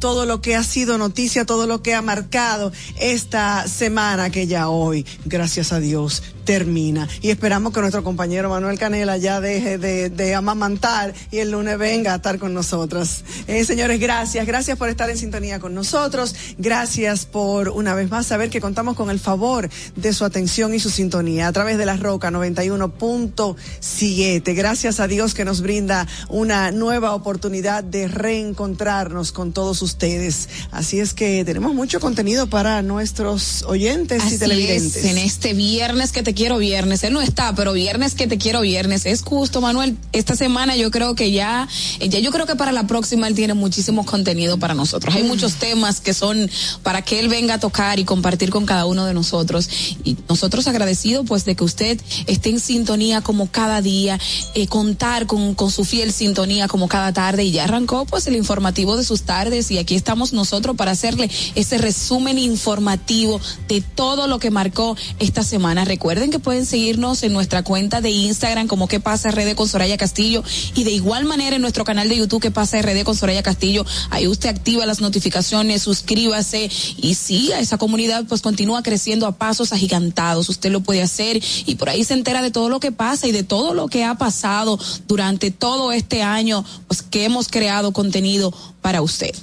todo lo que ha sido noticia, todo lo que ha marcado esta semana que ya hoy, gracias a Dios, termina. Y esperamos que nuestro compañero Manuel Canela ya deje de, amamantar y el lunes venga a estar con nosotros. Eh, señores, gracias, gracias por estar en sintonía con nosotros, gracias por una vez más saber que contamos con el favor de su atención y su sintonía a través de la Roca 91.7. Gracias a Dios que nos brinda una nueva oportunidad de reencontrarnos con todos ustedes. Así es que tenemos mucho contenido para nuestros oyentes y televidentes. en este viernes que te quiero viernes, él no está, pero viernes que te quiero viernes, es justo, Manuel. Esta semana yo creo que ya, ya yo creo que para la próxima él tiene muchísimo contenido para nosotros. Hay mm. muchos temas que son para que él venga a tocar y compartir con cada uno de nosotros. Y nosotros agradecidos pues de que usted esté en sintonía como cada día, eh, contar con, con su fiel sintonía como cada tarde y ya arrancó pues el informativo de sus tardes y aquí estamos nosotros para hacerle ese resumen informativo de todo lo que marcó esta semana. Recuerden que pueden seguirnos en nuestra cuenta de Instagram como que pasa RD con Soraya Castillo y de igual manera en nuestro canal de YouTube que pasa RD con Soraya Castillo. Ahí usted activa las notificaciones, suscríbase y siga esa comunidad pues continúa creciendo a pasos agigantados. Usted lo puede hacer y por ahí se entera de todo lo que pasa y de todo lo que ha pasado durante todo este año pues que hemos creado contenido para usted.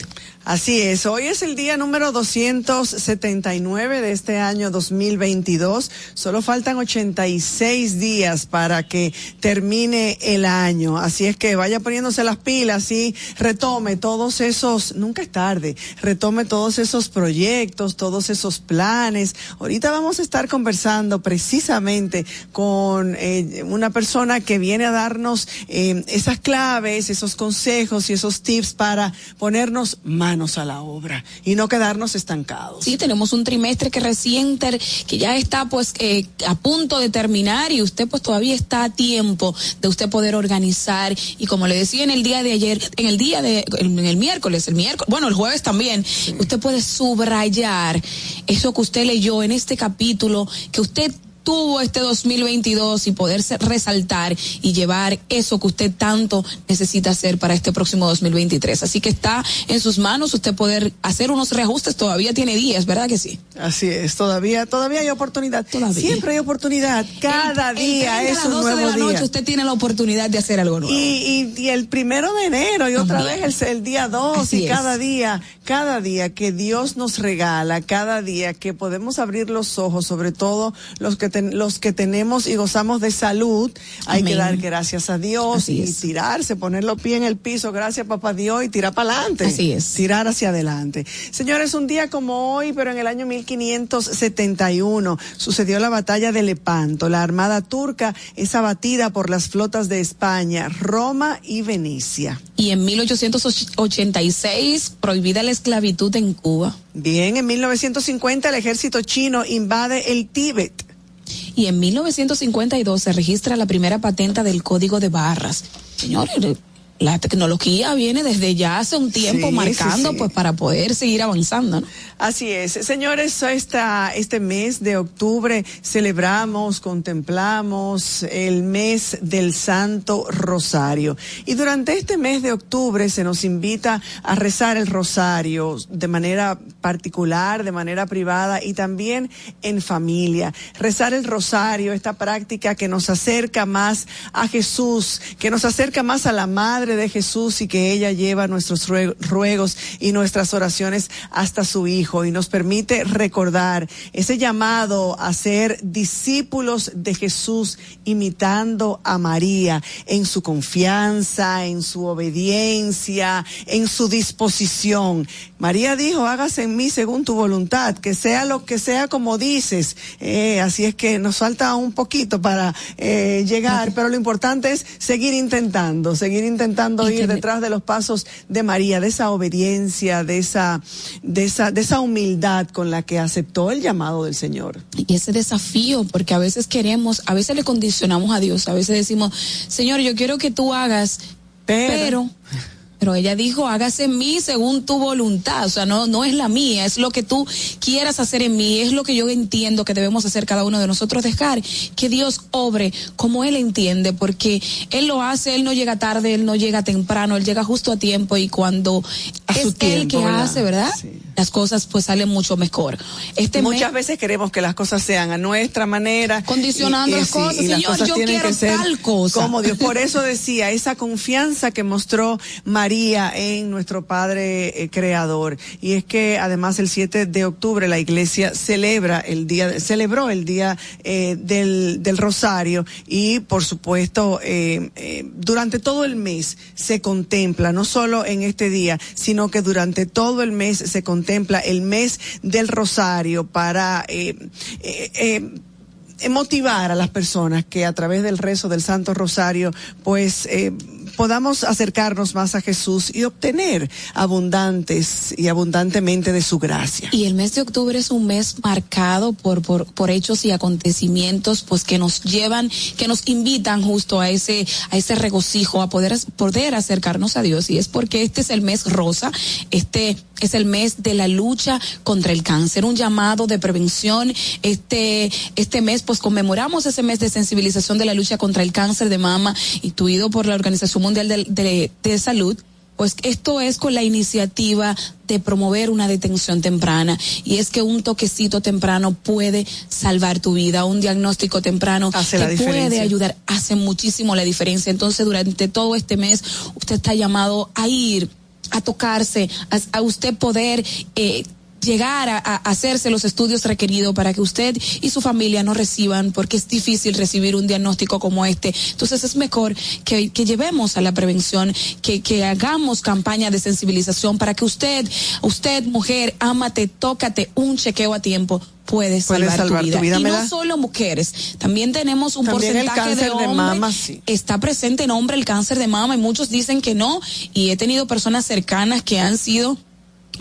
Así es, hoy es el día número 279 de este año 2022. Solo faltan 86 días para que termine el año. Así es que vaya poniéndose las pilas y retome todos esos, nunca es tarde, retome todos esos proyectos, todos esos planes. Ahorita vamos a estar conversando precisamente con eh, una persona que viene a darnos eh, esas claves, esos consejos y esos tips para ponernos más a la obra y no quedarnos estancados. Sí, tenemos un trimestre que recién que ya está pues eh, a punto de terminar y usted pues todavía está a tiempo de usted poder organizar y como le decía en el día de ayer, en el día de en el miércoles, el miércoles, bueno, el jueves también, usted puede subrayar eso que usted leyó en este capítulo que usted tuvo este 2022 y poderse resaltar y llevar eso que usted tanto necesita hacer para este próximo 2023. Así que está en sus manos usted poder hacer unos reajustes. Todavía tiene días, ¿verdad que sí? Así es, todavía, todavía hay oportunidad. Todavía. Siempre hay oportunidad. Cada día es un nuevo de la noche usted tiene la oportunidad de hacer algo nuevo. Y, y, el primero de enero y otra vez el, el, día 2 y cada día, cada día que Dios nos regala, cada día que podemos abrir los ojos, sobre todo los que los que tenemos y gozamos de salud, hay que dar gracias a Dios y tirarse, poner los pies en el piso, gracias papá Dios y tirar para adelante. Así es. Tirar hacia adelante. Señores, un día como hoy, pero en el año 1571, sucedió la batalla de Lepanto. La armada turca es abatida por las flotas de España, Roma y Venecia. Y en 1886, prohibida la esclavitud en Cuba. Bien, en 1950 el ejército chino invade el Tíbet y en 1952 se registra la primera patenta del código de barras. Señores, la tecnología viene desde ya hace un tiempo marcando pues para poder seguir avanzando. ¿no? Así es. Señores, esta, este mes de octubre celebramos, contemplamos el mes del Santo Rosario. Y durante este mes de octubre se nos invita a rezar el rosario de manera particular, de manera privada y también en familia. Rezar el rosario, esta práctica que nos acerca más a Jesús, que nos acerca más a la Madre de Jesús y que ella lleva nuestros ruegos y nuestras oraciones hasta su Hijo y nos permite recordar ese llamado a ser discípulos de Jesús imitando a María en su confianza, en su obediencia, en su disposición. María dijo, hágase en mí según tu voluntad, que sea lo que sea como dices. Eh, así es que nos falta un poquito para eh, llegar, pero lo importante es seguir intentando, seguir intentando ir detrás de los pasos de María, de esa obediencia, de esa, de esa, de esa humildad con la que aceptó el llamado del Señor. Y ese desafío, porque a veces queremos, a veces le condicionamos a Dios, a veces decimos, Señor, yo quiero que tú hagas, pero pero ella dijo, hágase en mí según tu voluntad, o sea, no, no es la mía, es lo que tú quieras hacer en mí, es lo que yo entiendo que debemos hacer cada uno de nosotros, dejar que Dios obre como Él entiende, porque Él lo hace, Él no llega tarde, Él no llega temprano, Él llega justo a tiempo y cuando es Él que hace, ¿verdad? Las cosas pues salen mucho mejor. Este Muchas veces queremos que las cosas sean a nuestra manera. Condicionando las cosas, y, las cosas yo quiero que ser tal cosa. Como Dios, por eso decía, esa confianza que mostró María en nuestro Padre eh, Creador. Y es que además el 7 de octubre la iglesia celebra el día, celebró el día eh, del, del, Rosario y por supuesto eh, durante todo el mes se contempla, no solo en este día, sino que durante todo el mes se contempla el mes del Rosario para motivar a las personas que a través del rezo del Santo Rosario, pues podamos acercarnos más a Jesús y obtener abundantes y abundantemente de su gracia. Y el mes de octubre es un mes marcado por, por, por hechos y acontecimientos pues que nos llevan, que nos invitan justo a ese, a ese regocijo, a poder, poder acercarnos a Dios. Y es porque este es el mes rosa, este es el mes de la lucha contra el cáncer, un llamado de prevención. Este, este mes, pues conmemoramos ese mes de sensibilización de la lucha contra el cáncer de mama, instituido por la Organización Mundial de, de, Salud, pues esto es con la iniciativa de promover una detención temprana. Y es que un toquecito temprano puede salvar tu vida, un diagnóstico temprano que puede ayudar, hace muchísimo la diferencia. Entonces, durante todo este mes usted está llamado a ir a tocarse, a, usted poder eh, llegar a, hacerse los estudios requeridos para que usted y su familia no reciban, porque es difícil recibir un diagnóstico como este. Entonces es mejor que, que llevemos a la prevención, que, que hagamos campaña de sensibilización para que usted, usted mujer, ámate, tócate un chequeo a tiempo puede salvar, tu vida. y no solo mujeres, también tenemos un porcentaje de, hombres, mama, está presente en hombre el cáncer de mama y muchos dicen que no. Y he tenido personas cercanas que han sido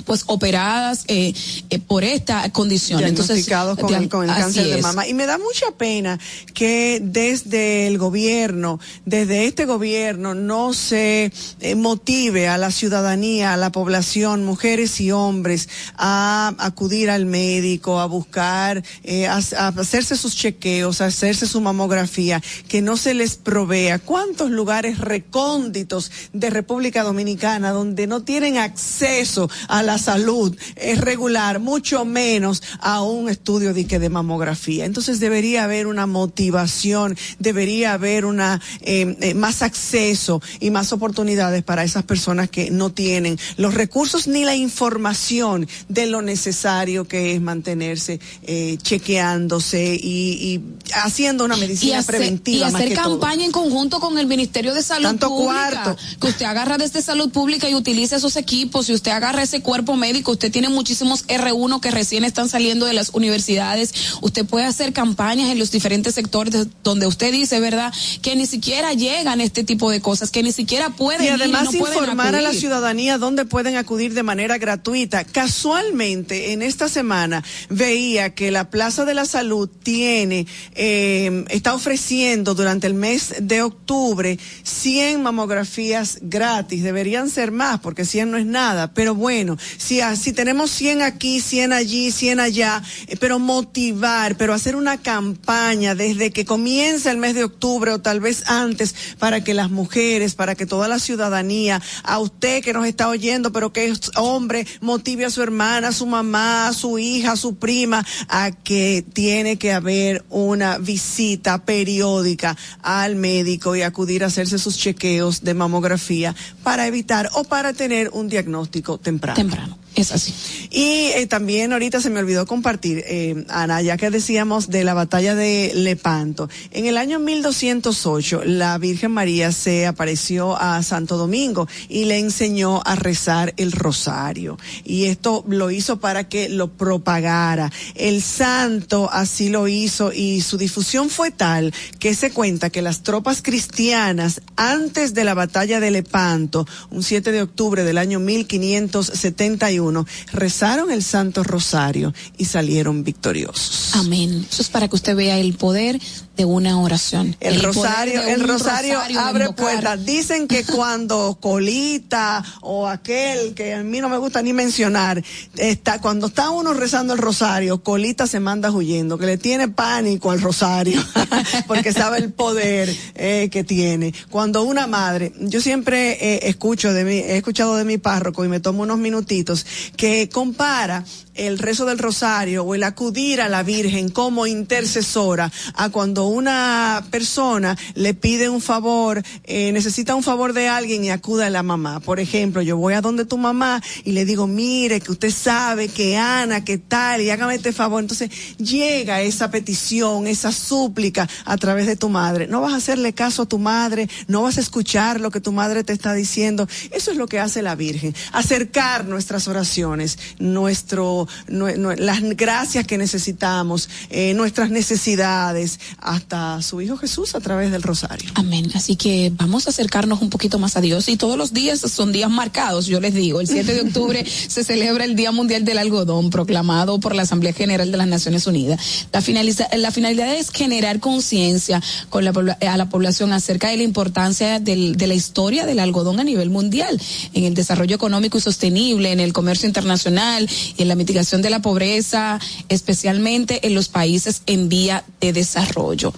pues operadas eh, eh, por esta condición. Entonces, con, el, con el cáncer de mama. Y me da mucha pena que desde el gobierno, desde este gobierno, no se eh, motive a la ciudadanía, a la población, mujeres y hombres, a acudir al médico, a buscar, a, a, hacerse sus chequeos, a hacerse su mamografía, que no se les provea. ¿Cuántos lugares recónditos de República Dominicana donde no tienen acceso a la salud es regular, mucho menos a un estudio de, de mamografía. Entonces debería haber una motivación, debería haber una em, eh, más acceso y más oportunidades para esas personas que no tienen los recursos ni la información de lo necesario que es mantenerse eh, chequeándose y, haciendo una medicina preventiva. Y hacer campaña en conjunto con el Ministerio de Salud Tanto Pública. Que usted agarra desde Salud Pública y utilice esos equipos, y usted agarra ese cuerpo médico, usted tiene muchísimos R1 que recién están saliendo de las universidades, usted puede hacer campañas en los diferentes sectores donde usted dice, ¿verdad?, que ni siquiera llegan este tipo de cosas, que ni siquiera pueden y además informar a la ciudadanía dónde pueden acudir de manera gratuita. Casualmente, en esta semana veía que la Plaza de la Salud tiene, eh, está ofreciendo durante el mes de octubre 100 mamografías gratis. Deberían ser más porque 100 no es nada, pero bueno, si, si tenemos 100 aquí, 100 allí, 100 allá, eh, pero motivar, pero hacer una campaña desde que comienza el mes de octubre o tal vez antes para que las mujeres, para que toda la ciudadanía, a usted que nos está oyendo, pero que es hombre, motive a su hermana, a su mamá, a su hija, a su prima, a que tiene que haber una visita periódica al médico y acudir a hacerse sus chequeos de mamografía para evitar o para tener un diagnóstico temprano. sembrano. Es así. Y eh, también ahorita se me olvidó compartir, eh, Ana, ya que decíamos de la batalla de Lepanto. En el año 1208, la Virgen María se apareció a Santo Domingo y le enseñó a rezar el rosario. Y esto lo hizo para que lo propagara. El santo así lo hizo y su difusión fue tal que se cuenta que las tropas cristianas, antes de la batalla de Lepanto, un 7 de octubre del año 1571, 2021 rezaron el Santo Rosario y salieron victoriosos. Amén. Eso es para que usted vea el poder de una oración. El, rosario, el rosario, abre puertas. Dicen que cuando Colita o aquel que a mí no me gusta ni mencionar, está, cuando está uno rezando el rosario, Colita se manda huyendo, que le tiene pánico al rosario, porque sabe el poder eh, que tiene. Cuando una madre, yo siempre eh, escucho de mi, he escuchado de mi párroco y me tomo unos minutitos, que compara el rezo del rosario o el acudir a la Virgen como intercesora a cuando una persona le pide un favor, eh, necesita un favor de alguien y acuda a la mamá. Por ejemplo, yo voy a donde tu mamá y le digo, mire, que usted sabe que Ana, que tal, y hágame este favor. Entonces llega esa petición, esa súplica a través de tu madre. No vas a hacerle caso a tu madre, no vas a escuchar lo que tu madre te está diciendo. Eso es lo que hace la Virgen, acercar nuestras oraciones, nuestro las gracias que necesitamos, eh, nuestras necesidades, hasta su Hijo Jesús a través del rosario. Amén. Así que vamos a acercarnos un poquito más a Dios y todos los días son días marcados, yo les digo. El 7 de octubre se celebra el Día Mundial del Algodón, proclamado por la Asamblea General de las Naciones Unidas. La, la finalidad es generar conciencia con la, a la población acerca de la importancia del, de la historia del algodón a nivel mundial, en el desarrollo económico y sostenible, en el comercio internacional y en la mitigación de la pobreza, especialmente en los países en vía de desarrollo.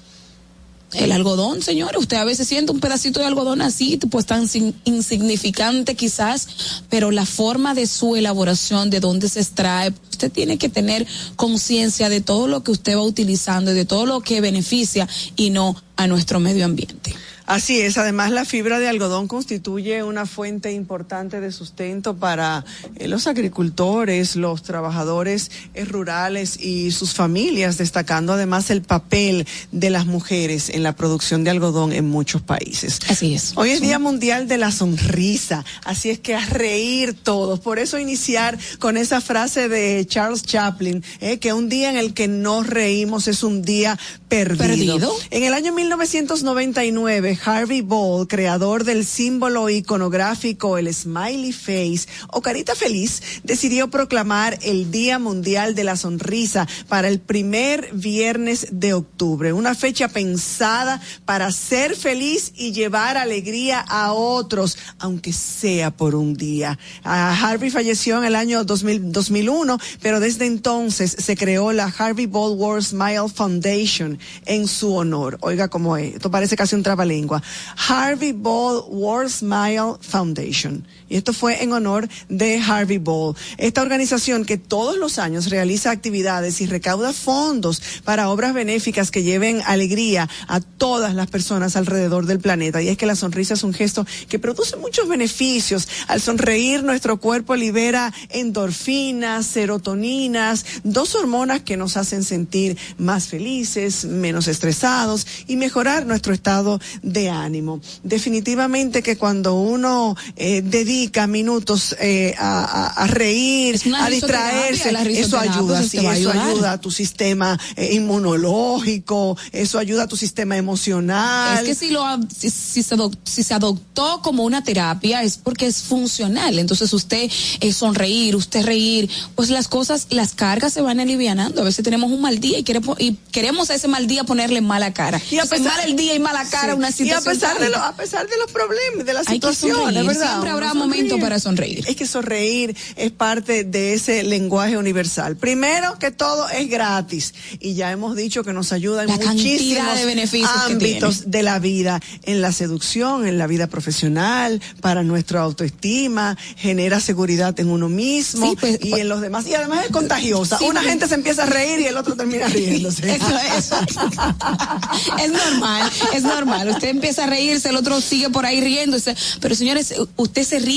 El algodón, señores, usted a veces siente un pedacito de algodón así, pues tan insignificante quizás, pero la forma de su elaboración, de dónde se extrae, usted tiene que tener conciencia de todo lo que usted va utilizando y de todo lo que beneficia y no a nuestro medio ambiente. Así es, además la fibra de algodón constituye una fuente importante de sustento para eh, los agricultores, los trabajadores eh, rurales y sus familias, destacando además el papel de las mujeres en la producción de algodón en muchos países. Así es. Hoy es Día Mundial de la Sonrisa, así es que a reír todos. Por eso iniciar con esa frase de Charles Chaplin, eh, que un día en el que no reímos es un día perdido. ¿Perdido? En el año 1999, Harvey Ball, creador del símbolo iconográfico el Smiley Face o Carita Feliz, decidió proclamar el Día Mundial de la Sonrisa para el primer viernes de octubre, una fecha pensada para ser feliz y llevar alegría a otros, aunque sea por un día. Harvey falleció en el año 2001, pero desde entonces se creó la Harvey Ball World Smile Foundation en su honor. Oiga cómo es, esto parece casi un trabalengua Harvey Ball World Smile Foundation. Y esto fue en honor de Harvey Ball. Esta organización que todos los años realiza actividades y recauda fondos para obras benéficas que lleven alegría a todas las personas alrededor del planeta. Y es que la sonrisa es un gesto que produce muchos beneficios. Al sonreír, nuestro cuerpo libera endorfinas, serotoninas, dos hormonas que nos hacen sentir más felices, menos estresados y mejorar nuestro estado de ánimo. Definitivamente que cuando uno eh, dedica minutos eh, a, reír, a distraerse, eso ayuda, sí, eso ayuda a tu sistema eh, inmunológico, eso ayuda a tu sistema emocional. Es que si lo si, se, si se adoptó como una terapia es porque es funcional. Entonces usted sonreír, usted reír, pues las cosas, las cargas se van alivianando. A veces tenemos un mal día y queremos, y queremos a ese mal día ponerle mala cara. Y a pesar del día y mala cara, una y a pesar de a pesar de los problemas, de las situaciones, ¿verdad? Siempre habrá momento para sonreír. Es que sonreír es parte de ese lenguaje universal. Primero que todo es gratis y ya hemos dicho que nos ayuda en muchísimos de beneficios ámbitos de la vida, en la seducción, en la vida profesional, para nuestra autoestima, genera seguridad en uno mismo pues, y pues en los demás y además es contagiosa. Una gente se empieza a reír y el otro termina riéndose. Eso es. es normal, es normal. Usted empieza a reírse, el otro sigue por ahí riéndose. Pero señores, usted se ríe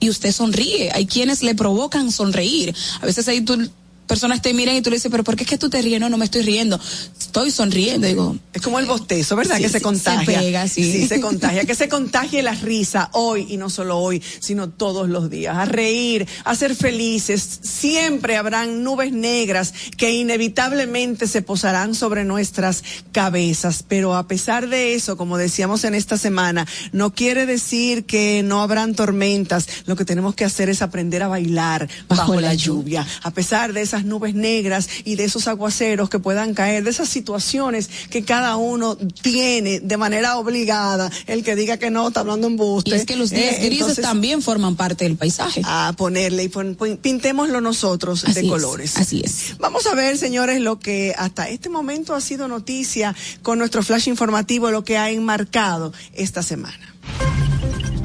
y usted sonríe. Hay quienes le provocan sonreír. A veces tú personas te miran y tú le dices, pero ¿por qué es que tú te ríes? No, no me estoy riendo. Estoy sonriendo. Digo, es como el bostezo, ¿verdad? que se contagia. Se pega, sí. Sí, se contagia. que se contagie la risa hoy y no solo hoy, sino todos los días. A reír, a ser felices. Siempre habrán nubes negras que inevitablemente se posarán sobre nuestras cabezas. Pero a pesar de eso, como decíamos en esta semana, no quiere decir que no habrán tormentas. Lo que tenemos que hacer es aprender a bailar bajo, la, lluvia. A pesar de esas nubes negras y de esos aguaceros que puedan caer, de esas situaciones que cada uno tiene de manera obligada, el que diga que no está hablando en buste. Y es que los días eh, grises también forman parte del paisaje. A ponerle y pintémoslo nosotros de colores. Así es. Vamos a ver, señores, lo que hasta este momento ha sido noticia con nuestro flash informativo, lo que ha enmarcado esta semana.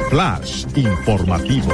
Flash informativo.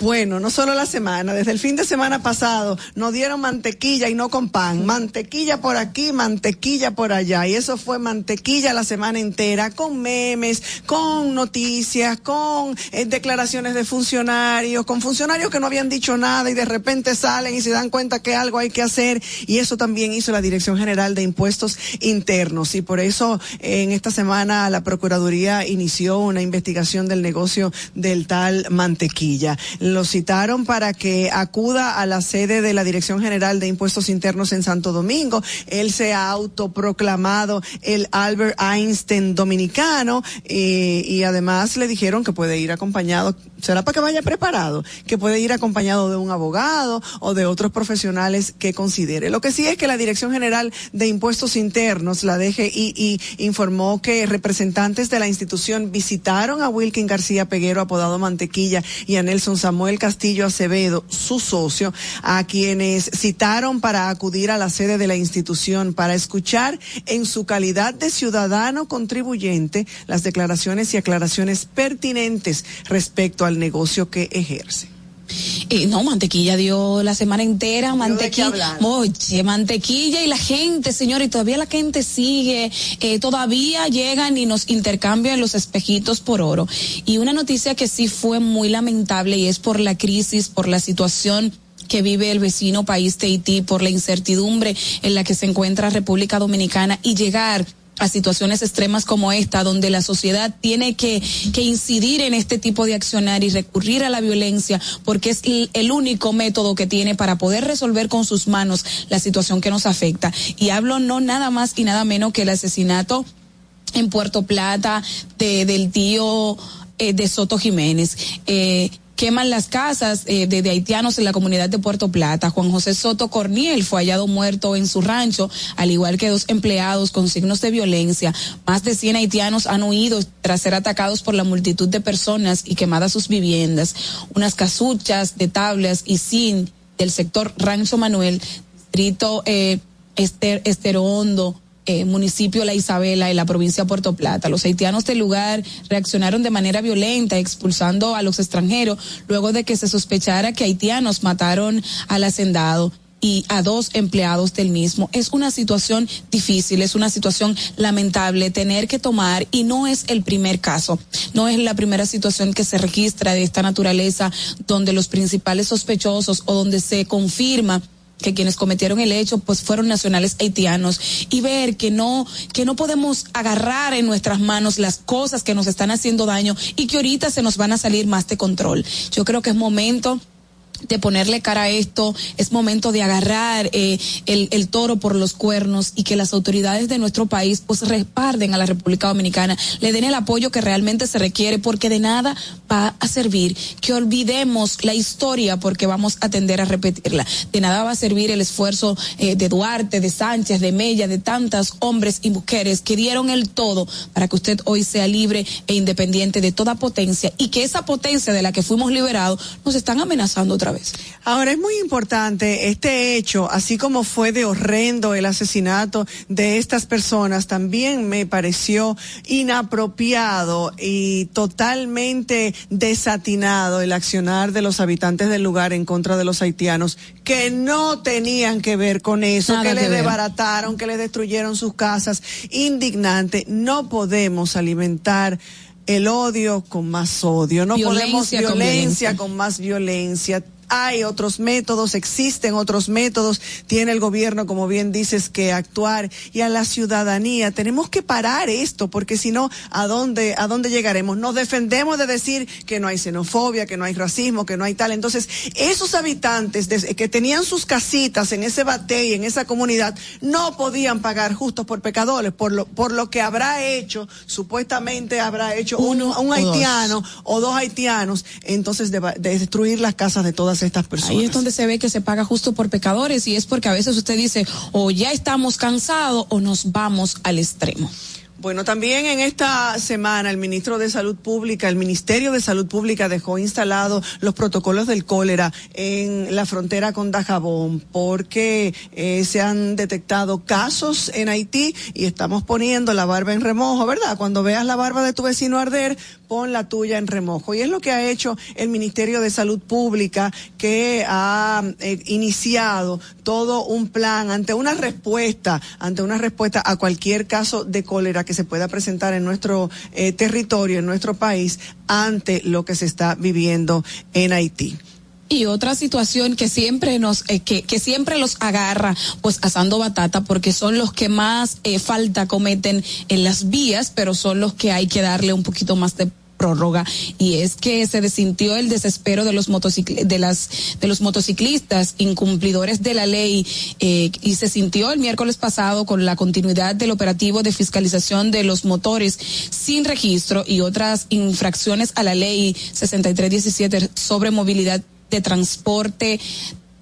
Bueno, no solo la semana, desde el fin de semana pasado nos dieron mantequilla y no con pan, mantequilla por aquí, mantequilla por allá, y eso fue mantequilla la semana entera, con memes, con noticias, con eh, declaraciones de funcionarios, con funcionarios que no habían dicho nada y de repente salen y se dan cuenta que algo hay que hacer, y eso también hizo la Dirección General de Impuestos Internos, y por eso en esta semana la Procuraduría inició una investigación del negocio del tal mantequilla lo citaron para que acuda a la sede de la Dirección General de Impuestos Internos en Santo Domingo. Él se ha autoproclamado el Albert Einstein dominicano eh, y además le dijeron que puede ir acompañado, será para que vaya preparado, que puede ir acompañado de un abogado o de otros profesionales que considere. Lo que sí es que la Dirección General de Impuestos Internos, la DGI, informó que representantes de la institución visitaron a Wilkin García Peguero, apodado Mantequilla, y a Nelson Samuel Samuel Castillo Acevedo, su socio, a quienes citaron para acudir a la sede de la institución para escuchar en su calidad de ciudadano contribuyente las declaraciones y aclaraciones pertinentes respecto al negocio que ejerce. Eh, no, mantequilla dio la semana entera, mantequilla, oye, mantequilla y la gente, señor, y todavía la gente sigue, eh, todavía llegan y nos intercambian los espejitos por oro. Y una noticia que sí fue muy lamentable y es por la crisis, por la situación que vive el vecino país de Haití, por la incertidumbre en la que se encuentra República Dominicana y llegar a situaciones extremas como esta, donde la sociedad tiene que, que incidir en este tipo de accionar y recurrir a la violencia, porque es el, único método que tiene para poder resolver con sus manos la situación que nos afecta. Y hablo no nada más y nada menos que el asesinato en Puerto Plata de, del tío eh, de Soto Jiménez. Eh, queman las casas eh, de, haitianos en la comunidad de Puerto Plata. Juan José Soto Corniel fue hallado muerto en su rancho, al igual que dos empleados con signos de violencia. Más de 100 haitianos han huido tras ser atacados por la multitud de personas y quemadas sus viviendas. Unas casuchas de tablas y sin del sector Rancho Manuel, distrito eh, Ester, Estero Hondo, eh, municipio La Isabela y la provincia de Puerto Plata. Los haitianos del lugar reaccionaron de manera violenta, expulsando a los extranjeros, luego de que se sospechara que haitianos mataron al hacendado y a dos empleados del mismo. Es una situación difícil, es una situación lamentable tener que tomar y no es el primer caso, no es la primera situación que se registra de esta naturaleza donde los principales sospechosos o donde se confirma que quienes cometieron el hecho pues fueron nacionales haitianos y ver que no que no podemos agarrar en nuestras manos las cosas que nos están haciendo daño y que ahorita se nos van a salir más de control. Yo creo que es momento de ponerle cara a esto, es momento de agarrar eh, el, toro por los cuernos y que las autoridades de nuestro país pues respalden a la República Dominicana, le den el apoyo que realmente se requiere porque de nada va a servir que olvidemos la historia porque vamos a tender a repetirla. De nada va a servir el esfuerzo eh, de Duarte, de Sánchez, de Mella, de tantas hombres y mujeres que dieron el todo para que usted hoy sea libre e independiente de toda potencia y que esa potencia de la que fuimos liberados nos están amenazando otra vez. Ahora es muy importante este hecho, así como fue de horrendo el asesinato de estas personas, también me pareció inapropiado y totalmente desatinado el accionar de los habitantes del lugar en contra de los haitianos que no tenían que ver con eso, que, les desbarataron, que les destruyeron sus casas. Indignante, no podemos alimentar el odio con más odio, no podemos violencia. con más violencia hay otros métodos, existen otros métodos, tiene el gobierno, como bien dices, que actuar y a la ciudadanía. Tenemos que parar esto, porque si no, ¿a dónde, a dónde llegaremos? Nos defendemos de decir que no hay xenofobia, que no hay racismo, que no hay tal. Entonces, esos habitantes que tenían sus casitas en ese bate y en esa comunidad no podían pagar justos por pecadores, por lo, por lo que habrá hecho, supuestamente habrá hecho un, un haitiano o dos haitianos, entonces de, de, destruir las casas de todas estas personas. Ahí es donde se ve que se paga justo por pecadores y es porque a veces usted dice, o ya estamos cansados o nos vamos al extremo. Bueno, también en esta semana el ministro de Salud Pública, el Ministerio de Salud Pública dejó instalados los protocolos del cólera en la frontera con Dajabón porque eh, se han detectado casos en Haití y estamos poniendo la barba en remojo, ¿verdad? Cuando veas la barba de tu vecino arder, pon la tuya en remojo. Y es lo que ha hecho el Ministerio de Salud Pública que ha eh, iniciado todo un plan ante una respuesta, ante una respuesta a cualquier caso de cólera que se pueda presentar en nuestro eh, territorio, en nuestro país, ante lo que se está viviendo en Haití. Y otra situación que siempre nos, eh, que, que siempre los agarra, pues asando batata, porque son los que más eh, falta cometen en las vías, pero son los que hay que darle un poquito más de prórroga. Y es que se desintió el desespero de los de las de los motociclistas incumplidores de la ley eh, y se sintió el miércoles pasado con la continuidad del operativo de fiscalización de los motores sin registro y otras infracciones a la ley 6317 sobre movilidad de transporte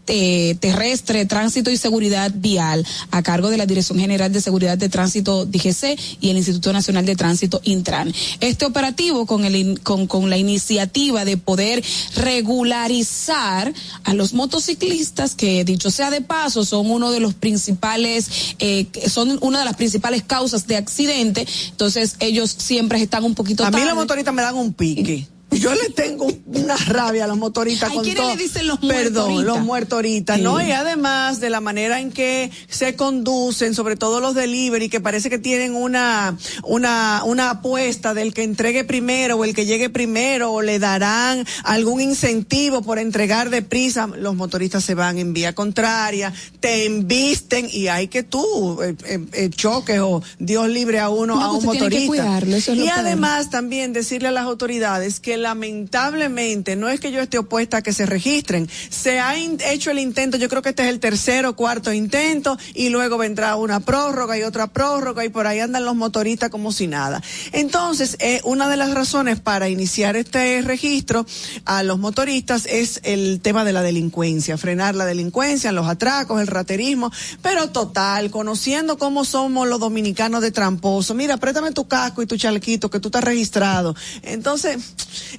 eh, terrestre, tránsito y seguridad vial a cargo de la Dirección General de Seguridad de Tránsito DGC y el Instituto Nacional de Tránsito Intran. Este operativo con el con, con la iniciativa de poder regularizar a los motociclistas que dicho sea de paso son uno de los principales eh, son una de las principales causas de accidente, entonces ellos siempre están un poquito A mí los motoristas me dan un pique. Yo le tengo una rabia a los motoristas Ay, con ¿quiénes todo. le dicen los Perdón, los muertoritas, Sí. ¿no? Y además de la manera en que se conducen, sobre todo los delivery, que parece que tienen una, una, una apuesta del que entregue primero o el que llegue primero o le darán algún incentivo por entregar deprisa. Los motoristas se van en vía contraria, te embisten y hay que tú eh, eh, eh, choques o Dios libre a uno, No, a un tiene que motorista. cuidarlo, eso es lo y además también decirle a las autoridades que lamentablemente no es que yo esté opuesta a que se registren. Se ha hecho el intento, yo creo que este es el tercer o cuarto intento y luego vendrá una prórroga y otra prórroga y por ahí andan los motoristas como si nada. Entonces, eh, una de las razones para iniciar este registro a los motoristas es el tema de la delincuencia, frenar la delincuencia, los atracos, el raterismo, pero total, conociendo cómo somos los dominicanos de tramposo. Mira, préstame tu casco y tu chalequito que tú estás registrado. Entonces,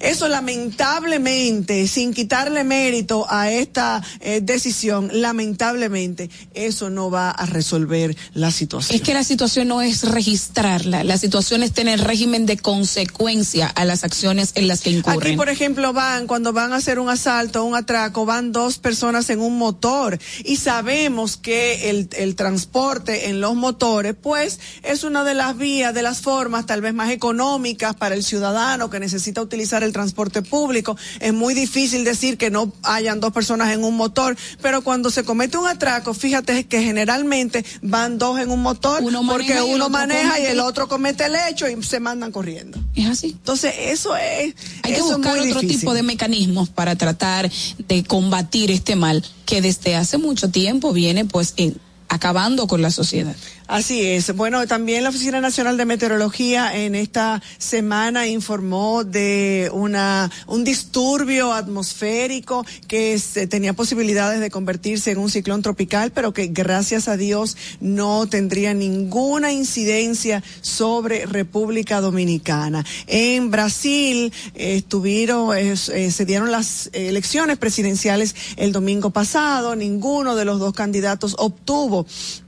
eso lamentablemente, sin quitarle mérito a esta eh, decisión, lamentablemente, eso no va a resolver la situación. Es que la situación no es registrarla, la situación es tener régimen de consecuencia a las acciones en las que incurren. Aquí, por ejemplo, van, cuando van a hacer un asalto, un atraco, van dos personas en un motor y sabemos que el, el transporte en los motores, pues, es una de las vías, de las formas tal vez más económicas para el ciudadano que necesita utilizar el transporte público. Es muy difícil decir que no hayan dos personas en un motor, pero cuando se comete un atraco, fíjate que generalmente van dos en un motor Uno porque uno maneja y el otro comete el hecho y se mandan corriendo. es así. Entonces, eso es. Hay que eso buscar otro difícil. tipo de mecanismos para tratar de combatir este mal que desde hace mucho tiempo viene pues en- acabando con la sociedad. Así es. Bueno, también la Oficina Nacional de Meteorología en esta semana informó de una un disturbio atmosférico que se- tenía posibilidades de convertirse en un ciclón tropical, pero que gracias a Dios no tendría ninguna incidencia sobre República Dominicana. En Brasil eh, estuvieron eh, eh, se dieron las elecciones presidenciales el domingo pasado, ninguno de los dos candidatos obtuvo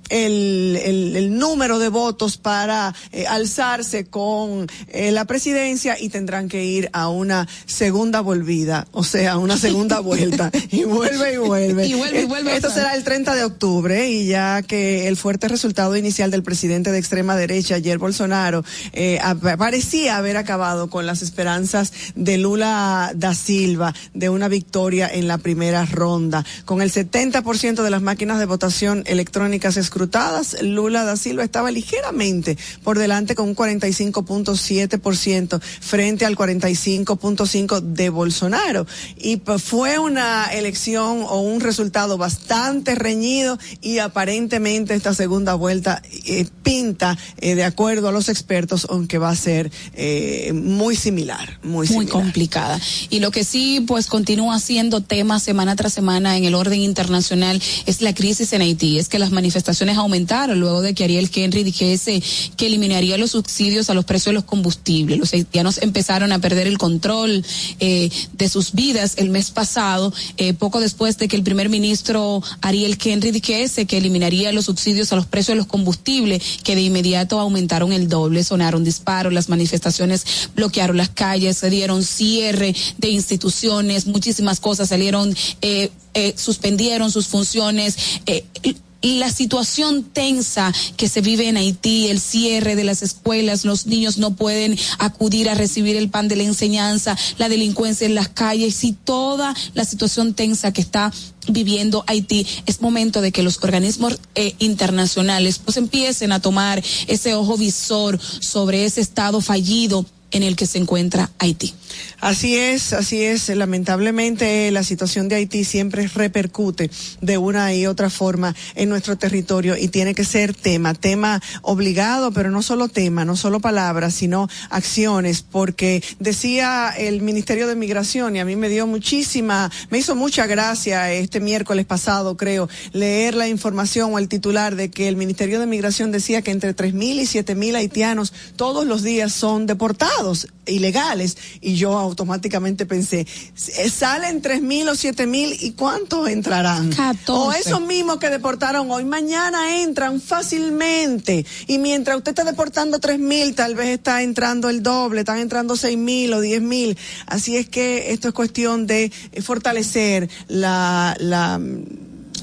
el, el, número de votos para eh, alzarse con eh, la presidencia y tendrán que ir a una segunda volvida, o sea, una segunda vuelta. y vuelve y vuelve. y vuelve y vuelve. Esto será el 30 de octubre y ya que el fuerte resultado inicial del presidente de extrema derecha, ayer Bolsonaro, eh, parecía haber acabado con las esperanzas de Lula da Silva de una victoria en la primera ronda. Con el 70% de las máquinas de votación electrónicas escrutadas, Lula da Silva estaba ligeramente por delante con un 45.7% frente al 45.5% de Bolsonaro. Y fue una elección o un resultado bastante reñido y aparentemente esta segunda vuelta eh, pinta, eh, de acuerdo a los expertos, aunque va a ser eh, muy similar, muy, muy complicada. Y lo que sí, pues continúa siendo tema semana tras semana en el orden internacional es la crisis en Haití. Es que las manifestaciones aumentaron luego de que Ariel Henry dijese que eliminaría los subsidios a los precios de los combustibles. Los haitianos empezaron a perder el control eh, de sus vidas el mes pasado, eh, poco después de que el primer ministro Ariel Henry dijese que eliminaría los subsidios a los precios de los combustibles, que de inmediato aumentaron el doble, sonaron disparos, las manifestaciones bloquearon las calles, se dieron cierre de instituciones, muchísimas cosas salieron, eh, suspendieron sus funciones. La situación tensa que se vive en Haití, el cierre de las escuelas, los niños no pueden acudir a recibir el pan de la enseñanza, la delincuencia en las calles y toda la situación tensa que está viviendo Haití, es momento de que los organismos eh, internacionales pues empiecen a tomar ese ojo visor sobre ese estado fallido en el que se encuentra Haití. Así es, así es. Lamentablemente la situación de Haití siempre repercute de una y otra forma en nuestro territorio y tiene que ser tema, tema obligado, pero no solo tema, no solo palabras, sino acciones, porque decía el Ministerio de Migración y a mí me dio muchísima, me hizo mucha gracia este miércoles pasado, creo, leer la información o el titular de que el Ministerio de Migración decía que entre tres mil y siete mil haitianos todos los días son deportados ilegales y yo automáticamente pensé, eh, salen tres mil o siete mil y cuántos entrarán. O esos mismos que deportaron hoy, mañana entran fácilmente y mientras usted está deportando tres mil, tal vez está entrando el doble, están entrando seis mil o diez mil. Así es que esto es cuestión de eh, fortalecer la, la,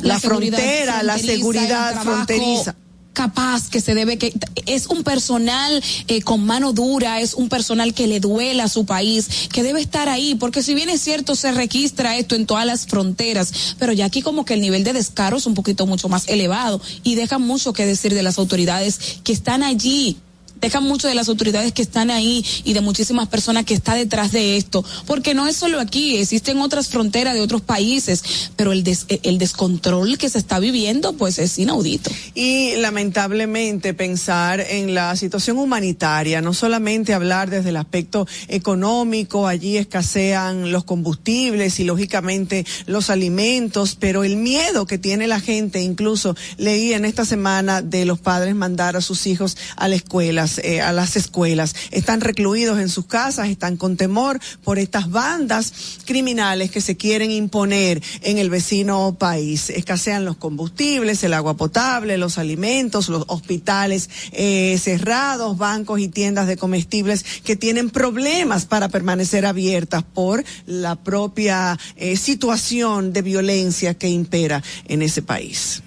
la, frontera, la seguridad fronteriza capaz, que se debe, que es un personal eh, con mano dura, es un personal que le duela a su país, que debe estar ahí, porque si bien es cierto, se registra esto en todas las fronteras, pero ya aquí como que el nivel de descaro es un poquito mucho más elevado y deja mucho que decir de las autoridades que están allí dejan mucho de las autoridades que están ahí y de muchísimas personas que está detrás de esto, porque no es solo aquí, existen otras fronteras de otros países, pero el, el descontrol que se está viviendo pues es inaudito. Y lamentablemente pensar en la situación humanitaria, no solamente hablar desde el aspecto económico, allí escasean los combustibles y lógicamente los alimentos, pero el miedo que tiene la gente, incluso leí en esta semana de los padres mandar a sus hijos a la escuela eh, a las escuelas. Están recluidos en sus casas, están con temor por estas bandas criminales que se quieren imponer en el vecino país. Escasean los combustibles, el agua potable, los alimentos, los hospitales eh, cerrados, bancos y tiendas de comestibles que tienen problemas para permanecer abiertas por la propia eh, situación de violencia que impera en ese país.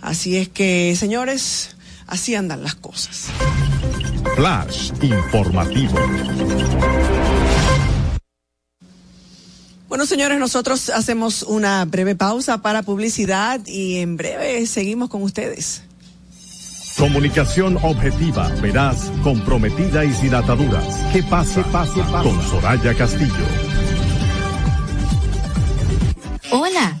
Así es que, señores, Así andan las cosas. Flash informativo. Bueno, señores, nosotros hacemos una breve pausa para publicidad y en breve seguimos con ustedes. Comunicación objetiva, veraz, comprometida y sin ataduras. Que pase, pase, pase. Con Soraya Castillo. Hola,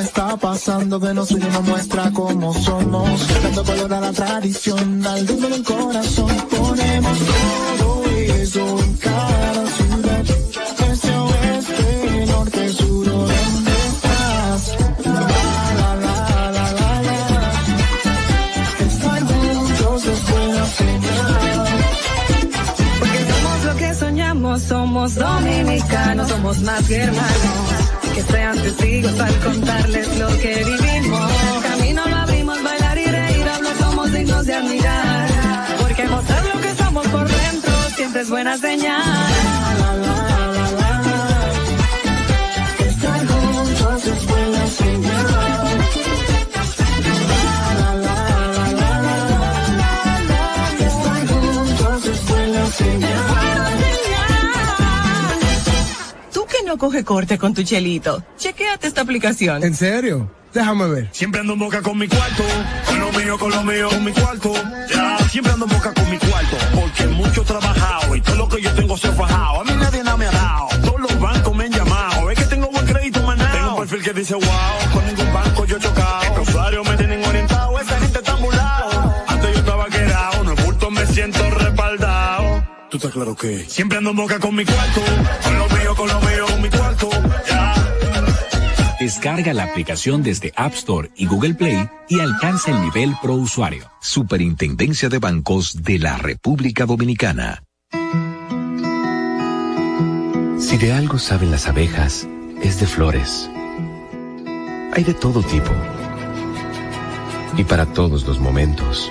Está pasando que nos une, nos muestra cómo somos. Dando color a la tradición, al ritmo del corazón. Ponemos todo eso en cada ciudad. Este oeste, norte, sur, ¿o ¿dónde estás? La, la, la, la, la, la. Estar juntos es buena señal. Porque somos lo que soñamos, somos dominicanos, somos más que hermanos. Que sean testigos al contarles lo que vivimos. Camino lo abrimos, bailar y reír, hablo somos dignos de admirar. Porque mostrar lo que somos por dentro siempre es buena señal. No coge corte con tu chelito, chequéate esta aplicación. ¿En serio? Déjame ver. Siempre ando en boca con mi cuarto, con lo mío, con lo mío, con mi cuarto. Ya, siempre ando en boca con mi cuarto, porque mucho he trabajado y todo lo que yo tengo se ha fajado. A mí nadie nada me ha dado, todos los bancos me han llamado. Es que tengo buen crédito, manado. Tengo un perfil que dice wow, Tú estás claro que siempre ando en boca con mi cuarto, con lo mío, con lo mío, con mi cuarto. Ya. Descarga la aplicación desde App Store y Google Play y alcanza el nivel pro usuario. Superintendencia de Bancos de la República Dominicana. Si de algo saben las abejas, es de flores. Hay de todo tipo. Y para todos los momentos.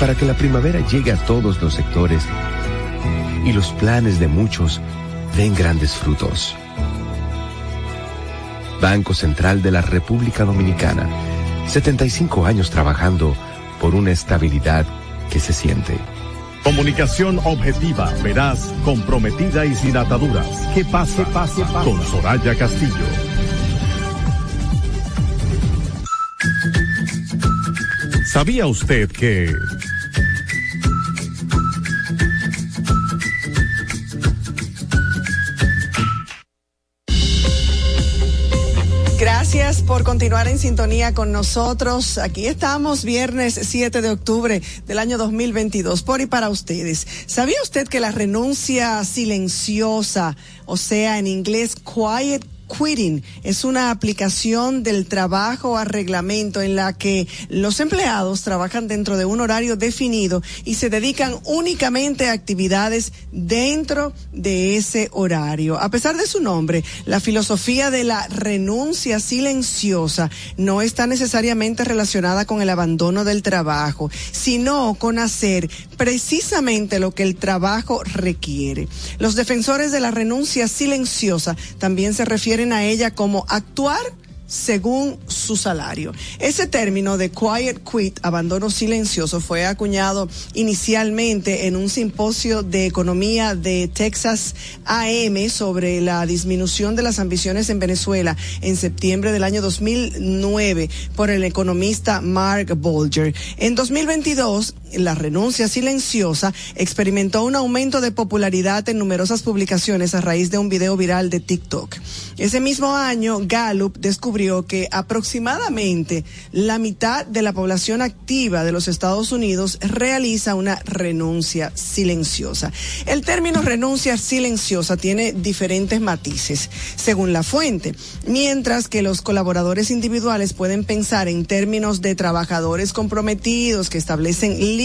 Para que la primavera llegue a todos los sectores y los planes de muchos den grandes frutos. Banco Central de la República Dominicana. 75 años trabajando por una estabilidad que se siente. Comunicación objetiva, veraz, comprometida y sin ataduras. Que pase, pase, pase. Con Soraya Castillo. ¿Sabía usted que... por continuar en sintonía con nosotros. Aquí estamos viernes 7 de octubre del año 2022 por y para ustedes. ¿Sabía usted que la renuncia silenciosa, o sea, en inglés quiet Quitting es una aplicación del trabajo a reglamento en la que los empleados trabajan dentro de un horario definido y se dedican únicamente a actividades dentro de ese horario. A pesar de su nombre, la filosofía de la renuncia silenciosa no está necesariamente relacionada con el abandono del trabajo, sino con hacer precisamente lo que el trabajo requiere. Los defensores de la renuncia silenciosa también se refieren a ella como actuar según su salario. Ese término de quiet quit, abandono silencioso, fue acuñado inicialmente en un simposio de economía de Texas AM sobre la disminución de las ambiciones en Venezuela en septiembre del año 2009 por el economista Mark Bolger. En 2022, la renuncia silenciosa, experimentó un aumento de popularidad en numerosas publicaciones a raíz de un video viral de TikTok. Ese mismo año, Gallup descubrió que aproximadamente la mitad de la población activa de los Estados Unidos realiza una renuncia silenciosa. El término renuncia silenciosa tiene diferentes matices según la fuente, mientras que los colaboradores individuales pueden pensar en términos de trabajadores comprometidos que establecen límites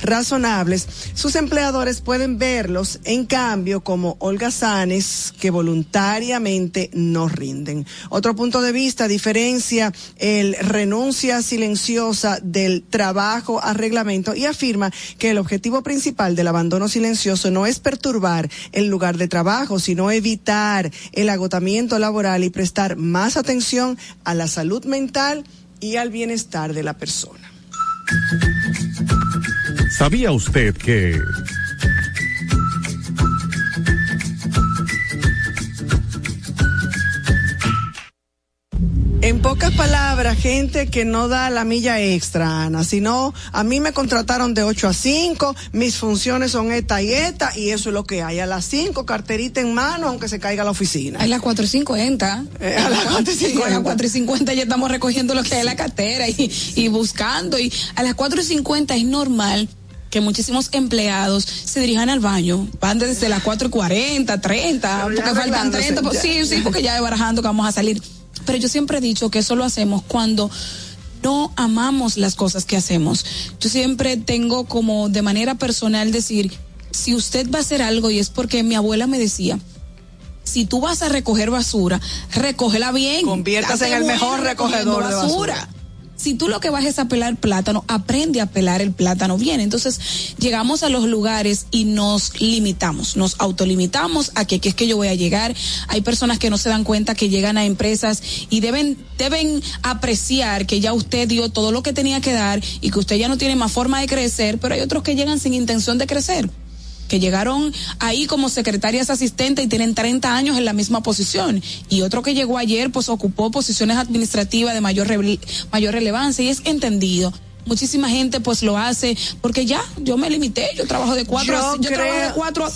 razonables, sus empleadores pueden verlos, en cambio, como holgazanes que voluntariamente no rinden. Otro punto de vista diferencia el renuncia silenciosa del trabajo a reglamento y afirma que el objetivo principal del abandono silencioso no es perturbar el lugar de trabajo, sino evitar el agotamiento laboral y prestar más atención a la salud mental y al bienestar de la persona. ¿Sabía usted que... En pocas palabras, gente que no da la milla extra, Ana, sino a mí me contrataron de 8 a 5, mis funciones son esta y esta, y eso es lo que hay. A las 5, carterita en mano, aunque se caiga la oficina. A las 4.50. Eh, a las 4.50. A las 4.50 ya estamos recogiendo lo que hay en la cartera y, y buscando. Y a las 4.50 es normal que muchísimos empleados se dirijan al baño, van desde las 4.40, 30, porque faltan arreglándose, 30, pues, sí, sí, porque ya barajando que vamos a salir. Pero yo siempre he dicho que eso lo hacemos cuando no amamos las cosas que hacemos. Yo siempre tengo como de manera personal decir, si usted va a hacer algo y es porque mi abuela me decía, si tú vas a recoger basura, recógela bien. Conviértase en el mejor recogedor de basura. Si tú lo que vas es a pelar plátano, aprende a pelar el plátano bien. Entonces, llegamos a los lugares y nos limitamos, nos autolimitamos a que, que es que yo voy a llegar. Hay personas que no se dan cuenta que llegan a empresas y deben, deben apreciar que ya usted dio todo lo que tenía que dar y que usted ya no tiene más forma de crecer, pero hay otros que llegan sin intención de crecer que llegaron ahí como secretarias asistentes y tienen 30 años en la misma posición. Y otro que llegó ayer, pues ocupó posiciones administrativas de mayor, mayor relevancia y es entendido. Muchísima gente pues lo hace porque ya, yo me limité, yo trabajo de cuatro a, Yo yo trabajo de cuatro a,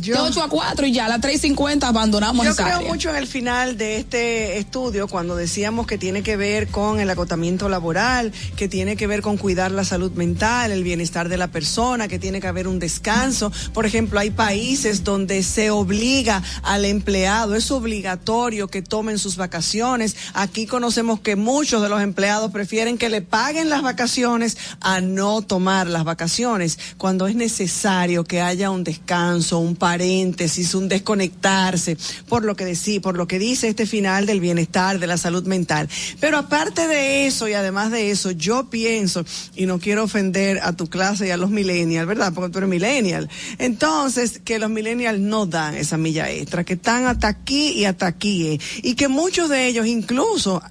Yo- de ocho a cuatro y ya a las tres cincuenta abandonamos Yo esa creo área. mucho en el final de este estudio cuando decíamos que tiene que ver con el agotamiento laboral, que tiene que ver con cuidar la salud mental, el bienestar de la persona, que tiene que haber un descanso. Por ejemplo, hay países donde se obliga al empleado, es obligatorio que tomen sus vacaciones. Aquí conocemos que muchos de los empleados prefieren que le paguen las vacaciones a no tomar las vacaciones cuando es necesario que haya un descanso, un paréntesis, un desconectarse, por lo que decí, por lo que dice este final del bienestar, de la salud mental. Pero aparte de eso y además de eso, yo pienso, y no quiero ofender a tu clase y a los millennials, ¿verdad? Porque tú eres millennial. Entonces, que los millennials no dan esa milla extra, que están hasta aquí y hasta aquí, eh, y que muchos de ellos incluso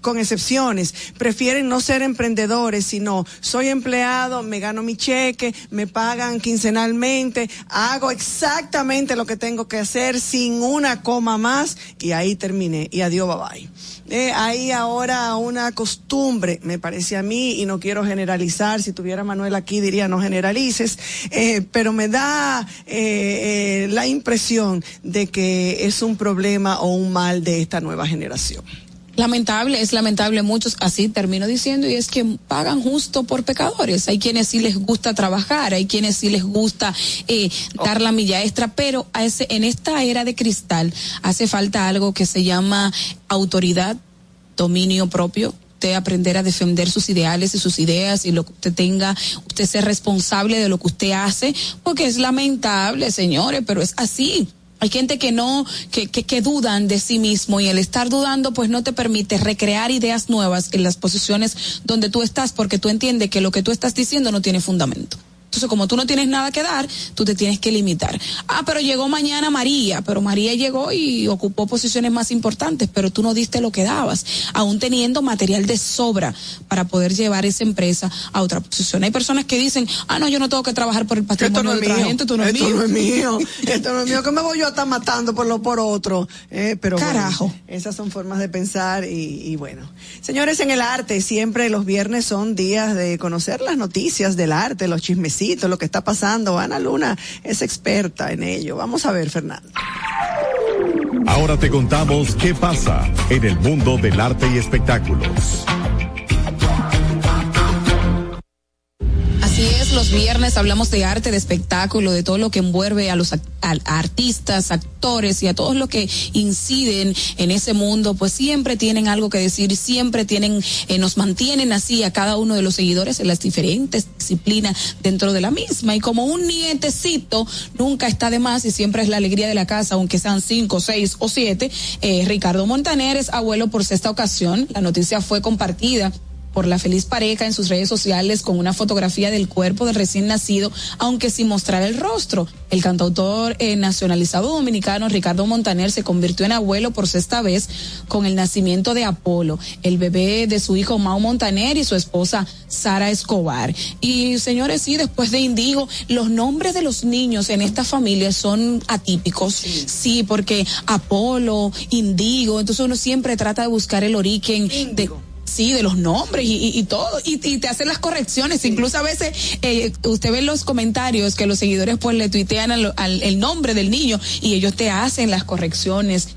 con excepciones, prefieren no ser emprendedores, sino soy empleado, me gano mi cheque, me pagan quincenalmente, hago exactamente lo que tengo que hacer sin una coma más y ahí terminé y adiós, bye bye. Eh, hay ahora una costumbre, me parece a mí, y no quiero generalizar, si tuviera Manuel aquí diría no generalices, eh, pero me da eh, eh, la impresión de que es un problema o un mal de esta nueva generación. Lamentable, es lamentable muchos, así termino diciendo, y es que pagan justo por pecadores. Hay quienes sí les gusta trabajar, hay quienes sí les gusta eh, dar la milla extra, pero a ese, en esta era de cristal hace falta algo que se llama autoridad, dominio propio, usted aprender a defender sus ideales y sus ideas y lo que usted tenga, usted ser responsable de lo que usted hace, porque es lamentable, señores, pero es así. Hay gente que no, que, que, que dudan de sí mismo y el estar dudando pues no te permite recrear ideas nuevas en las posiciones donde tú estás porque tú entiendes que lo que tú estás diciendo no tiene fundamento. Entonces, como tú no tienes nada que dar, tú te tienes que limitar. Ah, pero llegó mañana María, pero María llegó y ocupó posiciones más importantes, pero tú no diste lo que dabas, aún teniendo material de sobra para poder llevar esa empresa a otra posición. Hay personas que dicen, ah, no, yo no tengo que trabajar por el patrimonio Esto no de es otra mío. gente, esto no es Esto mío. no es mío. Esto no es mío. que me voy yo a estar matando por lo por otro? Eh, pero bueno, Carajo. esas son formas de pensar y, y bueno. Señores, en el arte siempre los viernes son días de conocer las noticias del arte, los chismecitos, lo que está pasando. Ana Luna es experta en ello. Vamos a ver, Fernando. Ahora te contamos qué pasa en el mundo del arte y espectáculos. Los viernes hablamos de arte, de espectáculo, de todo lo que envuelve a los a artistas, actores y a todos los que inciden en ese mundo, pues siempre tienen algo que decir, siempre tienen, eh, nos mantienen así a cada uno de los seguidores en las diferentes disciplinas dentro de la misma. Y como un nietecito nunca está de más y siempre es la alegría de la casa, aunque sean cinco, seis o siete, eh, Ricardo Montaner es abuelo por sexta ocasión. La noticia fue compartida por la feliz pareja en sus redes sociales con una fotografía del cuerpo del recién nacido, aunque sin mostrar el rostro. El cantautor eh, nacionalizado dominicano Ricardo Montaner se convirtió en abuelo por sexta vez con el nacimiento de Apolo, el bebé de su hijo Mao Montaner y su esposa Sara Escobar. Y señores, sí, después de Indigo, los nombres de los niños en esta familia son atípicos. Sí, porque Apolo, Indigo, entonces uno siempre trata de buscar el origen de Sí, de los nombres y, y- y todo, y, y te hacen las correcciones. Incluso a veces eh, usted ve en los comentarios que los seguidores pues le tuitean al, al- el nombre del niño y ellos te hacen las correcciones.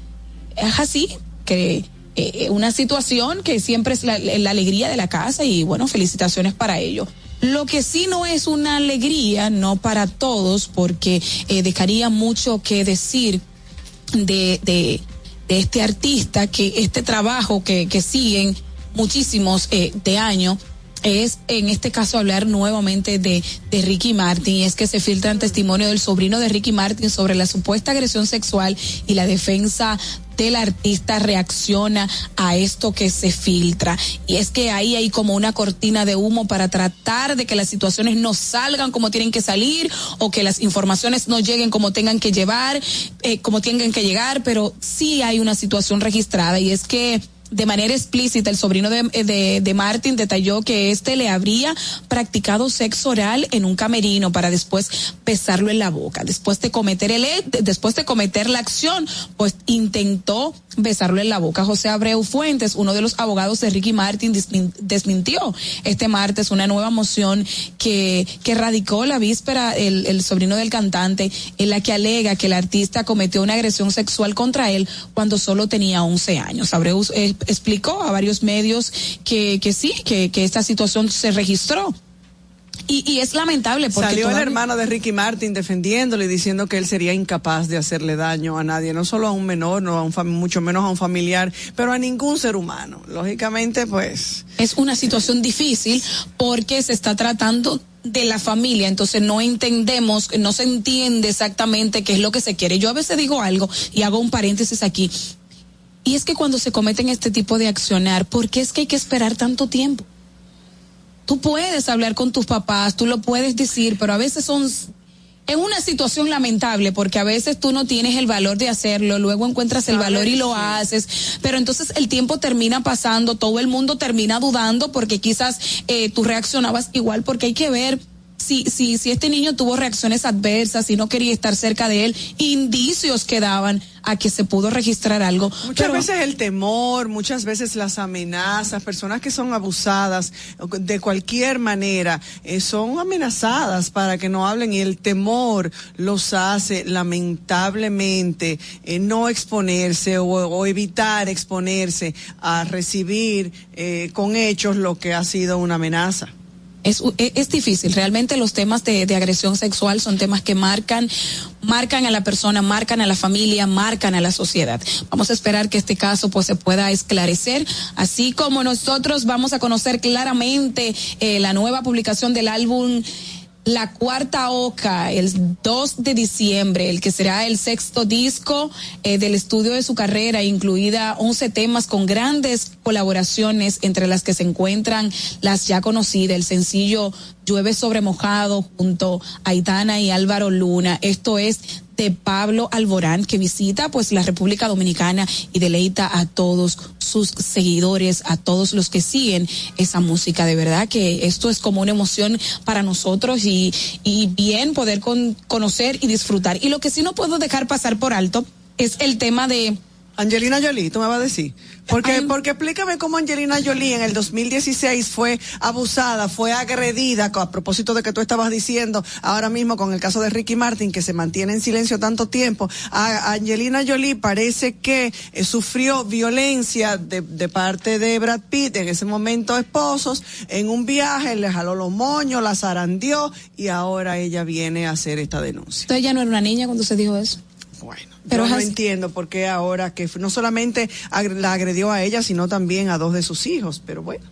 Es así que eh, una situación que siempre es la, la alegría de la casa y bueno, felicitaciones para ello. Lo que sí no es una alegría, no para todos, porque eh, dejaría mucho que decir de, de, de este artista, que este trabajo que, que siguen muchísimos eh, de año es en este caso hablar nuevamente de, de Ricky Martin. Y es que se filtran testimonio del sobrino de Ricky Martin sobre la supuesta agresión sexual y la defensa del artista reacciona a esto que se filtra. Y es que ahí hay como una cortina de humo para tratar de que las situaciones no salgan como tienen que salir o que las informaciones no lleguen como tengan que llevar eh, como tengan que llegar pero sí hay una situación registrada. Y es que de manera explícita, el sobrino de, de, de Martin detalló que éste le habría practicado sexo oral en un camerino para después besarlo en la boca. Después de cometer el, después de cometer la acción, pues intentó besarlo en la boca. José Abreu Fuentes, uno de los abogados de Ricky Martin, desmin- desmintió este martes una nueva moción que, que radicó la víspera el, el sobrino del cantante, en la que alega que el artista cometió una agresión sexual contra él cuando solo tenía 11 años. Abreu eh, explicó a varios medios que, que sí, que, que esta situación se registró. Y, y es lamentable porque Salió el hermano de Ricky Martin defendiéndole y diciendo que él sería incapaz de hacerle daño a nadie, no solo a un menor, no a un mucho menos a un familiar, pero a ningún ser humano. Lógicamente, pues. es una situación difícil porque se está tratando de la familia, entonces no entendemos, no se entiende exactamente qué es lo que se quiere. Yo a veces digo algo y hago un paréntesis aquí. Y es que cuando se cometen este tipo de accionar, ¿por qué es que hay que esperar tanto tiempo? Tú puedes hablar con tus papás, tú lo puedes decir, pero a veces son es una situación lamentable porque a veces tú no tienes el valor de hacerlo, luego encuentras el valor y lo haces, pero entonces el tiempo termina pasando, todo el mundo termina dudando porque quizás eh, tú reaccionabas igual porque hay que ver si, si, si este niño tuvo reacciones adversas, si no quería estar cerca de él, indicios que daban a que se pudo registrar algo. Muchas Pero- veces el temor, muchas veces las amenazas, personas que son abusadas de cualquier manera, eh, son amenazadas para que no hablen y el temor los hace lamentablemente eh, no exponerse o, o evitar exponerse a recibir eh, con hechos lo que ha sido una amenaza. Es, es, es difícil, realmente los temas de, de agresión sexual son temas que marcan, marcan a la persona, marcan a la familia, marcan a la sociedad. Vamos a esperar que este caso pues se pueda esclarecer, así como nosotros vamos a conocer claramente eh, la nueva publicación del álbum La Cuarta Oca, el 2 de diciembre, el que será el sexto disco eh, del estudio de su carrera, incluida 11 temas con grandes colaboraciones, entre las que se encuentran las ya conocidas, el sencillo Llueve sobre mojado junto a Aitana y Álvaro Luna. Esto es Pablo Alborán, que visita pues la República Dominicana y deleita a todos sus seguidores, a todos los que siguen esa música. De verdad que esto es como una emoción para nosotros y, y bien poder con, conocer y disfrutar. Y lo que sí no puedo dejar pasar por alto es el tema de Angelina Jolie, tú me vas a decir. Porque, porque explícame cómo Angelina Jolie en el 2016 fue abusada, fue agredida, a propósito de que tú estabas diciendo ahora mismo con el caso de Ricky Martin, que se mantiene en silencio tanto tiempo. A Angelina Jolie parece que eh, sufrió violencia de, de, parte de Brad Pitt, en ese momento esposos, en un viaje, le jaló los moños, la zarandeó y ahora ella viene a hacer esta denuncia. Entonces ella no era una niña cuando se dijo eso. Bueno. Pero Yo no entiendo por qué ahora que no solamente la agredió a ella, sino también a dos de sus hijos, pero bueno.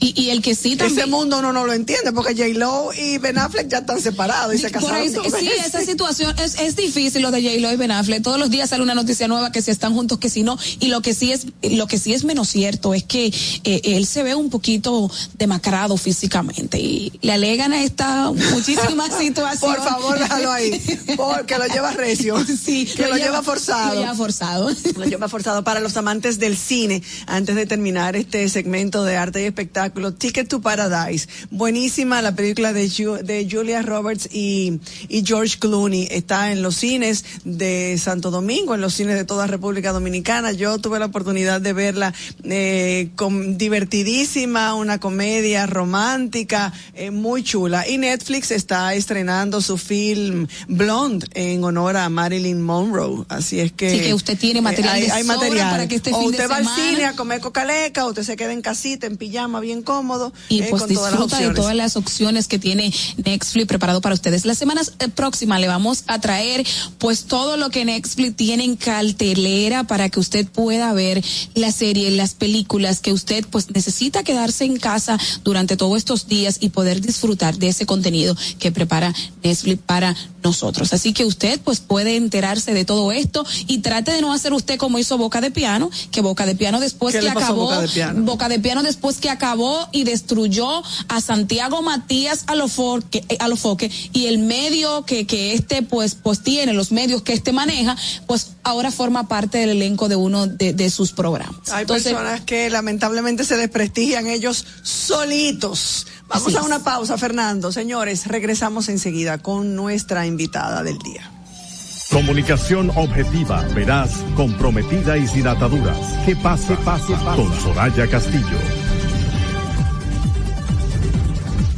Y, y, el que sí también. Ese mundo no, no lo entiende porque J-Lo y Ben Affleck ya están separados y se casaron. Ahí, sí, esa situación es, es difícil lo de J-Lo y Ben Affleck. Todos los días sale una noticia nueva que si están juntos, que si no. Y lo que sí es, lo que sí es menos cierto es que eh, él se ve un poquito demacrado físicamente y le alegan a esta muchísimas situaciones. Por favor, déjalo ahí. Porque lo lleva recio. Sí, que lo, lleva, forzado. Lo lleva forzado. Lo lleva forzado para los amantes del cine. Antes de terminar este segmento de arte y espectáculo Ticket to Paradise. Buenísima la película de, de Julia Roberts y, y George Clooney. Está en los cines de Santo Domingo, en los cines de toda República Dominicana. Yo tuve la oportunidad de verla eh, con, divertidísima, una comedia romántica, eh, muy chula. Y Netflix está estrenando su film Blonde en honor a Marilyn Monroe. Así es que. Sí, que usted tiene material hay, material. para que este o fin usted de va semana... al cine a comer cocaleca, o usted se queda en casita, en pijama, bien cómodo. Y eh, pues disfruta todas de todas las opciones que tiene Netflix preparado para ustedes. La semana eh, próxima le vamos a traer pues todo lo que Netflix tiene en cartelera para que usted pueda ver la serie, las películas que usted pues necesita quedarse en casa durante todos estos días y poder disfrutar de ese contenido que prepara Netflix para nosotros. Así que usted pues puede enterarse de todo esto y trate de no hacer usted como hizo Boca de Piano, que Boca de Piano después ¿Qué que acabó, Boca de Piano? Boca de Piano después que acabó y destruyó a Santiago Matías a los foque, a los foque y el medio que, que este pues pues tiene, los medios que este maneja, pues ahora forma parte del elenco de uno de, de sus programas. Hay Entonces, personas que lamentablemente se desprestigian ellos solitos. Vamos a es. una pausa, Fernando. Señores, regresamos enseguida con nuestra invitada del día. Comunicación objetiva, veraz, comprometida y sin ataduras. ¿Qué pasa? pasa, Con Soraya Castillo.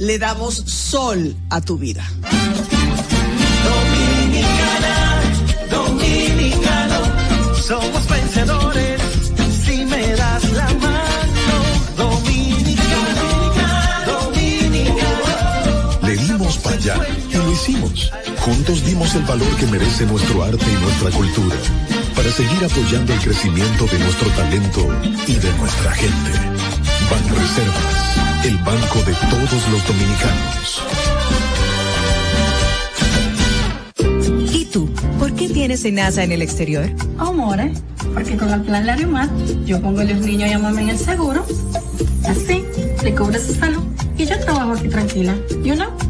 le damos sol a tu vida. Dominicana, dominicano, somos vencedores si me das la mano. Dominicano, dominicano. Le dimos para allá y lo hicimos. Juntos dimos el valor que merece nuestro arte y nuestra cultura para seguir apoyando el crecimiento de nuestro talento y de nuestra gente. Banreservas, el banco de todos los dominicanos. ¿Y tú? ¿Por qué tienes SENASA en el exterior? Amores, porque con el plan Larimar yo pongo a los niños y a mamá en el seguro. Así, le cubre su salud y yo trabajo aquí tranquila. ¿You know?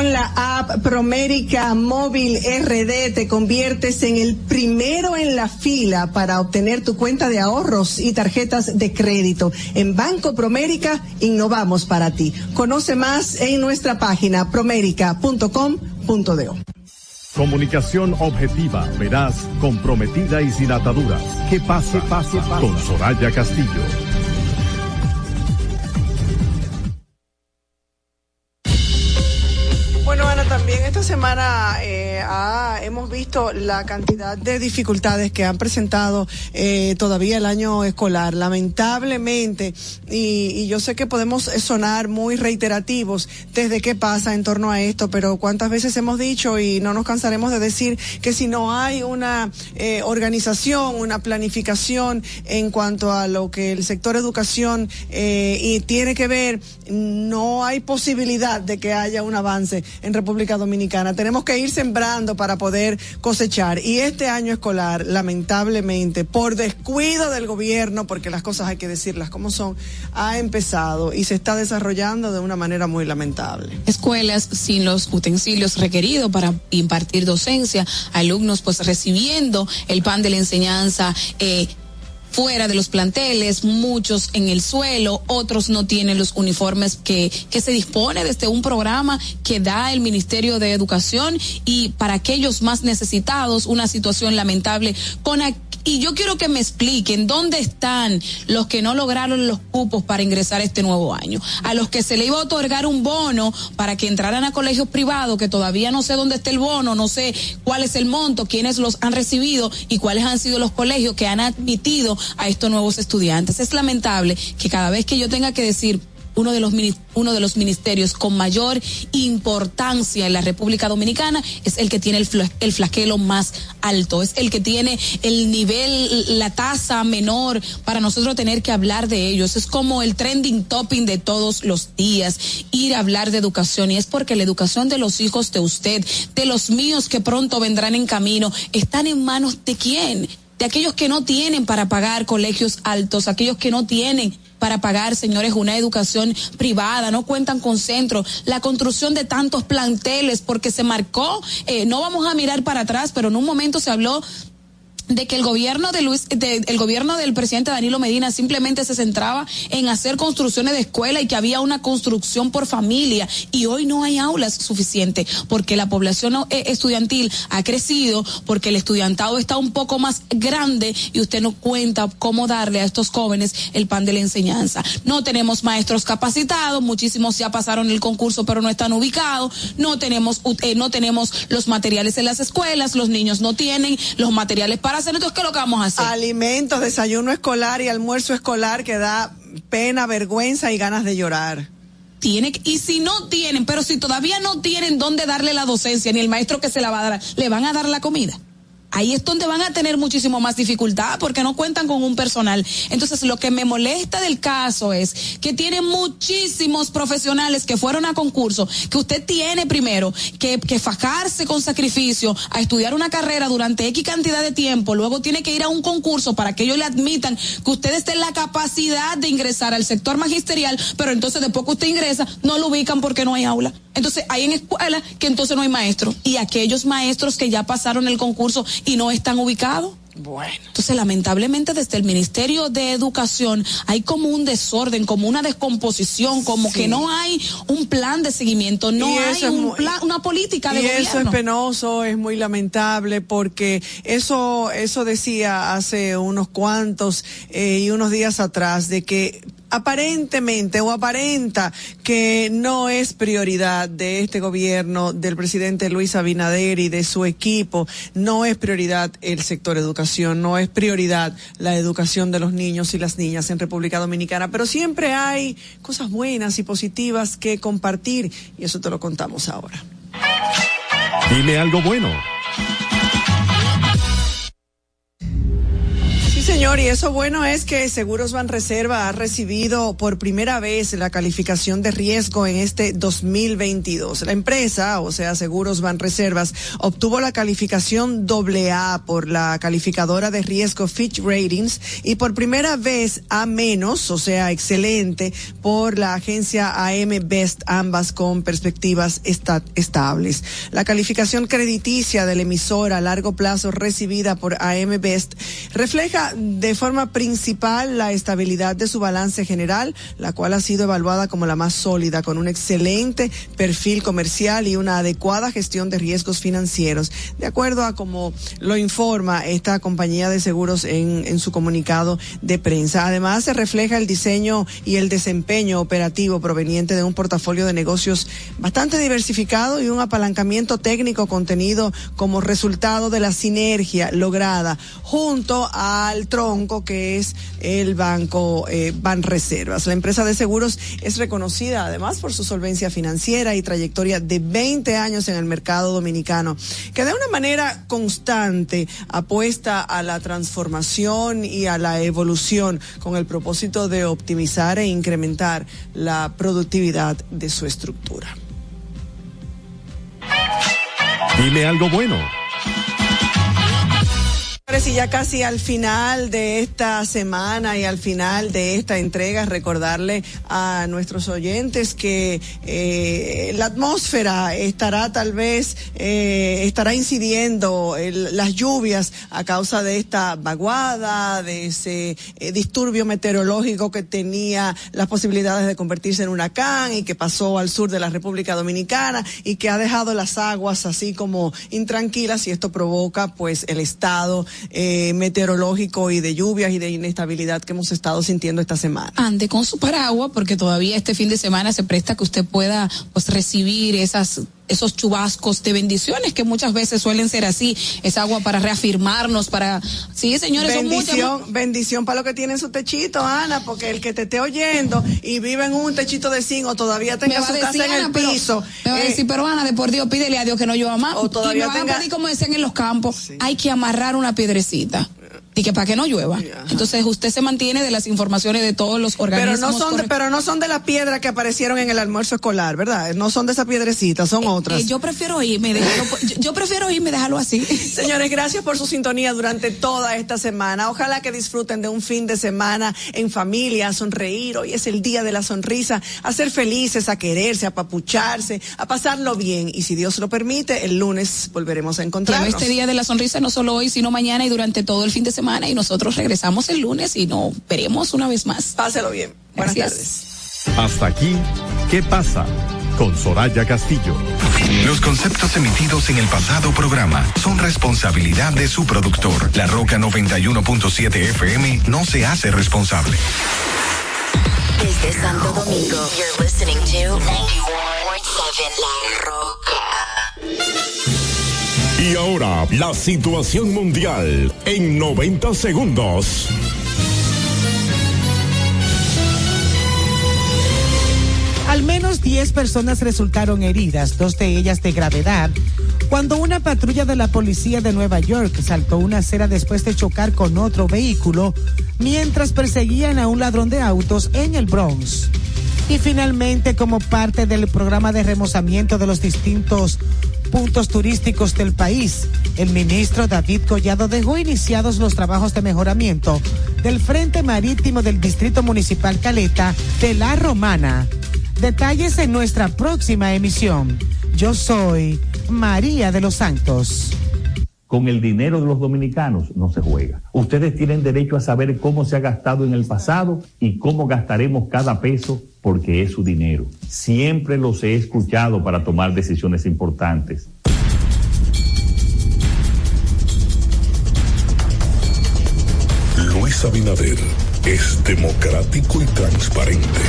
Con la app Promérica Móvil RD te conviertes en el primero en la fila para obtener tu cuenta de ahorros y tarjetas de crédito. En Banco Promérica innovamos para ti. Conoce más en nuestra página promérica.com.do. Comunicación objetiva, veraz, comprometida y sin ataduras. ¿Qué pasa? pasa, Con Soraya Castillo. Semana eh, hemos visto la cantidad de dificultades que han presentado eh, todavía el año escolar, lamentablemente, y, yo sé que podemos sonar muy reiterativos desde qué pasa en torno a esto, pero cuántas veces hemos dicho y no nos cansaremos de decir que si no hay una eh, organización, una planificación en cuanto a lo que el sector educación y tiene que ver, no hay posibilidad de que haya un avance en República Dominicana. Tenemos que ir sembrando para poder cosechar. Y este año escolar, lamentablemente, por descuido del gobierno, porque las cosas hay que decirlas como son, ha empezado y se está desarrollando de una manera muy lamentable. escuelas sin los utensilios requeridos para impartir docencia, alumnos pues recibiendo el pan de la enseñanza eh, fuera de los planteles, muchos en el suelo, otros no tienen los uniformes que, que se dispone desde un programa que da el Ministerio de Educación y para aquellos más necesitados, una situación lamentable con y yo quiero que me expliquen dónde están los que no lograron los cupos para ingresar este nuevo año. A los que se le iba a otorgar un bono para que entraran a colegios privados, que todavía no sé dónde está el bono, no sé cuál es el monto, quiénes los han recibido y cuáles han sido los colegios que han admitido a estos nuevos estudiantes. Es lamentable que cada vez que yo tenga que decir uno de los uno de los ministerios con mayor importancia en la República Dominicana es el que tiene el, el flaquelo más alto, es el que tiene el nivel, la tasa menor para nosotros tener que hablar de ellos. Es como el trending topping de todos los días, ir a hablar de educación y es porque la educación de los hijos de usted, de los míos que pronto vendrán en camino, están en manos de quién? De aquellos que no tienen para pagar colegios altos, aquellos que no tienen para pagar, señores, una educación privada, no cuentan con centro, la construcción de tantos planteles, porque se marcó, eh, no vamos a mirar para atrás, pero en un momento se habló de que el gobierno de Luis, de- el gobierno del presidente Danilo Medina simplemente se centraba en hacer construcciones de escuela y que había una construcción por familia y hoy no hay aulas suficientes porque la población eh, estudiantil ha crecido, porque el estudiantado está un poco más grande y usted no cuenta cómo darle a estos jóvenes el pan de la enseñanza. No tenemos maestros capacitados, muchísimos ya pasaron el concurso pero no están ubicados, no tenemos eh, no tenemos los materiales en las escuelas, los niños no tienen los materiales para hacer, entonces ¿qué es lo que vamos a hacer? Alimentos, desayuno escolar y almuerzo escolar que da pena, vergüenza y ganas de llorar. tiene que- y si no tienen, pero si todavía no tienen dónde darle la docencia ni el maestro que se la va a dar, le van a dar la comida. Ahí es donde van a tener muchísimo más dificultad porque no cuentan con un personal. Entonces, lo que me molesta del caso es que tiene muchísimos profesionales que fueron a concurso, que usted tiene primero que, que fajarse con sacrificio a estudiar una carrera durante X cantidad de tiempo, luego tiene que ir a un concurso para que ellos le admitan que usted esté en la capacidad de ingresar al sector magisterial, pero entonces después que usted ingresa, no lo ubican porque no hay aula. Entonces, hay en escuela que entonces no hay maestro. Y aquellos maestros que ya pasaron el concurso y no están ubicados. Bueno. Entonces, lamentablemente, desde el Ministerio de Educación hay como un desorden, como una descomposición, como que no hay un plan de seguimiento, no hay un muy- plan, una política de y eso es gobierno. penoso, es muy lamentable porque eso, eso decía hace unos cuantos eh, y unos días atrás de que aparentemente o aparenta que no es prioridad de este gobierno, del presidente Luis Abinader y de su equipo, no es prioridad el sector educación, no es prioridad la educación de los niños y las niñas en República Dominicana, pero siempre hay cosas buenas y positivas que compartir y eso te lo contamos ahora. Dime algo bueno. Señor, y eso bueno es que Seguros Banreserva ha recibido por primera vez la calificación de riesgo en este 2022. La empresa, o sea, Seguros Banreservas, obtuvo la calificación AA por la calificadora de riesgo Fitch Ratings y por primera vez A menos, o sea, excelente, por la agencia AM Best, ambas con perspectivas esta- estables. La calificación crediticia de la emisora a largo plazo recibida por AM Best refleja de forma principal la estabilidad de su balance general, la cual ha sido evaluada como la más sólida, con un excelente perfil comercial y una adecuada gestión de riesgos financieros, de acuerdo a como lo informa esta compañía de seguros en, su comunicado de prensa. Además, se refleja el diseño y el desempeño operativo proveniente de un portafolio de negocios bastante diversificado y un apalancamiento técnico contenido como resultado de la sinergia lograda junto al tronco que es el banco eh, Banreservas. La empresa de seguros es reconocida además por su solvencia financiera y trayectoria de 20 años en el mercado dominicano, que de una manera constante apuesta a la transformación y a la evolución con el propósito de optimizar e incrementar la productividad de su estructura. Dime algo bueno. Y ya casi al final de esta semana y al final de esta entrega, recordarle a nuestros oyentes que eh, la atmósfera estará tal vez, eh, estará incidiendo el- las lluvias a causa de esta vaguada, de ese eh, disturbio meteorológico que tenía las posibilidades de convertirse en huracán y que pasó al sur de la República Dominicana y que ha dejado las aguas así como intranquilas y esto provoca pues el estado eh, meteorológico y de lluvias y de inestabilidad que hemos estado sintiendo esta semana. ande con su paraguas porque todavía este fin de semana se presta que usted pueda pues recibir esas esos chubascos de bendiciones que muchas veces suelen ser así, es agua para reafirmarnos, para sí, señores, son muchas bendición, bendición para lo que tiene en su techito, Ana, porque el que te esté oyendo y vive en un techito de zinc o todavía tenga su a casa decir, en el pero- piso. me va a eh, decir, pero Ana, de por Dios, pídele a Dios que no llueva más. O todavía y me van tenga- a pedir, como decían en los campos, hay que amarrar una piedrecita. Y que para que no llueva. Entonces usted se mantiene de las informaciones de todos los pero organismos. no son de, pero no son de las piedras que aparecieron en el almuerzo escolar, ¿verdad? No son de esa piedrecita, son otras. Eh, yo prefiero irme, dejarlo, yo, yo prefiero irme, dejarlo así. Señores, gracias por su sintonía durante toda esta semana. Ojalá que disfruten de un fin de semana en familia, a sonreír. Hoy es el día de la sonrisa, a ser felices, a quererse, a papucharse, a pasarlo bien. Y si Dios lo permite, el lunes volveremos a Lleva encontrarnos. este día de la sonrisa no solo hoy, sino mañana y durante todo el fin de semana. Y nosotros regresamos el lunes y nos veremos una vez más. Páselo bien. Buenas Gracias. Hasta aquí, ¿qué pasa? Con Soraya Castillo. Los conceptos emitidos en el pasado programa son responsabilidad de su productor. La Roca 91.7 FM no se hace responsable. Desde Santo Domingo, you're listening to 91.7 La Roca. Y ahora, la situación mundial en 90 segundos. Al menos 10 personas resultaron heridas, dos de ellas de gravedad, cuando una patrulla de la policía de Nueva York saltó una acera después de chocar con otro vehículo mientras perseguían a un ladrón de autos en el Bronx. Y finalmente, como parte del programa de remozamiento de los distintos puntos turísticos del país, el ministro David Collado dejó iniciados los trabajos de mejoramiento del Frente Marítimo del Distrito Municipal Caleta de La Romana. Detalles en nuestra próxima emisión. Yo soy María de los Santos. Con el dinero de los dominicanos no se juega. Ustedes tienen derecho a saber cómo se ha gastado en el pasado y cómo gastaremos cada peso porque es su dinero. Siempre los he escuchado para tomar decisiones importantes. Luis Abinader es democrático y transparente.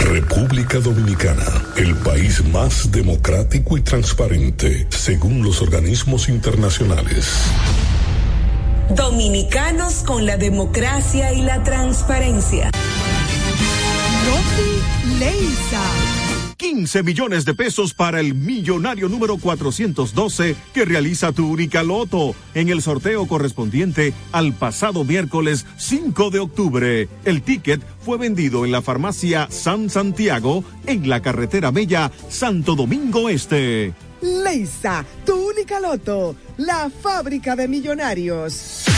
República Dominicana, el país más democrático y transparente, según los organismos internacionales. Dominicanos con la democracia y la transparencia. Noti Leisa. 15 millones de pesos para el millonario número 412 que realiza tu única loto en el sorteo correspondiente al pasado miércoles 5 de octubre. El ticket fue vendido en la farmacia San Santiago en la carretera Bella Santo Domingo Este. Leisa, tu única loto, la fábrica de millonarios.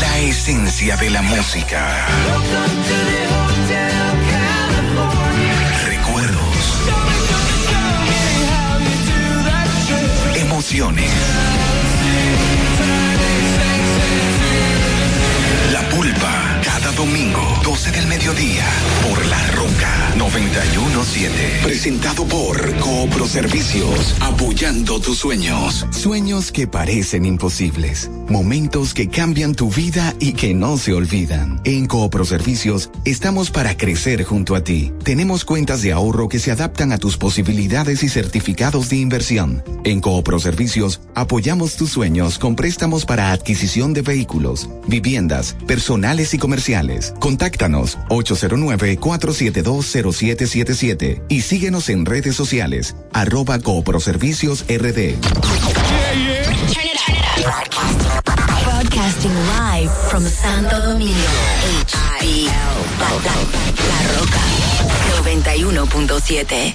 La esencia de la música. Recuerdos. Emociones. La pulpa. Domingo, 12 del mediodía. Por La Roca 917. Presentado por Coopro Servicios. Apoyando tus sueños. Sueños que parecen imposibles. Momentos que cambian tu vida y que no se olvidan. En Coopro Servicios estamos para crecer junto a ti. Tenemos cuentas de ahorro que se adaptan a tus posibilidades y certificados de inversión. En Coopro Servicios apoyamos tus sueños con préstamos para adquisición de vehículos, viviendas, personales y comerciales. Contáctanos 809-472-0777 y síguenos en redes sociales arroba Cooproservicios RD. Broadcasting live from Santo Domingo. HIL. La, la, la Roca. 91.7.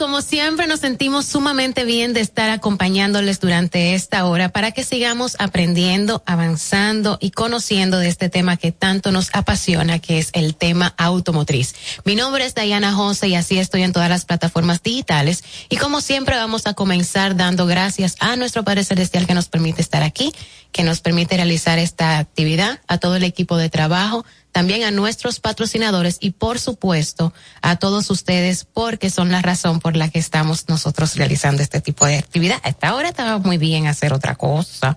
Como siempre nos sentimos sumamente bien de estar acompañándoles durante esta hora para que sigamos aprendiendo, avanzando y conociendo de este tema que tanto nos apasiona, que es el tema automotriz. Mi nombre es Diana Jose y así estoy en todas las plataformas digitales y como siempre vamos a comenzar dando gracias a nuestro Padre Celestial que nos permite estar aquí, que nos permite realizar esta actividad, a todo el equipo de trabajo, también a nuestros patrocinadores y por supuesto a todos ustedes porque son la razón por la que estamos nosotros realizando este tipo de actividad. A esta hora estaba muy bien hacer otra cosa.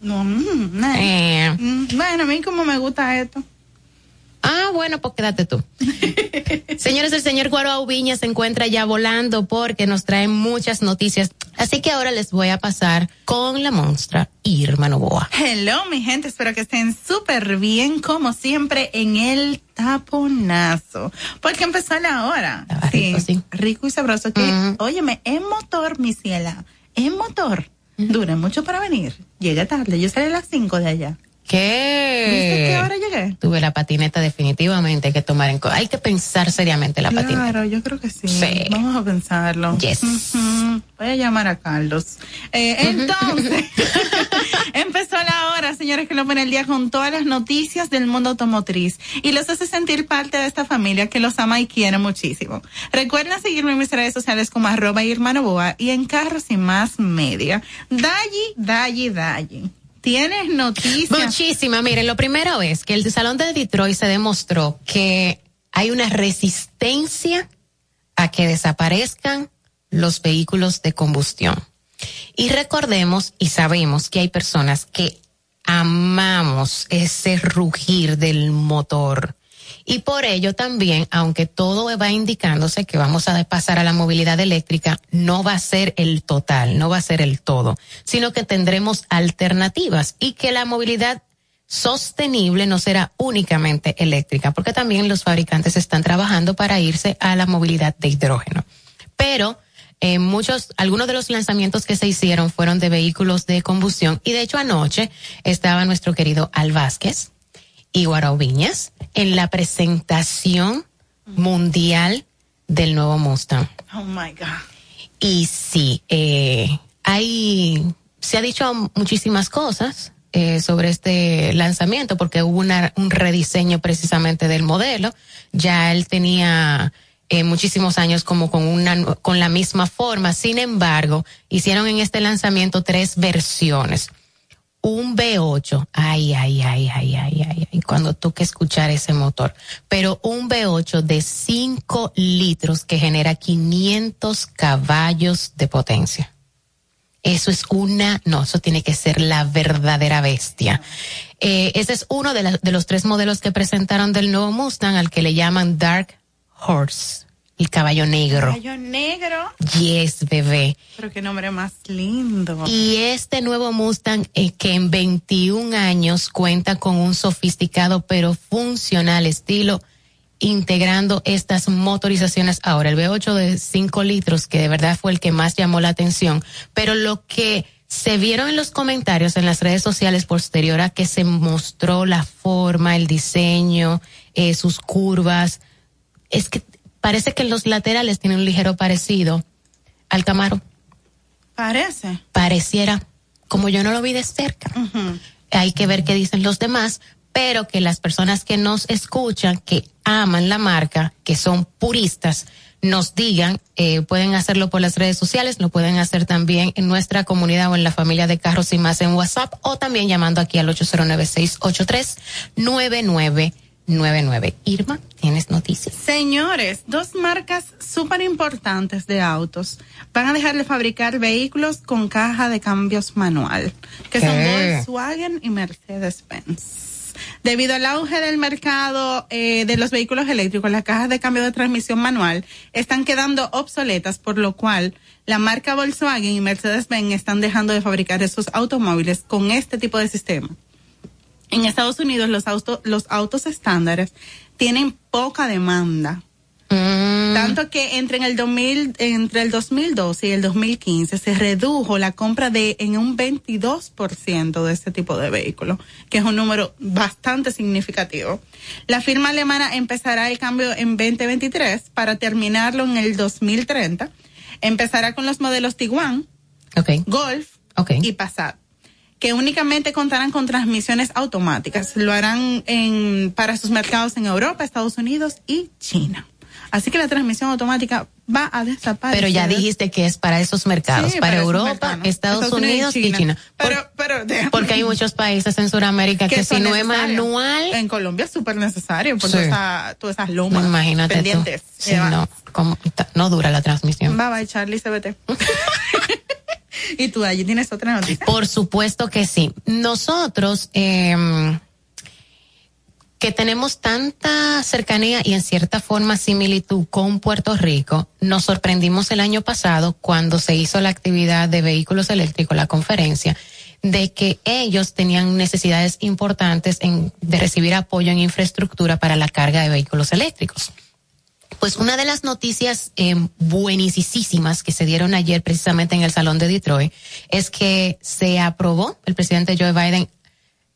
No, mm. Eh. Mm, bueno, a mí como me gusta esto. Ah, bueno, pues quédate tú. Señores, el señor Guaro Viña se encuentra ya volando porque nos trae muchas noticias. Así que ahora les voy a pasar con la monstrua Irma Novoa. Hello, mi gente, espero que estén súper bien, como siempre, en el taponazo. Porque empezó la hora. rico, sí. Rico y sabroso. Que, óyeme, en motor, mi ciela, en motor, dura mucho para venir. Llega tarde, yo salí a las 5 de allá. ¿Qué? ¿Viste qué hora llegué? Tuve la patineta definitivamente hay que tomar en hay que pensar seriamente la patineta. Claro, yo creo que sí. Sí. Vamos a pensarlo. Yes. Voy a llamar a Carlos. Eh, entonces, empezó la hora, señores, que lo pone el día con todas las noticias del mundo automotriz y los hace sentir parte de esta familia que los ama y quiere muchísimo. Recuerden seguirme en mis redes sociales como arroba Irma Novoa y en Carros y Más Media. Dalli, Dalli, Dalli. ¿Tienes noticias? Muchísima. Miren, lo primero es que el Salón de Detroit se demostró que hay una resistencia a que desaparezcan los vehículos de combustión. Y recordemos y sabemos que hay personas que amamos ese rugir del motor Y por ello también, aunque todo va indicándose que vamos a pasar a la movilidad eléctrica, no va a ser el total, no va a ser el todo, sino que tendremos alternativas y que la movilidad sostenible no será únicamente eléctrica, porque también los fabricantes están trabajando para irse a la movilidad de hidrógeno. Pero eh, muchos, algunos de los lanzamientos que se hicieron fueron de vehículos de combustión y de hecho anoche estaba nuestro querido Al Vázquez y en la presentación mundial del nuevo Mustang. Oh my God. Y sí, eh, hay, se ha dicho muchísimas cosas eh, sobre este lanzamiento porque hubo una, un rediseño precisamente del modelo. Ya él tenía eh, muchísimos años como con una, con la misma forma. Sin embargo, hicieron en este lanzamiento tres versiones. Un V8, ay, ay, ay, ay, ay, ay, ay, cuando toque escuchar ese motor. Pero un V8 de 5 litros que genera 500 caballos de potencia. Eso es una, no, eso tiene que ser la verdadera bestia. Eh, ese es uno de, los tres modelos que presentaron del nuevo Mustang al que le llaman Dark Horse, el caballo negro. Rayo negro. Yes, bebé. Pero qué nombre más lindo. Y este nuevo Mustang eh, que en 21 años cuenta con un sofisticado pero funcional estilo integrando estas motorizaciones ahora el V8 de 5 litros que de verdad fue el que más llamó la atención pero lo que se vieron en los comentarios en las redes sociales posterior a que se mostró la forma el diseño eh, sus curvas es que parece que los laterales tienen un ligero parecido al Camaro. Parece. pareciera, como yo no lo vi de cerca, hay que ver qué dicen los demás, pero que las personas que nos escuchan, que aman la marca, que son puristas, nos digan, eh, pueden hacerlo por las redes sociales, lo pueden hacer también en nuestra comunidad o en la familia de Carros y Más en WhatsApp o también llamando aquí al 809-683-9999. Irma, ¿tienes noticias? Señores, dos marcas súper importantes de autos van a dejar de fabricar vehículos con caja de cambios manual, que son. Volkswagen y Mercedes-Benz. Debido al auge del mercado eh, de los vehículos eléctricos, las cajas de cambio de transmisión manual están quedando obsoletas, por lo cual la marca Volkswagen y Mercedes-Benz están dejando de fabricar esos automóviles con este tipo de sistema. En Estados Unidos los autos, los autos estándares tienen poca demanda. Tanto que entre en el 2000, entre el 2012 y el 2015 se redujo la compra de en un 22% de este tipo de vehículos, que es un número bastante significativo. La firma alemana empezará el cambio en 2023 para terminarlo en el 2030. Empezará con los modelos Tiguan, Golf y Passat que únicamente contarán con transmisiones automáticas. Lo harán en, para sus mercados en Europa, Estados Unidos y China. Así que la transmisión automática va a desaparecer. Pero ya dijiste que es para esos mercados, Sí, para, Europa. Estados, Estados Unidos y China. Pero, pero, déjame- Porque hay muchos países en Sudamérica que, si no es manual, En Colombia es súper necesario por Sí. todas esas- lomas no, imagínate tú. pendientes. Sí, va. no, como- no dura la transmisión. Bye bye, Charlie, CBT. y tú allí tienes otra noticia. Por supuesto que sí. Nosotros, eh, que tenemos tanta cercanía y en cierta forma similitud con Puerto Rico, nos sorprendimos el año pasado cuando se hizo la actividad de vehículos eléctricos, la conferencia, de que ellos tenían necesidades importantes en, de recibir apoyo en infraestructura para la carga de vehículos eléctricos. Pues una de las noticias eh, buenísimas que se dieron ayer precisamente en el Salón de Detroit es que se aprobó, el presidente Joe Biden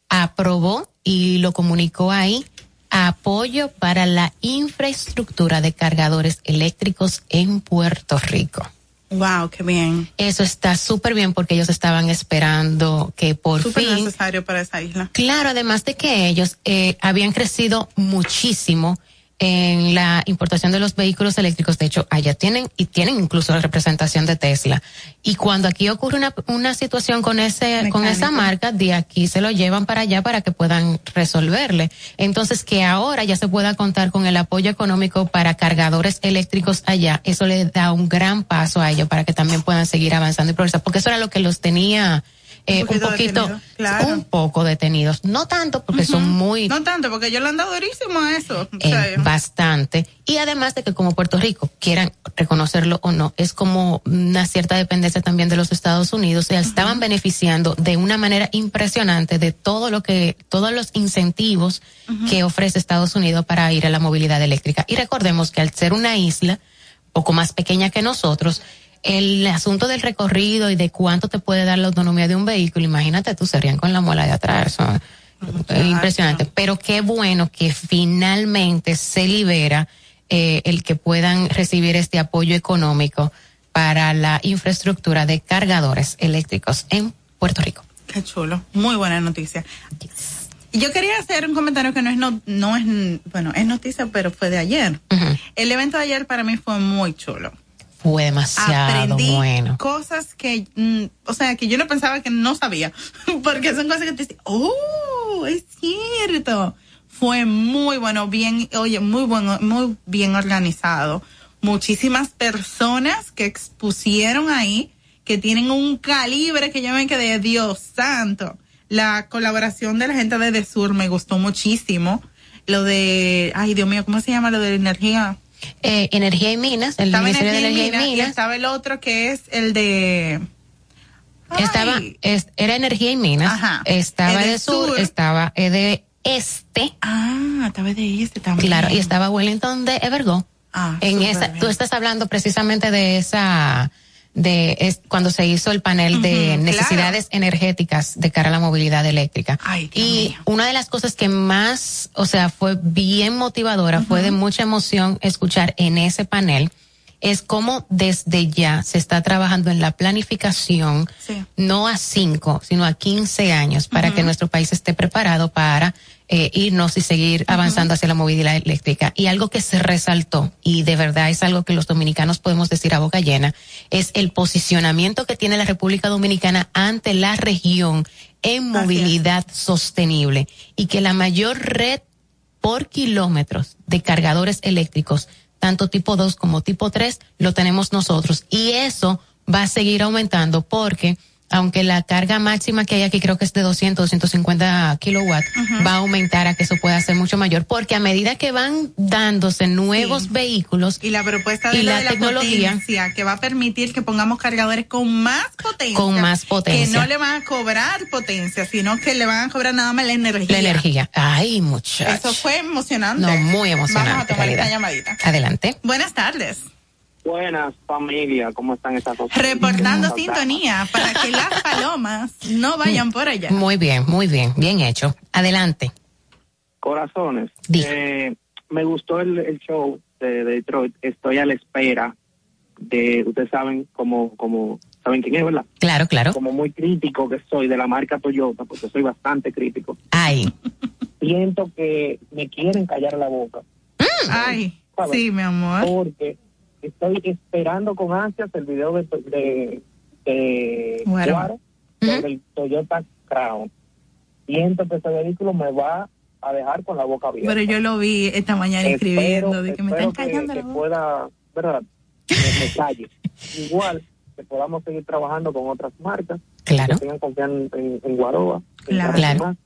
aprobó y lo comunicó ahí, apoyo para la infraestructura de cargadores eléctricos en Puerto Rico. Wow, qué bien. Eso está súper bien porque ellos estaban esperando que por Súper fin necesario para esa isla. Claro, además de que ellos eh, habían crecido muchísimo en la importación de los vehículos eléctricos. De hecho, allá tienen y tienen incluso la representación de Tesla. Y cuando aquí ocurre una, una situación con ese, con esa marca, de aquí se lo llevan para allá para que puedan resolverle. Entonces, que ahora ya se pueda contar con el apoyo económico para cargadores eléctricos allá, eso le da un gran paso a ellos para que también puedan seguir avanzando y progresar, porque eso era lo que los tenía eh, un poquito poquito, detenidos, claro. un poco detenidos. No tanto porque son muy No tanto, porque yo le han dado durísimo a eso. O eh, sea, bastante. Y además de que como Puerto Rico, quieran reconocerlo o no, es como una cierta dependencia también de los Estados Unidos. O sea, estaban beneficiando de una manera impresionante de todo lo que, todos los incentivos que ofrece Estados Unidos para ir a la movilidad eléctrica. Y recordemos que al ser una isla, poco más pequeña que nosotros, el asunto del recorrido y de cuánto te puede dar la autonomía de un vehículo, imagínate tú serían con la muela de atrás. eso es impresionante. Pero qué bueno que finalmente se libera eh, el que puedan recibir este apoyo económico para la infraestructura de cargadores eléctricos en Puerto Rico. Qué chulo. Muy buena noticia. Yo quería hacer un comentario que no es, no, no es, bueno, es noticia, pero fue de ayer. El evento de ayer para mí fue muy chulo. Fue demasiado Aprendí bueno. cosas que, mm, o sea, que yo no pensaba que no sabía, porque son cosas que te dicen, oh, es cierto. Fue muy bueno, bien, oye, muy bueno, muy bien organizado. Muchísimas personas que expusieron ahí, que tienen un calibre que yo me quedé, Dios santo. La colaboración de la gente de Desur me gustó muchísimo. Lo de, ay Dios mío, ¿cómo se llama lo de energía? Eh, Energía y Minas, el Estaba Ministerio Energía de Energía y Minas, y Minas. estaba el otro que es el de Estaba, es- era Energía y Minas. Ajá. Estaba de sur, Sur. estaba de este. Ah, estaba de este también. Claro, y estaba Wellington de Evergo. Ah, en esa, bien. tú estás hablando precisamente de esa, de es, cuando se hizo el panel de necesidades energéticas de cara a la movilidad eléctrica. y una de las cosas que más, o sea, fue bien motivadora, fue de mucha emoción escuchar en ese panel, es cómo desde ya se está trabajando en la planificación, Sí. no a cinco, sino a 15 años, para que nuestro país esté preparado para eh, irnos y seguir avanzando hacia la movilidad eléctrica. Y algo que se resaltó, y de verdad es algo que los dominicanos podemos decir a boca llena, es el posicionamiento que tiene la República Dominicana ante la región en movilidad sostenible y que la mayor red por kilómetros de cargadores eléctricos, tanto tipo 2 como tipo 3, lo tenemos nosotros. Y eso va a seguir aumentando porque, aunque la carga máxima que hay aquí creo que es de 200, 250 kilowatts, va a aumentar a que eso pueda ser mucho mayor. Porque a medida que van dándose nuevos vehículos y la propuesta de, y la, de la tecnología, potencia que va a permitir que pongamos cargadores con más potencia. Con más potencia. Que no le van a cobrar potencia, sino que le van a cobrar nada más la energía. la energía. Ay, muchachos. Eso fue emocionante. No, muy Vamos a emocionante. tomar esta llamadita. Adelante. Buenas tardes. Buenas, familia, ¿cómo están estas dos? Reportando sintonía para que las palomas no vayan por allá. Muy bien, muy bien, bien hecho. Adelante. Corazones, eh, me gustó el, el show de, de Detroit. Estoy a la espera de, ustedes saben cómo, cómo, saben quién es, ¿verdad? Claro, claro. Como muy crítico que soy de la marca Toyota, porque soy bastante crítico. Ay. Siento que me quieren callar la boca. Ay, ¿sabes? sí, mi amor. Porque estoy esperando con ansias el video de, de, de sobre el Toyota Crown. Siento que ese vehículo me va a dejar con la boca abierta. Pero yo lo vi esta mañana Espero- escribiendo de que me están callando que, la boca. pueda, ¿verdad? Me, me calle. Igual que podamos seguir trabajando con otras marcas. Claro. Que tengan confianza en, en Claro.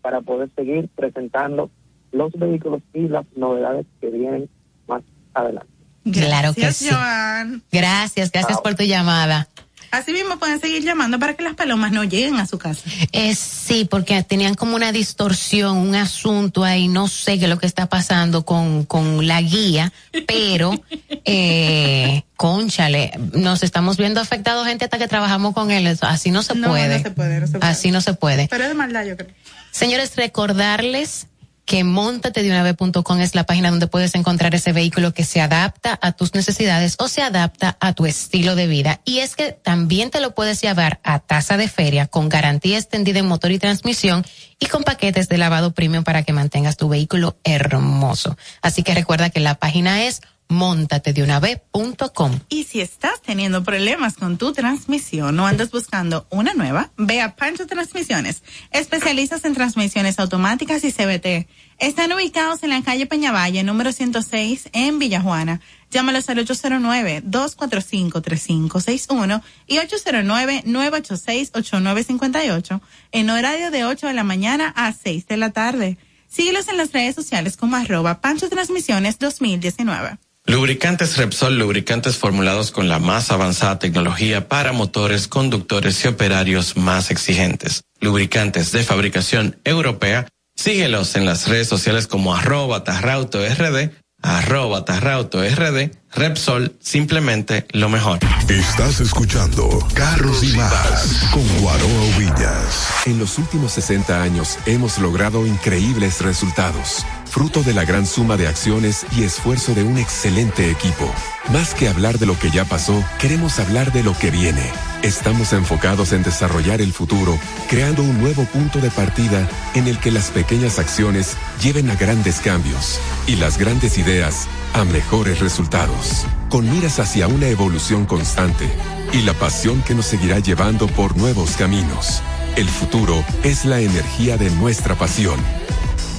Para poder seguir presentando los vehículos y las novedades que vienen más adelante. Claro que Gracias, sí. Joan. Gracias, gracias por tu llamada. Así mismo pueden seguir llamando para que las palomas no lleguen a su casa. Eh, sí, porque tenían como una distorsión, un asunto ahí, no sé qué es lo que está pasando con, con la guía, pero, eh, conchale, nos estamos viendo afectados gente hasta que trabajamos con él, así no se No, puede. no se puede, no se puede. Así no se puede. Pero es de maldad, yo creo. Señores, recordarles que montatedeunave.com es la página donde puedes encontrar ese vehículo que se adapta a tus necesidades o se adapta a tu estilo de vida. Y es que también te lo puedes llevar a tasa de feria con garantía extendida en motor y transmisión y con paquetes de lavado premium para que mantengas tu vehículo hermoso. Así que recuerda que la página es montatedeunavez.com. Y si estás teniendo problemas con tu transmisión o andas buscando una nueva, ve a Pancho Transmisiones, especialistas en transmisiones automáticas y CBT. Están ubicados en la calle Peñavalle, número 106, en Villajuana. Llámalos al 809-245-3561 y 809-986-8958 en horario de 8 de la mañana a 6 de la tarde. Síguelos en las redes sociales como arroba Pancho Transmisiones 2019. Lubricantes Repsol, lubricantes formulados con la más avanzada tecnología para motores, conductores y operarios más exigentes. Lubricantes de fabricación europea. Síguelos en las redes sociales como arroba tarrauto rd, arroba tarrauto rd, Repsol, simplemente lo mejor. Estás escuchando Carros y Más con Guaroa Villas. En los últimos 60 años hemos logrado increíbles resultados, fruto de la gran suma de acciones y esfuerzo de un excelente equipo. Más que hablar de lo que ya pasó, queremos hablar de lo que viene. Estamos enfocados en desarrollar el futuro, creando un nuevo punto de partida en el que las pequeñas acciones lleven a grandes cambios y las grandes ideas a mejores resultados, con miras hacia una evolución constante y la pasión que nos seguirá llevando por nuevos caminos. El futuro es la energía de nuestra pasión.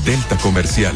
Delta Comercial,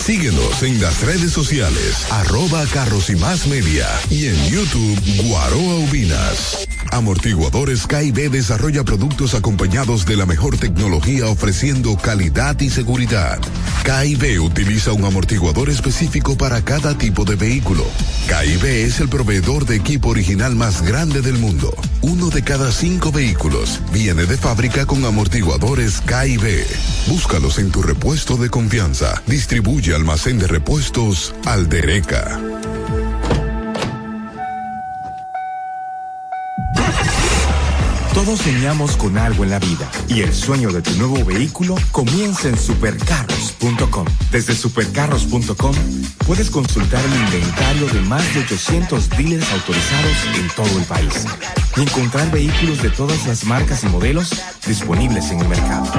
Síguenos en las redes sociales, arroba carros y más media y en YouTube Guaroa Ubinas. Amortiguadores KIB desarrolla productos acompañados de la mejor tecnología ofreciendo calidad y seguridad. KIB utiliza un amortiguador específico para cada tipo de vehículo. KIB es el proveedor de equipo original más grande del mundo. Uno de cada cinco vehículos viene de fábrica con amortiguadores KIB. Búscalos en tu repuesto de confianza. Distribuye almacén de repuestos Aldereca. Todos soñamos con algo en la vida y el sueño de tu nuevo vehículo comienza en supercarros.com. Desde supercarros.com puedes consultar el inventario de más de 800 dealers autorizados en todo el país y encontrar vehículos de todas las marcas y modelos disponibles en el mercado.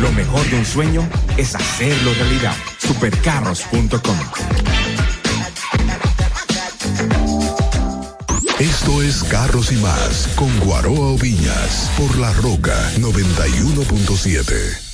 Lo mejor de un sueño es hacerlo realidad. Supercarros.com. Esto es Carros y Más con Guaroa Oviñas por La Roca 91.7.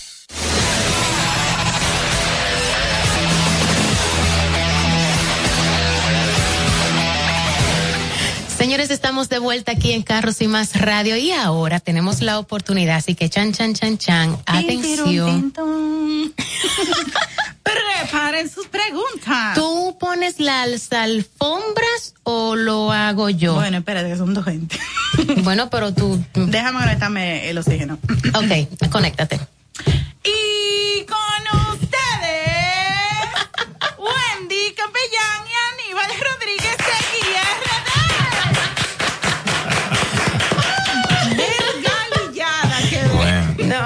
Señores, estamos de vuelta aquí en Carros y Más Radio y ahora tenemos la oportunidad, así que chan, chan, chan, chan, atención. Preparen sus preguntas. ¿Tú pones las alfombras o lo hago yo? Bueno, espérate, que son dos gente. Bueno, pero tú... Déjame conectarme el oxígeno. Ok, conéctate. Y con ustedes, Wendy Capellán y Aníbal Rodríguez de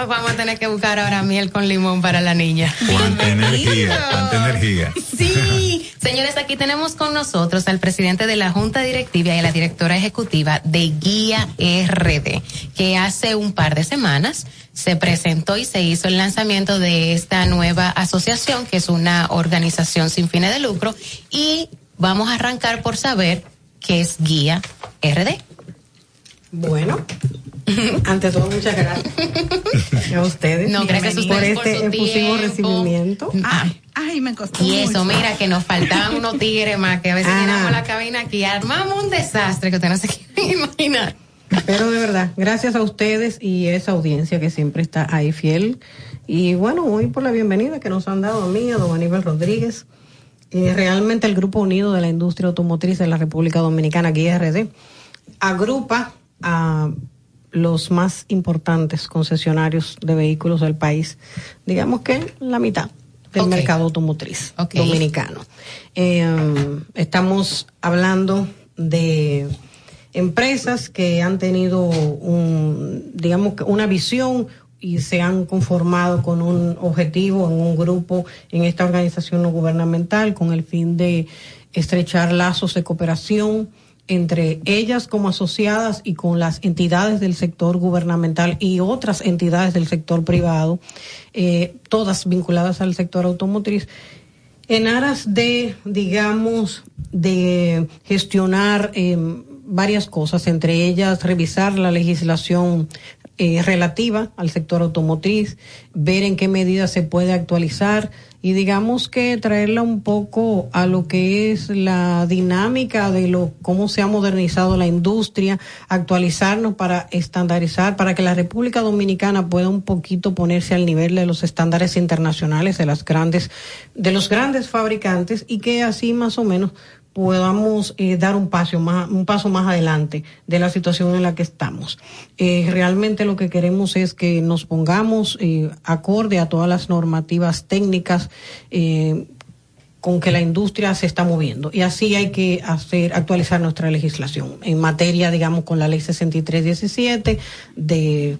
vamos a tener que buscar ahora miel con limón para la niña. Cuánta energía, cuánta energía. Sí, señores, aquí tenemos con nosotros al presidente de la Junta Directiva y a la directora ejecutiva de Guía RD, que hace un par de semanas se presentó y se hizo el lanzamiento de esta nueva asociación, que es una organización sin fines de lucro, y vamos a arrancar por saber qué es Guía RD. Bueno, ante todo, muchas gracias a ustedes No, gracias a por ustedes por este su efusivo tiempo. recibimiento. Ay, ay, me costó Y eso, mucho. mira, que nos faltaban unos tigres más, que a veces Ah. llenamos la cabina aquí, armamos un desastre que usted no se quiere imaginar. Pero de verdad, gracias a ustedes y esa audiencia que siempre está ahí fiel. Y bueno, hoy por la bienvenida que nos han dado a mí, a don Aníbal Rodríguez. Eh, realmente el Grupo Unido de la Industria Automotriz de la República Dominicana, aquí RD, agrupa a los más importantes concesionarios de vehículos del país. Digamos que la mitad del mercado automotriz dominicano. Eh, estamos hablando de empresas que han tenido un, digamos, una visión y se han conformado con un objetivo en un grupo en esta organización no gubernamental con el fin de estrechar lazos de cooperación entre ellas como asociadas y con las entidades del sector gubernamental y otras entidades del sector privado, eh, todas vinculadas al sector automotriz, en aras de, digamos, de gestionar eh, varias cosas, entre ellas revisar la legislación eh, relativa al sector automotriz, ver en qué medida se puede actualizar y digamos que traerla un poco a lo que es la dinámica de lo cómo se ha modernizado la industria, actualizarnos para estandarizar, para que la República Dominicana pueda un poquito ponerse al nivel de los estándares internacionales de las grandes, de los grandes fabricantes y que así más o menos podamos eh, dar un paso más un paso más adelante de la situación en la que estamos. Eh, realmente lo que queremos es que nos pongamos eh, acorde a todas las normativas técnicas con que la industria se está moviendo y así hay que hacer actualizar nuestra legislación en materia, digamos, con la ley 6317 de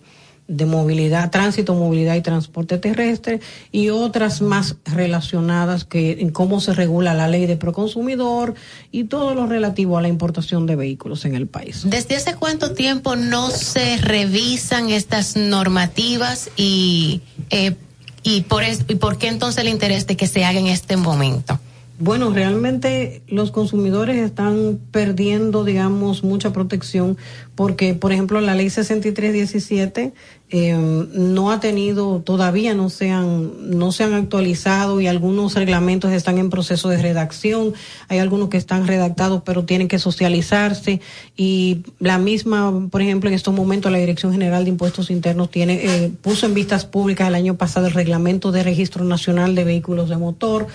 de movilidad, tránsito, movilidad y transporte terrestre y otras más relacionadas que en cómo se regula la ley de proconsumidor y todo lo relativo a la importación de vehículos en el país. ¿Desde hace cuánto tiempo no se revisan estas normativas y eh, y por y por qué entonces el interés de que se haga en este momento? Bueno, realmente los consumidores están perdiendo, digamos, mucha protección porque, por ejemplo, la ley 6317 eh, no ha tenido, todavía no se, han, no se han actualizado y algunos reglamentos están en proceso de redacción. Hay algunos que están redactados pero tienen que socializarse y la misma, por ejemplo, en estos momentos la Dirección General de Impuestos Internos tiene eh, puso en vistas públicas el año pasado el reglamento de registro nacional de vehículos de motor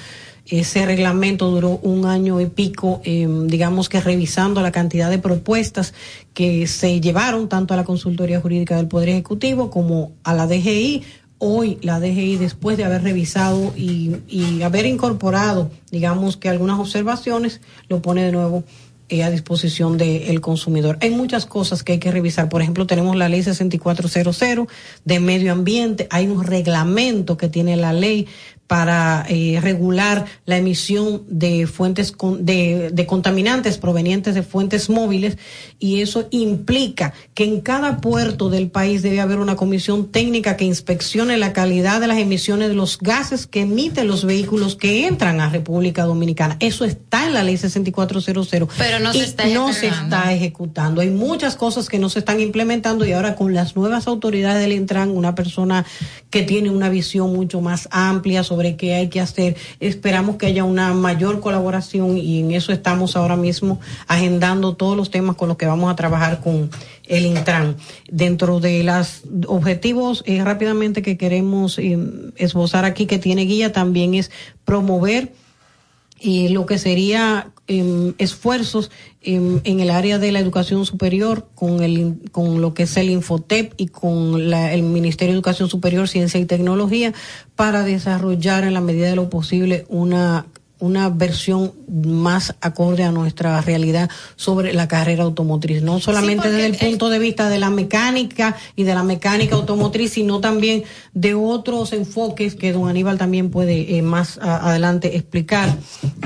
ese reglamento duró un año y pico, em, digamos que revisando la cantidad de propuestas que se llevaron tanto a la Consultoría Jurídica del Poder Ejecutivo como a la DGI. Hoy la DGI, después de haber revisado y, haber incorporado, digamos que algunas observaciones, lo pone de nuevo eh, a disposición del consumidor. Hay muchas cosas que hay que revisar. Por ejemplo, tenemos la ley 6400 de medio ambiente, hay un reglamento que tiene la ley para eh, regular la emisión de fuentes de, de, contaminantes provenientes de fuentes móviles y eso implica que en cada puerto del país debe haber una comisión técnica que inspeccione la calidad de las emisiones de los gases que emiten los vehículos que entran a República Dominicana. Eso está en la ley 6400. Pero no, se está, no se está ejecutando. Hay muchas cosas que no se están implementando y ahora con las nuevas autoridades del Intran, una persona que tiene una visión mucho más amplia sobre qué hay que hacer. Esperamos que haya una mayor colaboración y en eso estamos ahora mismo agendando todos los temas con los que vamos a trabajar con el Intran. Dentro de los objetivos eh, rápidamente que queremos eh, esbozar aquí que tiene guía también es promover y lo que sería em, esfuerzos em, en el área de la educación superior con el con lo que es el Infotep y con el Ministerio de Educación Superior, Ciencia y Tecnología para desarrollar en la medida de lo posible una una versión más acorde a nuestra realidad sobre la carrera automotriz, no solamente desde el punto de vista de la mecánica y de la mecánica automotriz, sino también de otros enfoques que don Aníbal también puede eh, más adelante explicar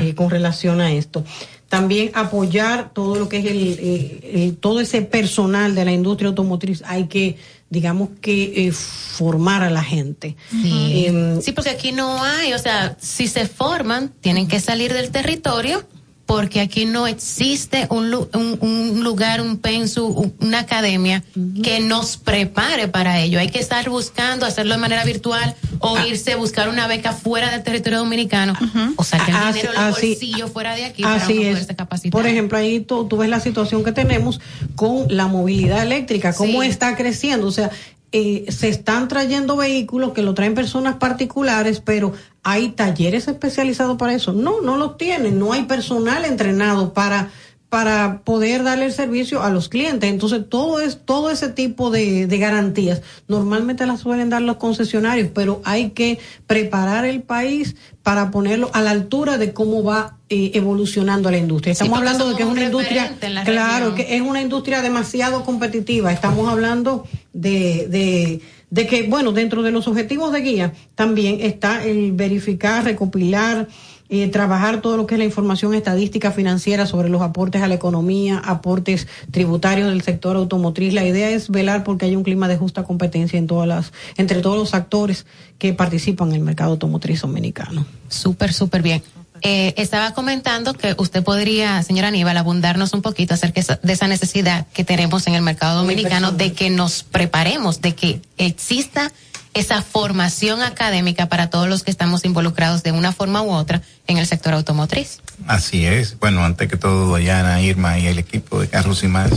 eh, con relación a esto. También apoyar todo lo que es el, todo ese personal de la industria automotriz. Hay que digamos que eh, formar a la gente. Em, sí. porque aquí no hay, o sea, si se forman, tienen que salir del territorio porque aquí no existe un, un, lugar, un pensu, una academia que nos prepare para ello. Hay que estar buscando hacerlo de manera virtual o ah. irse a buscar una beca fuera del territorio dominicano o sacar el dinero del bolsillo fuera de aquí para poderse capacitar. Por ejemplo, ahí tú, ves la situación que tenemos con la movilidad eléctrica, cómo está creciendo. O sea, eh, se están trayendo vehículos que lo traen personas particulares, pero hay talleres especializados para eso. No, no los tienen, no hay personal entrenado para para poder darle el servicio a los clientes. Entonces, todo es todo ese tipo de, de, garantías normalmente las suelen dar los concesionarios, pero hay que preparar el país para ponerlo a la altura de cómo va eh, evolucionando la industria. Estamos hablando de que es una industria, claro, que es una industria demasiado competitiva. Estamos hablando de, de, de que, bueno, dentro de los objetivos de guía también está el verificar, recopilar, eh, trabajar todo lo que es la información estadística financiera sobre los aportes a la economía, aportes tributarios del sector automotriz. La idea es velar porque haya un clima de justa competencia en todas las, entre todos los actores que participan en el mercado automotriz dominicano. Súper, súper bien. Eh, estaba comentando que usted podría, señora Aníbal, abundarnos un poquito acerca de esa necesidad que tenemos en el mercado dominicano de que nos preparemos, de que exista esa formación académica para todos los que estamos involucrados de una forma u otra en el sector automotriz. Así es. Bueno, antes que todo, Dayana, Irma y el equipo de Carlos y más,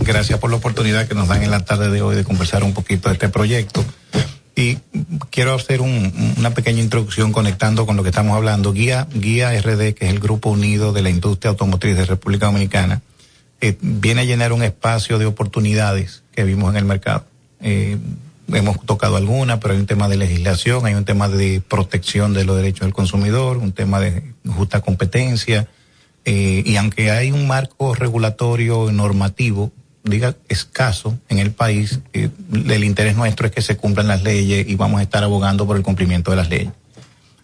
gracias por la oportunidad que nos dan en la tarde de hoy de conversar un poquito de este proyecto. Quiero hacer un, una pequeña introducción conectando con lo que estamos hablando. Guía, Guía RD, que es el Grupo Unido de la Industria Automotriz de República Dominicana, eh, viene a llenar un espacio de oportunidades que vimos en el mercado. Eh, hemos tocado alguna, pero hay un tema de legislación, hay un tema de protección de los derechos del consumidor, un tema de justa competencia, eh, y aunque hay un marco regulatorio normativo, diga, escaso en el país, eh, el interés nuestro es que se cumplan las leyes y vamos a estar abogando por el cumplimiento de las leyes.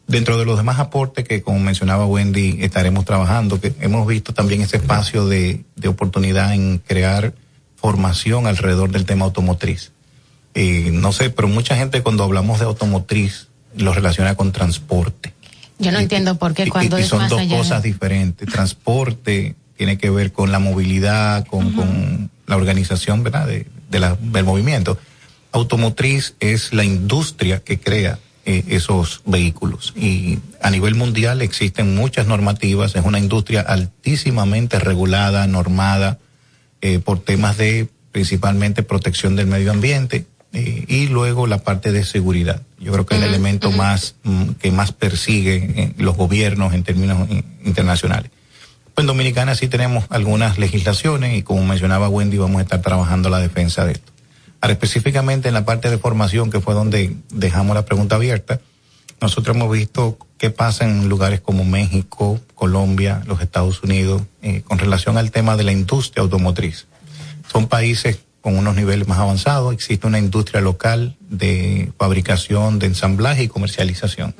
Dentro de los demás aportes que, como mencionaba Wendy, estaremos trabajando, que hemos visto también ese espacio de, de oportunidad en crear formación alrededor del tema automotriz eh, no sé, pero mucha gente cuando hablamos de automotriz lo relaciona con transporte. Yo no entiendo por qué cuando y, son dos cosas diferentes. Transporte tiene que ver con la movilidad, con, con la organización, ¿verdad? De, de la, del movimiento. Automotriz es la industria que crea eh, esos vehículos y a nivel mundial existen muchas normativas. Es una industria altísimamente regulada, normada eh, por temas de principalmente protección del medio ambiente eh, y luego la parte de seguridad. Yo creo que es el elemento más mm, que más persigue los gobiernos en términos internacionales. En Dominicana sí tenemos algunas legislaciones y como mencionaba Wendy vamos a estar trabajando la defensa de esto. Ahora específicamente en la parte de formación que fue donde dejamos la pregunta abierta, nosotros hemos visto qué pasa en lugares como México, Colombia, los Estados Unidos, con relación al tema de la industria automotriz. Son países con unos niveles más avanzados. Existe una industria local de fabricación, de ensamblaje y comercialización.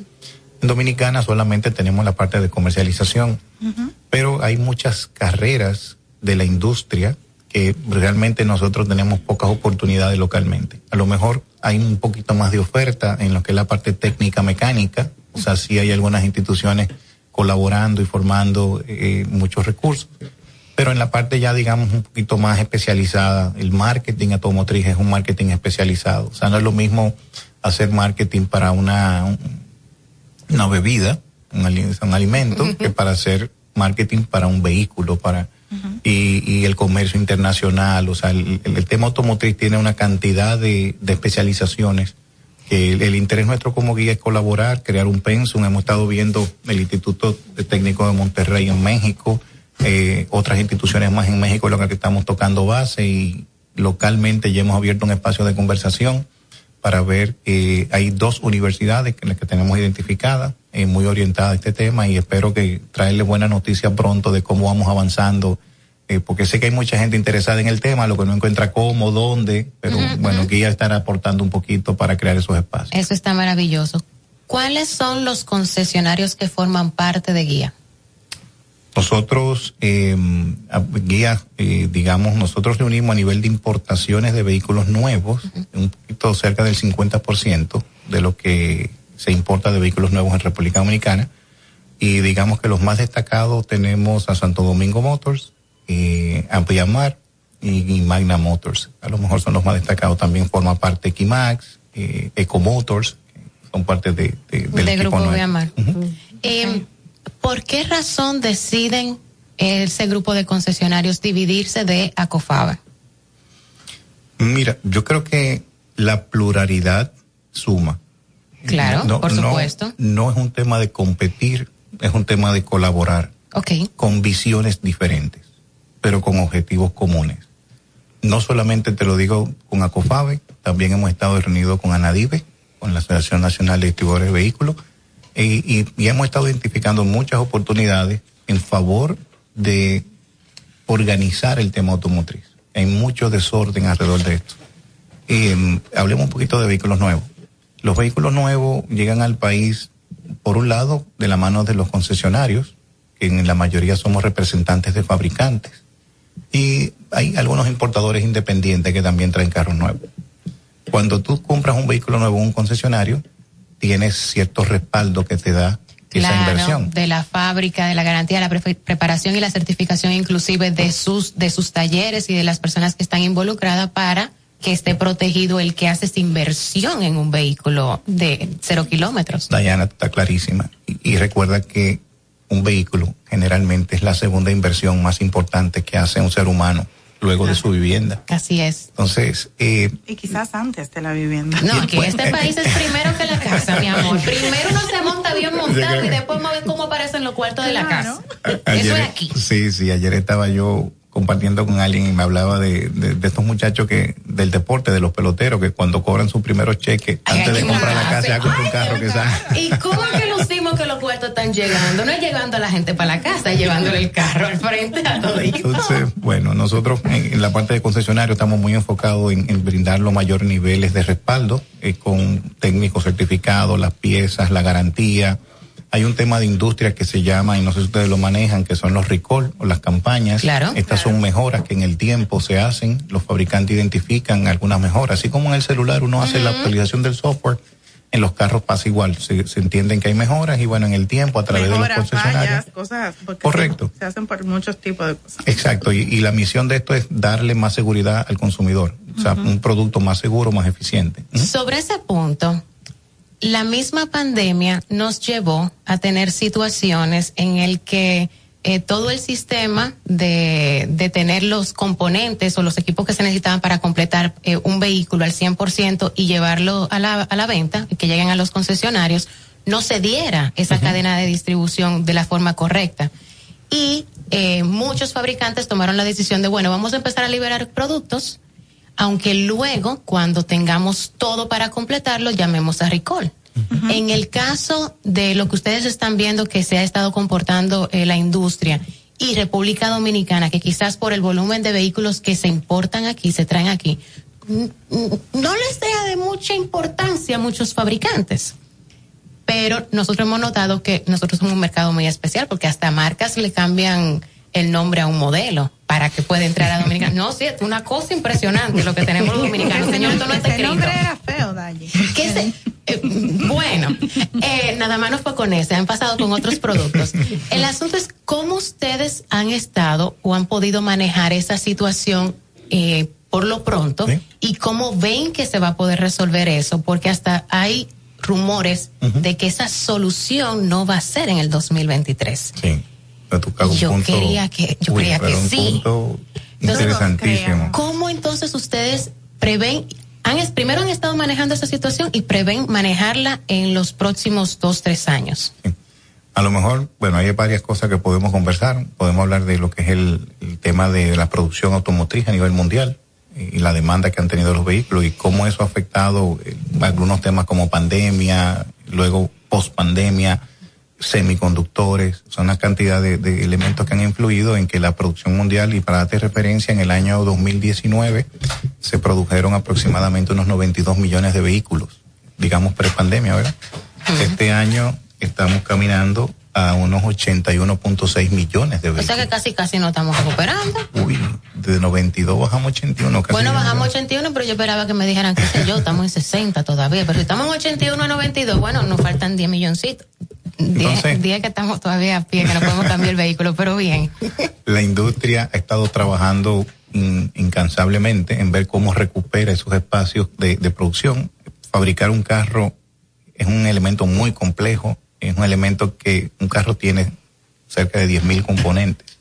En Dominicana solamente tenemos la parte de comercialización, pero hay muchas carreras de la industria que realmente nosotros tenemos pocas oportunidades localmente. A lo mejor hay un poquito más de oferta en lo que es la parte técnica mecánica, o sea, sí hay algunas instituciones colaborando y formando eh, muchos recursos, pero en la parte ya digamos un poquito más especializada, el marketing automotriz es un marketing especializado, o sea, no es lo mismo hacer marketing para una, una bebida, un, alimento, que para hacer marketing para un vehículo, para y, y, el comercio internacional, o sea, el, el, tema automotriz tiene una cantidad de, de especializaciones que el, el, interés nuestro como guía es colaborar, crear un pensum, hemos estado viendo el Instituto de Técnico de Monterrey en México, eh, otras instituciones más en México lo que estamos tocando base y localmente ya hemos abierto un espacio de conversación para ver, eh, hay dos universidades que, que tenemos identificadas, eh, muy orientadas a este tema y espero que traerle buena noticia pronto de cómo vamos avanzando, eh, porque sé que hay mucha gente interesada en el tema, lo que no encuentra cómo, dónde, pero uh -huh, bueno, Guía estará aportando un poquito para crear esos espacios. Eso está maravilloso. ¿Cuáles son los concesionarios que forman parte de Guía? Nosotros, eh, guía, eh, digamos, nosotros reunimos a nivel de importaciones de vehículos nuevos, uh -huh. un poquito cerca del 50% de lo que se importa de vehículos nuevos en República Dominicana. Y digamos que los más destacados tenemos a Santo Domingo Motors, eh, Ampliamar y, y, Magna Motors. A lo mejor son los más destacados. También forma parte Equimax, eh, Eco Motors, son parte de, de, del equipo grupo de Amar. Uh -huh. eh, ¿Por qué razón deciden ese grupo de concesionarios dividirse de Acofaba? Mira, yo creo que la pluralidad suma. Claro, no, por supuesto. No, no, es un tema de competir, es un tema de colaborar. Okay. Con visiones diferentes. pero con objetivos comunes. No solamente te lo digo con ACOFABE, también hemos estado reunidos con ANADIVE, con la Asociación Nacional de Distribuidores de Vehículos, y, y- y hemos estado identificando muchas oportunidades en favor de organizar el tema automotriz. Hay mucho desorden alrededor de esto. Eh, hablemos un poquito de vehículos nuevos. Los vehículos nuevos llegan al país, por un lado, de la mano de los concesionarios, que en la mayoría somos representantes de fabricantes. Y hay algunos importadores independientes que también traen carros nuevos. Cuando tú compras un vehículo nuevo en un concesionario, tienes cierto respaldo que te da esa Claro, inversión. de la fábrica, de la garantía, la pre- preparación y la certificación inclusive de sus de sus talleres y de las personas que están involucradas para que esté protegido el que hace esta inversión en un vehículo de cero kilómetros. Diana está clarísima. Y, y recuerda que un vehículo generalmente es la segunda inversión más importante que hace un ser humano luego de su vivienda. Así es. Entonces, eh, Y quizás antes de la vivienda. No, que este país es primero que la casa, mi amor. Primero uno se monta bien montado y después vamos a ver cómo aparecen los cuartos de la casa. Eso ayer, es aquí. Sí, sí, ayer estaba yo compartiendo con alguien y me hablaba de, de, de estos muchachos que del deporte, de los peloteros, que cuando cobran su primeros cheques, antes de comprar la casa, ya compran un carro que sale. ¿Y cómo que lucimos que los cuartos están llegando? No es llevando a la gente para la casa, es llevándole el carro al frente a todo Entonces, bueno, nosotros en, en la parte de concesionario estamos muy enfocados en, en brindar los mayores niveles de respaldo eh, con técnicos certificados, las piezas, la garantía. Hay un tema de industria que se llama, y no sé si ustedes lo manejan, que son los recall o las campañas. Claro. Estas son mejoras que en el tiempo se hacen, los fabricantes identifican algunas mejoras. Así como en el celular uno hace la actualización del software, en los carros pasa igual. Se, se entienden que hay mejoras y bueno, en el tiempo, a través de los concesionarios. fallas, cosas. porque Correcto. Se hacen por muchos tipos de cosas. Exacto, y, y la misión de esto es darle más seguridad al consumidor, o sea, un producto más seguro, más eficiente. Sobre ese punto, la misma pandemia nos llevó a tener situaciones en el que eh, todo el sistema de, de tener los componentes o los equipos que se necesitaban para completar eh, un vehículo al 100% y llevarlo a la, a la venta, y que lleguen a los concesionarios, no se diera esa cadena de distribución de la forma correcta. Y eh, muchos fabricantes tomaron la decisión de, bueno, vamos a empezar a liberar productos, aunque luego, cuando tengamos todo para completarlo, llamemos a recall. En el caso de lo que ustedes están viendo que se ha estado comportando eh, la industria y República Dominicana, que quizás por el volumen de vehículos que se importan aquí, se traen aquí, no les sea de mucha importancia a muchos fabricantes. Pero nosotros hemos notado que nosotros somos un mercado muy especial porque hasta marcas le cambian el nombre a un modelo para que pueda entrar a Dominicana. No, sí, es una cosa impresionante lo que tenemos los dominicanos. Señor, esto no está Ese nombre escrito. era feo, Dayi. ¿Qué se- eh, bueno, eh, nada más no fue con ese, han pasado con otros productos. El asunto es cómo ustedes han estado o han podido manejar esa situación eh, por lo pronto y cómo ven que se va a poder resolver eso, porque hasta hay rumores de que esa solución no va a ser en el 2023. Sí, cagas un Yo punto- quería que- yo Uy, creía que un sí. punto Entonces, interesantísimo. ¿Cómo entonces ustedes prevén, han, primero han estado manejando esa situación y prevén manejarla en los próximos dos, tres años? A lo mejor, bueno, hay varias cosas que podemos conversar. Podemos hablar de lo que es el, el tema de la producción automotriz a nivel mundial y la demanda que han tenido los vehículos y cómo eso ha afectado eh, algunos temas como pandemia, luego post pandemia, semiconductores, son una cantidad de, de elementos que han influido en que la producción mundial, y para darte referencia, en el año 2019 se produjeron aproximadamente unos 92 millones de vehículos, digamos pre-pandemia, ¿verdad? Este año estamos caminando a unos 81.6 millones de O sea vehículos. que casi, casi no estamos recuperando. Uy, de 92 bajamos a 81. Casi Bueno, bajamos 81, pero yo esperaba que me dijeran que sé yo, estamos en 60 todavía. Pero si estamos en 81 a 92, bueno, nos faltan 10 milloncitos. 10, Entonces- 10 que estamos todavía a pie, que no podemos cambiar el vehículo, pero bien. la industria ha estado trabajando in- incansablemente en ver cómo recupera esos espacios de, de producción. Fabricar un carro es un elemento muy complejo, es un elemento que un carro tiene cerca de 10.000 componentes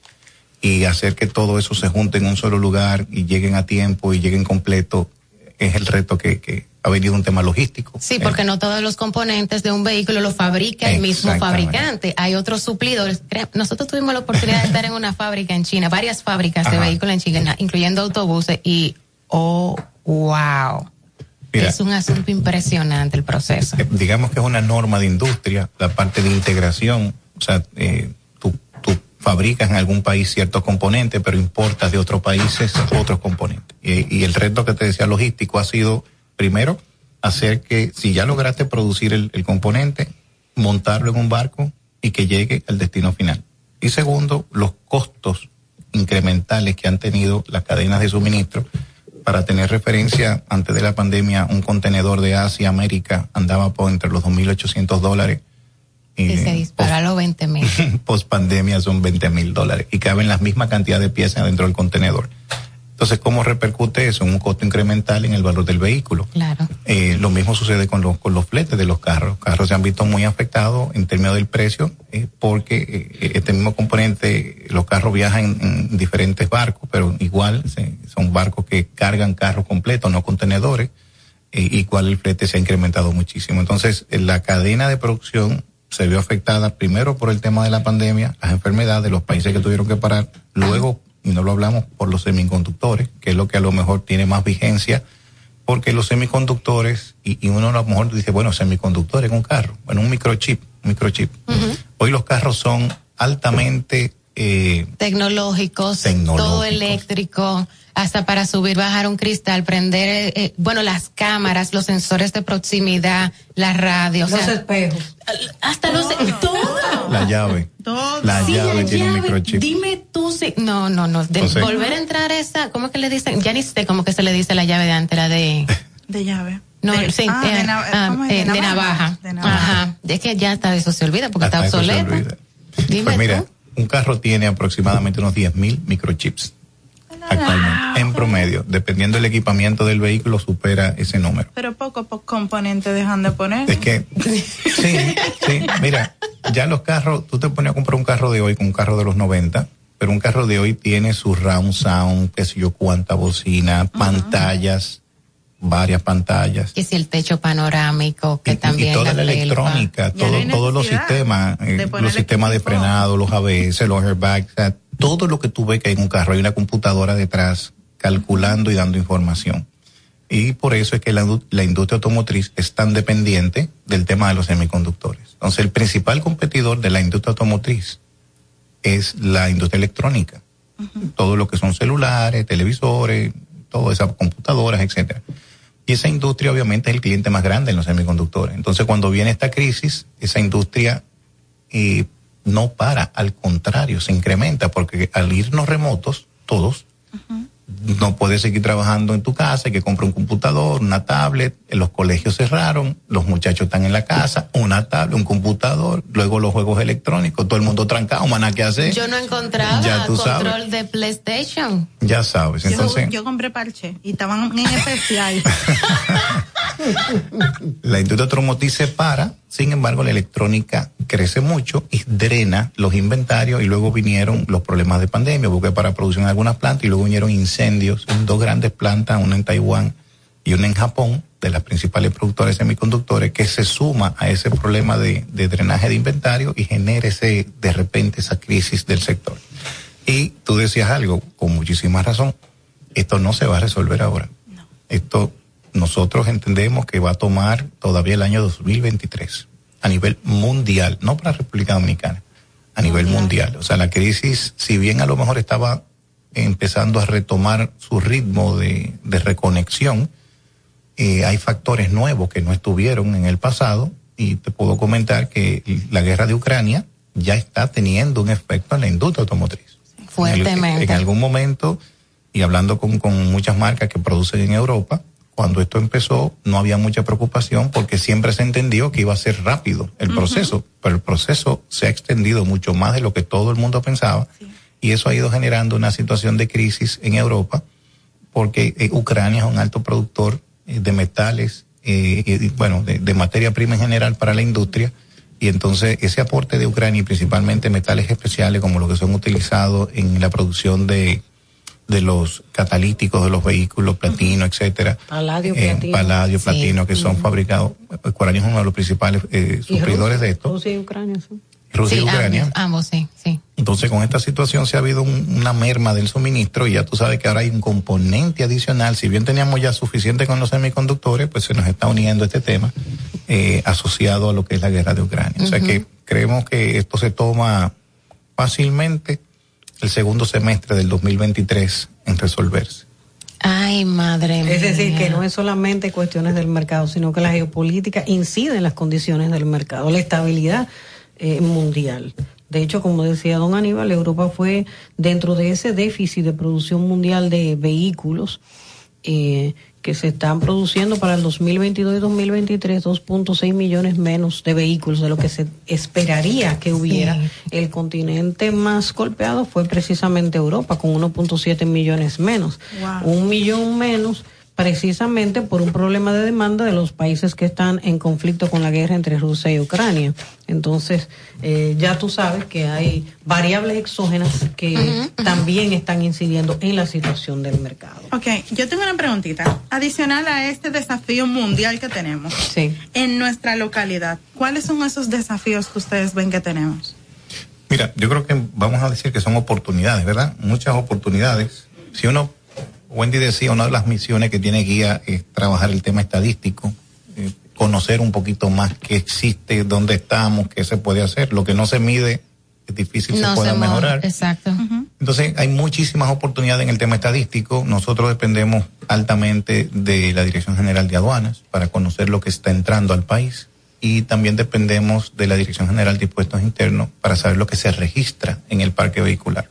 y hacer que todo eso se junte en un solo lugar y lleguen a tiempo y lleguen completo es el reto que, que ha venido un tema logístico. Sí, porque no todos los componentes de un vehículo lo fabrica el mismo fabricante. Hay otros suplidores. Nosotros tuvimos la oportunidad de estar en una fábrica en China, varias fábricas de vehículos en China, incluyendo autobuses, y oh, wow. Mira. Es un asunto impresionante el proceso. Eh, digamos que es una norma de industria, la parte de integración, o sea, eh, fabricas en algún país ciertos componentes, pero importas de otros países otros componentes. Y, el reto que te decía logístico ha sido, primero, hacer que si ya lograste producir el, el componente, montarlo en un barco y que llegue al destino final. Y segundo, los costos incrementales que han tenido las cadenas de suministro. Para tener referencia, antes de la pandemia, un contenedor de Asia América andaba por entre los 2.800 dólares. Que se dispara a los 20 mil. Post pandemia son 20 mil dólares y caben la misma cantidad de piezas dentro del contenedor. Entonces, ¿cómo repercute eso? Un costo incremental en el valor del vehículo. Claro. Eh, lo mismo sucede con los, con los fletes de los carros. Los carros se han visto muy afectados en términos del precio eh, porque eh, este mismo componente, los carros viajan en, en diferentes barcos, pero igual se- son barcos que cargan carros completos, no contenedores. eh, igual el flete se ha incrementado muchísimo. Entonces, la cadena de producción se vio afectada primero por el tema de la pandemia, las enfermedades, los países que tuvieron que parar, luego, y no lo hablamos, por los semiconductores, que es lo que a lo mejor tiene más vigencia, porque los semiconductores, y, y uno a lo mejor dice, bueno, semiconductores en un carro, bueno, un microchip, un microchip. Hoy los carros son altamente eh, Tecnológicos, Tecnológicos. todo eléctrico, hasta para subir, bajar un cristal, prender, eh, eh, bueno, las cámaras, los sensores de proximidad, la radio, o Los sea, espejos. hasta los, todo. la llave. La Sí, llave la tiene un microchip. Dime tú si, no, no, no, de Entonces- volver a entrar esa, ¿cómo es que le dicen? Ya ni sé cómo que se le dice la llave de antes, la de... De llave. No, De- sí, ah, eh, de nav- ah, eh, De de navaja. navaja. De navaja. Ajá. Es que ya está, eso se olvida porque está Hasta obsoleto. olvida. Dime Pues mira, tú. un carro tiene aproximadamente unos 10.000 microchips actualmente, en promedio. Dependiendo del equipamiento del vehículo, supera ese número. Pero poco a poco componentes dejan de poner. Es que, sí, sí, mira, ya los carros, tú te pones a comprar un carro de hoy con un carro de los 90, pero un carro de hoy tiene su round sound, qué sé yo, cuánta bocina, pantallas, varias pantallas. Que si el techo panorámico, que y también toda la, electrónica, todo, todos los sistemas, eh, los sistemas de frenado, los ABS, los airbags, o sea, todo lo que tú ves que hay en un carro, hay una computadora detrás calculando y dando información. Y por eso es que la industria automotriz es tan dependiente del tema de los semiconductores. Entonces, el principal competidor de la industria automotriz es la industria electrónica. Todo lo que son celulares, televisores, todas esas computadoras, etcétera. Y esa industria obviamente es el cliente más grande en los semiconductores. Entonces cuando viene esta crisis, esa industria eh, no para, al contrario, se incrementa porque al irnos remotos, todos, no puedes seguir trabajando en tu casa, hay que comprar un computador, una tablet, en los colegios cerraron, los muchachos están en la casa, una tablet, un computador, luego los juegos electrónicos, todo el mundo trancado, maná que hacer. Yo no encontraba Ya tú control sabes. de PlayStation. Ya sabes, Yo- entonces yo, compré parche y estaban en especial. la industria automotriz se para, sin embargo la electrónica crece mucho y drena los inventarios y luego vinieron los problemas de pandemia, porque para producción en algunas plantas y luego vinieron incendios en dos grandes plantas, una en Taiwán y una en Japón, de las principales productoras de semiconductores, que se suma a ese problema de, de drenaje de inventario y genera ese, de repente esa crisis del sector. Y tú decías algo con muchísima razón, esto no se va a resolver ahora. Esto nosotros entendemos que va a tomar todavía el año 2023 a nivel mundial, no para República Dominicana, a nivel mundial. O sea, la crisis, si bien a lo mejor estaba empezando a retomar su ritmo de, de reconexión, eh, hay factores nuevos que no estuvieron en el pasado y te puedo comentar que la guerra de Ucrania ya está teniendo un efecto en la industria automotriz. En, Fuertemente. el- en algún momento, y hablando con, con muchas marcas que producen en Europa, cuando esto empezó no había mucha preocupación porque siempre se entendió que iba a ser rápido el proceso, pero el proceso se ha extendido mucho más de lo que todo el mundo pensaba y eso ha ido generando una situación de crisis en Europa porque eh, Ucrania es un alto productor eh, de metales, eh, bueno, de, de materia prima en general para la industria y entonces ese aporte de Ucrania y principalmente metales especiales como los que son utilizados en la producción de de los catalíticos de los vehículos, platino, etcétera. Paladio, Eh, platino. paladio, Sí. platino, que son fabricados. Ucrania es uno de los principales eh, suplidores de esto. Rusia y Ucrania, sí. Rusia y Ucrania. ambos, ambos, sí, sí. Entonces, con esta situación se ha habido un- una merma del suministro y ya tú sabes que ahora hay un componente adicional. Si bien teníamos ya suficiente con los semiconductores, pues se nos está uniendo este tema eh, asociado a lo que es la guerra de Ucrania. O sea que creemos que esto se toma fácilmente el segundo semestre del 2023 en resolverse. Ay, madre mía. Es decir, que no es solamente cuestiones del mercado, sino que la geopolítica incide en las condiciones del mercado, la estabilidad eh, mundial. De hecho, como decía don Aníbal, Europa fue dentro de ese déficit de producción mundial de vehículos eh, que se están produciendo para el 2022 y 2023, 2.6 millones menos de vehículos de lo que se esperaría que hubiera. El continente más golpeado fue precisamente Europa, con 1.7 millones menos. Wow. Un millón menos precisamente por un problema de demanda de los países que están en conflicto con la guerra entre Rusia y Ucrania. Entonces, eh, ya tú sabes que hay variables exógenas que también están incidiendo en la situación del mercado. Ok, yo tengo una preguntita. Adicional a este desafío mundial que tenemos Sí. en nuestra localidad, ¿cuáles son esos desafíos que ustedes ven que tenemos? Mira, yo creo que vamos a decir que son oportunidades, ¿verdad? Muchas oportunidades. Si uno, Wendy decía, una de las misiones que tiene guía es trabajar el tema estadístico, eh, conocer un poquito más qué existe, dónde estamos, qué se puede hacer. Lo que no se mide es difícil se No pueda se mejorar. Exacto. Entonces, hay muchísimas oportunidades en el tema estadístico. Nosotros dependemos altamente de la Dirección General de Aduanas para conocer lo que está entrando al país y también dependemos de la Dirección General de Impuestos Internos para saber lo que se registra en el parque vehicular.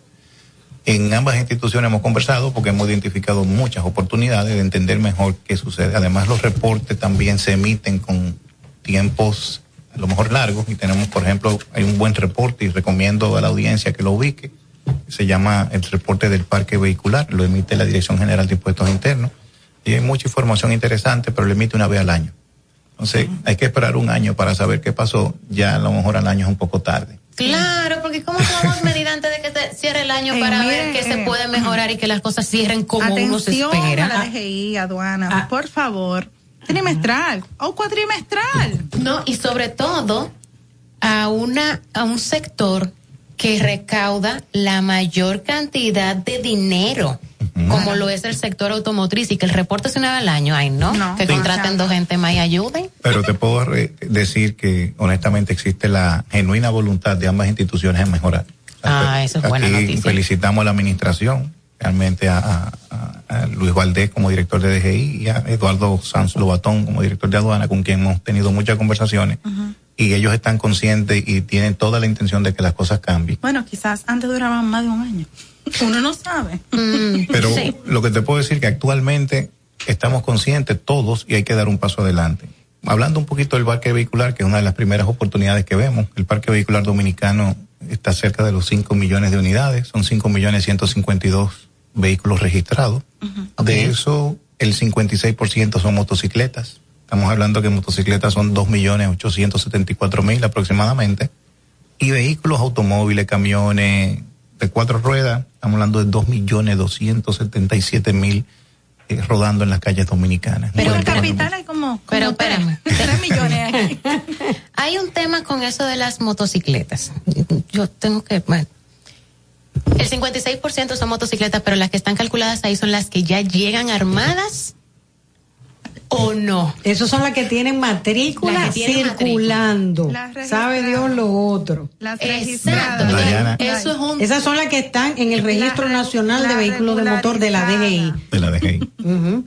En ambas instituciones hemos conversado porque hemos identificado muchas oportunidades de entender mejor qué sucede. Además, los reportes también se emiten con tiempos a lo mejor largos y tenemos, por ejemplo, hay un buen reporte y recomiendo a la audiencia que lo ubique. Se llama el reporte del parque vehicular, lo emite la Dirección General de Impuestos Internos y hay mucha información interesante, pero lo emite una vez al año. Entonces, hay que esperar un año para saber qué pasó. Ya a lo mejor al año es un poco tarde. Claro, porque ¿cómo tomamos medida antes de que te cierre el año Eh, para ver qué se eh, puede mejorar y que las cosas cierren como uno se Atención espera? a la DGI, aduana, por favor. Trimestral o cuatrimestral. No, y sobre todo a una a un sector que recauda la mayor cantidad de dinero, como lo es el sector automotriz y que el reporte se una vez al año, ay no, que Sí. contraten dos gente más y ayuden. Pero te puedo re- decir que honestamente existe la genuina voluntad de ambas instituciones en mejorar. Ah, eso es buena Aquí noticia. felicitamos a la administración, realmente a, a- a- a Luis Valdés como director de DGI y a Eduardo Sanz Lobatón como director de aduana, con quien hemos tenido muchas conversaciones. Y ellos están conscientes y tienen toda la intención de que las cosas cambien. Bueno, quizás antes duraban más de un año. Uno no sabe. Pero lo que te puedo decir que actualmente estamos conscientes todos y hay que dar un paso adelante. Hablando un poquito del parque vehicular, que es una de las primeras oportunidades que vemos, el parque vehicular dominicano está cerca de los 5 millones de unidades, son 5 millones 152 vehículos registrados. De eso, el 56% son motocicletas. Estamos hablando que motocicletas son 2 millones 874 mil aproximadamente. Y vehículos, automóviles, camiones de cuatro ruedas, estamos hablando de 2 millones 277 mil eh, rodando en las calles dominicanas. Pero en capital hay como, como Pero tres, espérame. tres millones ahí. Hay un tema con eso de las motocicletas. Yo tengo que, bueno, el 56% son motocicletas, pero las que están calculadas ahí son las que ya llegan armadas o no. Esas son las que tienen matrícula Las que tienen circulando. Las Sabe Dios lo otro. Las Exacto. registradas. Dayana. Eso es un Esas son las que están en el registro La- nacional de vehículos de motor de la DGI. De la DGI.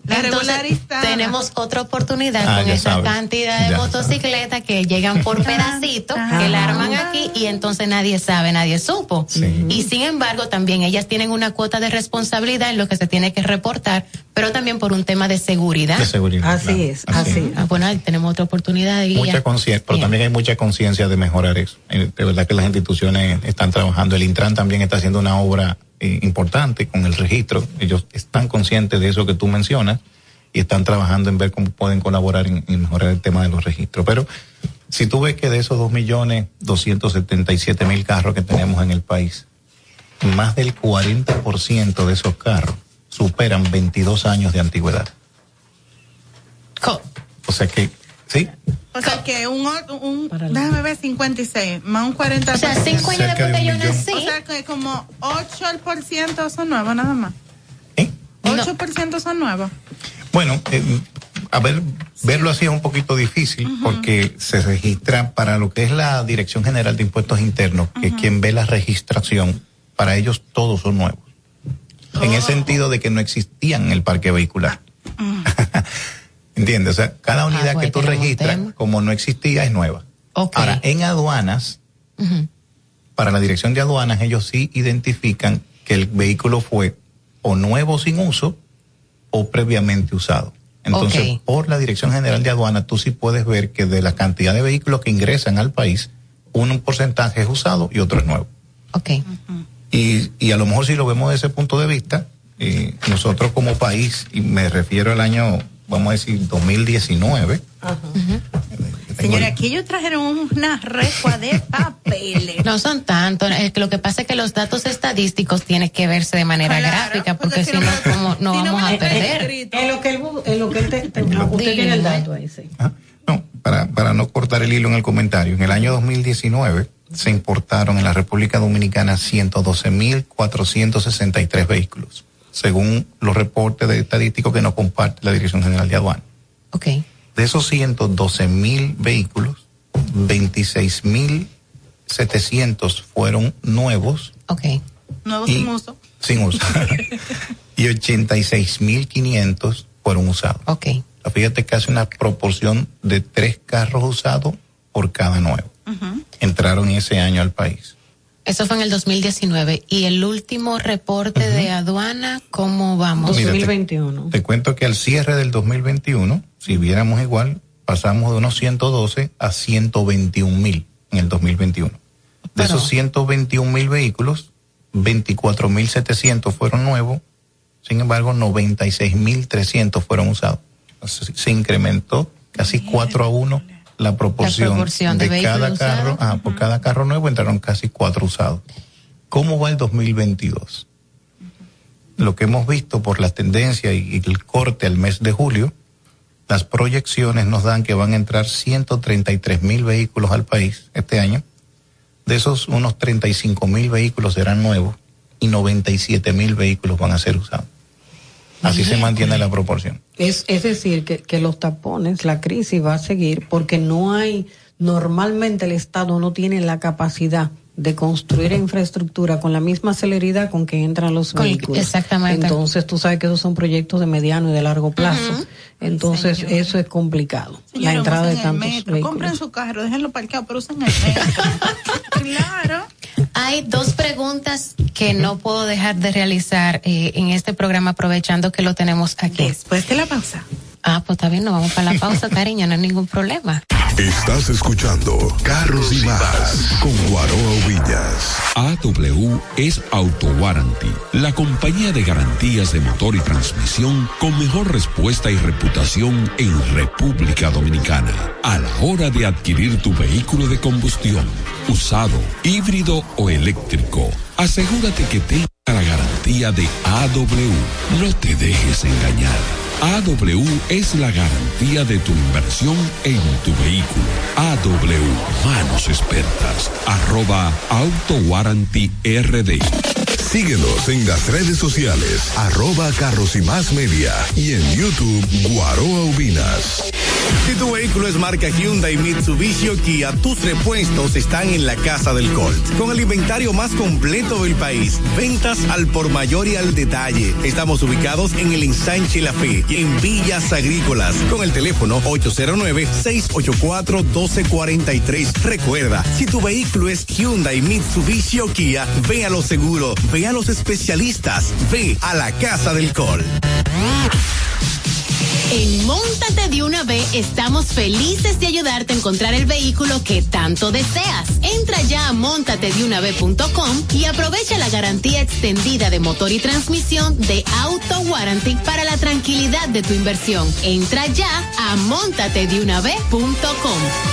La Entonces, tenemos otra oportunidad Ah, con esa sabes. cantidad de Ya motocicletas que llegan por pedacitos, que la arman aquí y entonces nadie sabe, nadie supo. Y sin embargo, también ellas tienen una cuota de responsabilidad en lo que se tiene que reportar, pero también por un tema de seguridad. De seguridad. Así claro. es, así Ah, bueno, ahí tenemos otra oportunidad de guía. Mucha conciencia, pero Bien. también hay mucha conciencia de mejorar eso. Eh, De verdad que las instituciones están trabajando. El Intran también está haciendo una obra eh, importante con el registro. Ellos están conscientes de eso que tú mencionas y están trabajando en ver cómo pueden colaborar en, en mejorar el tema de los registros. Pero si tú ves que de esos dos millones doscientos setenta y siete mil carros que tenemos en el país, más del 40% de esos carros superan 22 años de antigüedad. O sea que, ¿sí? O sea que un, un déjame ver, 56, más un 40. O sea, cinco años después que yo nací. O sea que como 8% son nuevos nada más. ¿Eh? 8% son nuevos. Bueno, eh, a ver, verlo así es un poquito difícil porque se registra para lo que es la Dirección General de Impuestos Internos, que es quien ve la registración, para ellos todos son nuevos. En el sentido de que no existían en el parque vehicular. ¿Entiendes? O sea, cada unidad pues, que tú tenemos registras, tema. como no existía, es nueva. Ahora, en aduanas, para la dirección de aduanas, ellos sí identifican que el vehículo fue o nuevo sin uso o previamente usado. Entonces, por la Dirección General de Aduanas, tú sí puedes ver que de la cantidad de vehículos que ingresan al país, un porcentaje es usado y otro es nuevo. Ok. Y, y a lo mejor si lo vemos desde ese punto de vista, eh, nosotros como país, y me refiero al año, vamos a decir, 2019, Señora, aquí ellos trajeron una recua de papeles. No son tantos. Lo que pasa es que los datos estadísticos tienen que verse de manera gráfica, porque si no, como no vamos a perder. En lo que él, bu- en lo que él te, te- usted tiene el dato ahí, sí. para, para no cortar el hilo en el comentario, en el año 2019 se importaron en la República Dominicana 112.463 vehículos, según los reportes de estadísticos que nos comparte la Dirección General de Aduanas. Ok. De esos 112.000 vehículos, 26.700 fueron nuevos Ok. Nuevo Y- sin uso. sin uso y 86.500 fueron usados. Ok. Fíjate que hace una proporción de tres carros usados por cada nuevo. Entraron ese año al país. Eso fue en el 2019. Y el último reporte de aduana, ¿cómo vamos? Mira, te- 2021. Te cuento que al cierre del 2021, si viéramos igual, pasamos de unos 112 a 121 mil en el 2021. De esos 121 mil vehículos, 24 mil 700 fueron nuevos, sin embargo, 96 mil 300 fueron usados. Se incrementó casi 4 a 1 la proporción, proporción de cada carro. ah, por cada carro nuevo entraron casi 4 usados. ¿Cómo va el 2022? lo que hemos visto por la tendencia y, y el corte al mes de julio, las proyecciones nos dan que van a entrar 133 mil vehículos al país este año. De esos, unos 35 mil vehículos serán nuevos y 97 mil vehículos van a ser usados. Así se mantiene la proporción. Es, es decir, que, que los tapones, la crisis va a seguir porque no hay, normalmente el Estado no tiene la capacidad de construir infraestructura con la misma celeridad con que entran los Con- vehículos. exactamente. Entonces, tú sabes que esos son proyectos de mediano y de largo plazo. Entonces, eso es complicado. la entrada de tantos metro, vehículos. compren su carro, déjenlo parqueado, pero usen el metro. claro. Hay dos preguntas que no puedo dejar de realizar eh, en este programa, aprovechando que lo tenemos aquí. Después de la pausa. Ah, pues está bien, nos vamos para la pausa, cariño, no hay ningún problema. Estás escuchando Carros y Más con Guaroa Villas. AW es Auto Warranty, la compañía de garantías de motor y transmisión con mejor respuesta y reputación en República Dominicana. A la hora de adquirir tu vehículo de combustión, usado, híbrido o eléctrico, asegúrate que tenga la garantía de AW. No te dejes engañar. AW es la garantía de tu inversión en tu vehículo. AW, manos expertas, arroba Auto Warranty RD. Síguenos en las redes sociales, arroba Carros y Más Media y en YouTube Guaroa Ubinas. Si tu vehículo es marca Hyundai, Mitsubishi o Kia, tus repuestos están en la Casa del Colt. Con el inventario más completo del país, ventas al por mayor y al detalle. Estamos ubicados en el ensanche La Fe y en Villas Agrícolas con el teléfono 809-684-1243. Recuerda, si tu vehículo es Hyundai, Mitsubishi o Kia, ve a lo seguro, ve a los especialistas, ve a la Casa del Colt. En Móntate de una vez, estamos felices de ayudarte a encontrar el vehículo que tanto deseas. Entra ya a montatedeunavez.com y aprovecha la garantía extendida de motor y transmisión de Auto Warranty para la tranquilidad de tu inversión. Entra ya a montatedeunavez.com.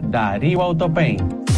Darío Autopaint.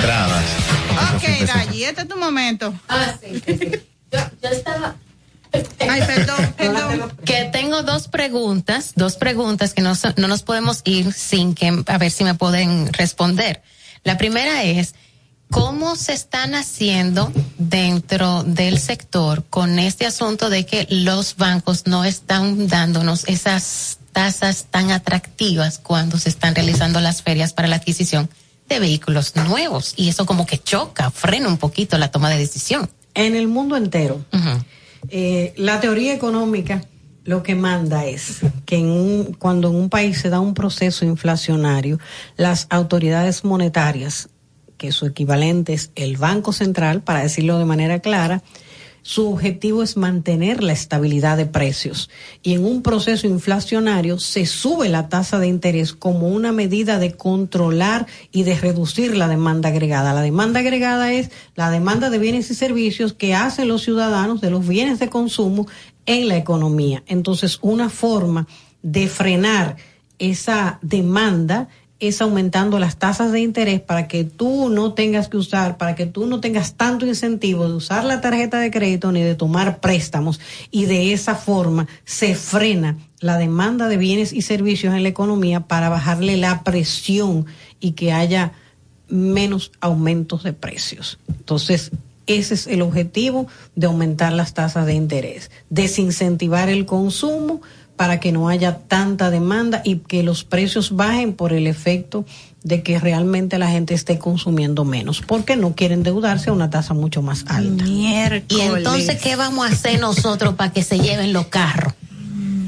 Entradas. Ok, Dayi, este es tu momento. Ah, sí. Yo, yo estaba. Ay, perdón, perdón. Que tengo dos preguntas, dos preguntas que no, no nos podemos ir sin que, a ver si me pueden responder. La primera es, ¿cómo se están haciendo dentro del sector con este asunto de que los bancos no están dándonos esas tasas tan atractivas cuando se están realizando las ferias para la adquisición de vehículos nuevos? Y eso como que choca, frena un poquito la toma de decisión. En el mundo entero, eh, la teoría económica lo que manda es que en un- cuando en un país se da un proceso inflacionario, las autoridades monetarias, que su equivalente es el Banco Central, para decirlo de manera clara, su objetivo es mantener la estabilidad de precios. Y en un proceso inflacionario se sube la tasa de interés como una medida de controlar y de reducir la demanda agregada. La demanda agregada es la demanda de bienes y servicios que hacen los ciudadanos de los bienes de consumo en la economía. Entonces, una forma de frenar esa demanda es aumentando las tasas de interés para que tú no tengas que usar, para que tú no tengas tanto incentivo de usar la tarjeta de crédito ni de tomar préstamos y de esa forma se frena la demanda de bienes y servicios en la economía para bajarle la presión y que haya menos aumentos de precios. Entonces, ese es el objetivo de aumentar las tasas de interés, desincentivar el consumo para que no haya tanta demanda y que los precios bajen por el efecto de que realmente la gente esté consumiendo menos, porque no quieren endeudarse a una tasa mucho más alta. Y entonces, ¿qué vamos a hacer nosotros para que se lleven los carros?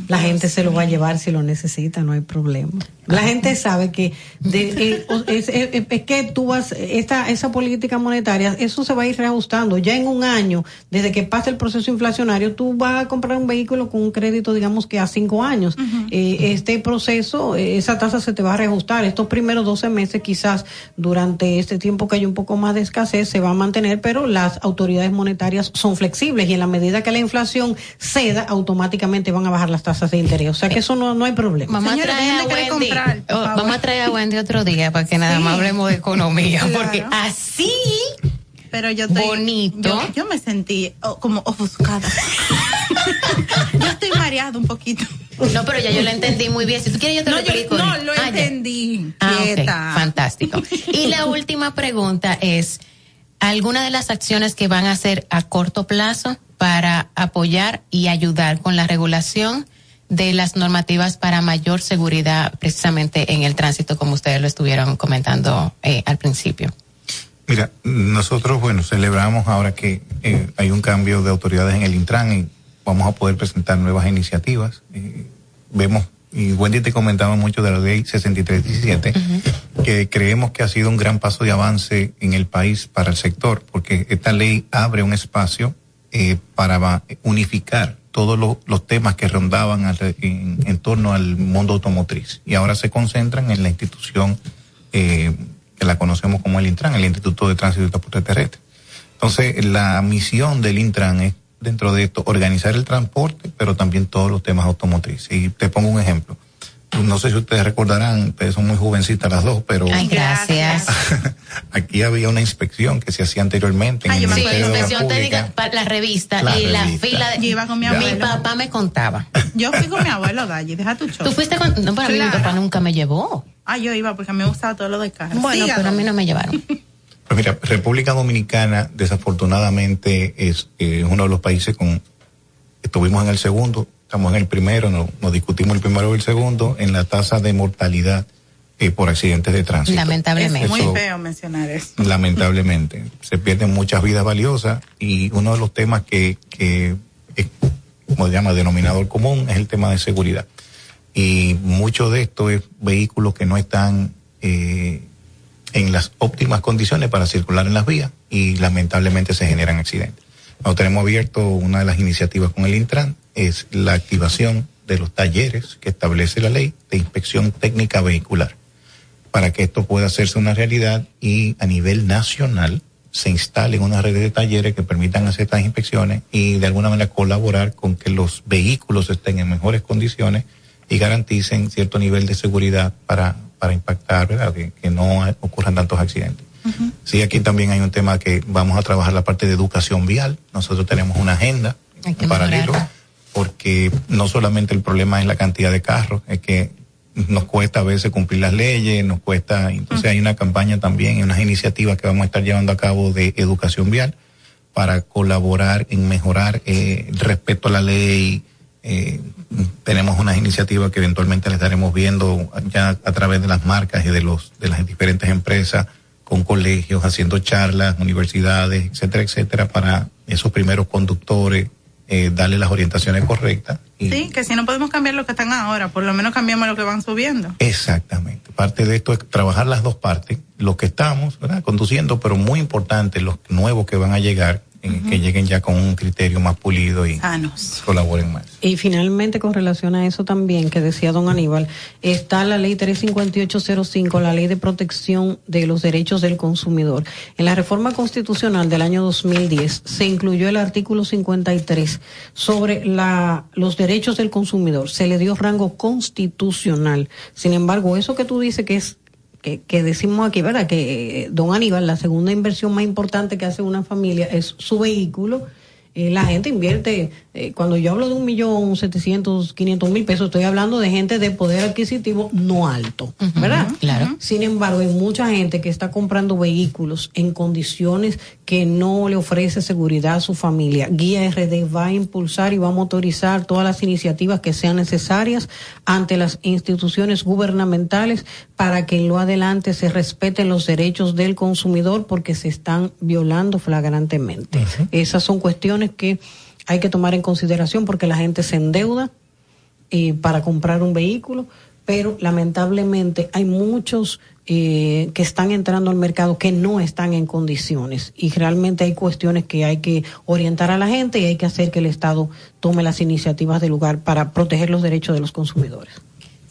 La gente se lo va a llevar si lo necesita, no hay problema. La gente sabe que de, eh, o- es, es- es que tú vas, esta, esa política monetaria, eso se va a ir reajustando. Ya en un año, desde que pase el proceso inflacionario, tú vas a comprar un vehículo con un crédito, digamos que a cinco años. Eh, este proceso, eh, esa tasa se te va a reajustar. Estos primeros 12 meses, quizás durante este tiempo que hay un poco más de escasez, se va a mantener, pero las autoridades monetarias son flexibles y en la medida que la inflación ceda, automáticamente van a bajar las tasas de interés. O sea que eso no, no hay problema. Vamos a, traer a Wendy, oh, vamos a traer a Wendy otro día para que nada más hablemos de economía, Claro. porque así pero yo estoy, bonito. Yo, yo me sentí oh, como ofuscada. yo estoy mareada un poquito. No, pero ya yo lo entendí muy bien. Si tú quieres, yo te No, lo explico. no, lo Ah, entendí. Ah, ok, Quieta. fantástico. Y la última pregunta es, ¿alguna de las acciones que van a hacer a corto plazo para apoyar y ayudar con la regulación de las normativas para mayor seguridad precisamente en el tránsito, como ustedes lo estuvieron comentando eh, al principio? Mira, nosotros, bueno, celebramos ahora que eh, hay un cambio de autoridades en el Intran y vamos a poder presentar nuevas iniciativas. Eh, vemos, y Wendy te comentaba mucho de la ley 6317, que creemos que ha sido un gran paso de avance en el país para el sector, porque esta ley abre un espacio eh, para unificar todos los, temas que rondaban alre- en, en torno al mundo automotriz y ahora se concentran en la institución eh, que la conocemos como el Intran, el Instituto de Tránsito y Transporte Terrestre. Entonces, la misión del Intran es dentro de esto organizar el transporte, pero también todos los temas automotrices. Y te pongo un ejemplo. No sé si ustedes recordarán, ustedes son muy jovencitas las dos, pero Ay, gracias. aquí había una inspección que se hacía anteriormente. En Ay, el yo me Ministerio de la inspección técnica para la revista La y la fila de... Yo iba con mi Ya. Mi abuelo. papá me contaba. Yo fui con mi abuelo, Dayi, deja tu show. Tú fuiste con... No, para mí mi Claro. papá nunca me llevó. Ah, yo iba porque a mí me gustaba todo lo de carro. Bueno, pero a mí no me llevaron. Pues mira, República Dominicana desafortunadamente es eh, uno de los países con... Estuvimos en el segundo, estamos en el primero, no- nos discutimos el primero y el segundo en la tasa de mortalidad eh, por accidentes de tránsito. Lamentablemente. Es muy Eso- feo mencionar eso. lamentablemente. Se pierden muchas vidas valiosas y uno de los temas que, que es, como se llama, denominador común es el tema de seguridad. Y mucho de esto es vehículos que no están eh, en las óptimas condiciones para circular en las vías y lamentablemente se generan accidentes. Nosotros tenemos abierto una de las iniciativas con el Intran, es la activación de los talleres que establece la ley de inspección técnica vehicular para que esto pueda hacerse una realidad y a nivel nacional se instalen una red de talleres que permitan hacer estas inspecciones y de alguna manera colaborar con que los vehículos estén en mejores condiciones y garanticen cierto nivel de seguridad para, para impactar, ¿verdad? Que, que no ocurran tantos accidentes. Sí, aquí también hay un tema que vamos a trabajar la parte de educación vial. Nosotros tenemos una agenda en paralelo. Porque no solamente el problema es la cantidad de carros, es que nos cuesta a veces cumplir las leyes, nos cuesta, entonces hay una campaña también unas iniciativas que vamos a estar llevando a cabo de educación vial para colaborar en mejorar eh, el respeto a la ley. Eh, tenemos unas iniciativas que eventualmente les estaremos viendo ya a través de las marcas y de los de las diferentes empresas con colegios haciendo charlas, universidades, etcétera, etcétera, para esos primeros conductores eh, darle las orientaciones correctas. Y Sí, que si no podemos cambiar lo que están ahora, por lo menos cambiamos lo que van subiendo. Exactamente. Parte de esto es trabajar las dos partes, los que estamos ¿verdad? conduciendo, pero muy importante los nuevos que van a llegar, eh, que lleguen ya con un criterio más pulido y Sanos. colaboren más. Y finalmente, con relación a eso también, que decía don Aníbal, está la ley 35805, la ley de protección de los derechos del consumidor. En la reforma constitucional del año 2010 se incluyó el artículo 53 sobre la, los derechos del consumidor. Se le dio rango constitucional. Sin embargo, eso que tú dices que es que, que decimos aquí, ¿verdad? Que eh, don Aníbal, la segunda inversión más importante que hace una familia es su vehículo. Eh, la gente invierte, eh, cuando yo hablo de un millón setecientos, quinientos mil pesos, estoy hablando de gente de poder adquisitivo no alto, ¿verdad? claro. Sin embargo, hay mucha gente que está comprando vehículos en condiciones que no le ofrece seguridad a su familia. Guía RD va a impulsar y va a motorizar todas las iniciativas que sean necesarias ante las instituciones gubernamentales para que en lo adelante se respeten los derechos del consumidor porque se están violando flagrantemente. Esas son cuestiones que hay que tomar en consideración porque la gente se endeuda eh, para comprar un vehículo, pero lamentablemente hay muchos eh, que están entrando al mercado que no están en condiciones y realmente hay cuestiones que hay que orientar a la gente y hay que hacer que el Estado tome las iniciativas del lugar para proteger los derechos de los consumidores.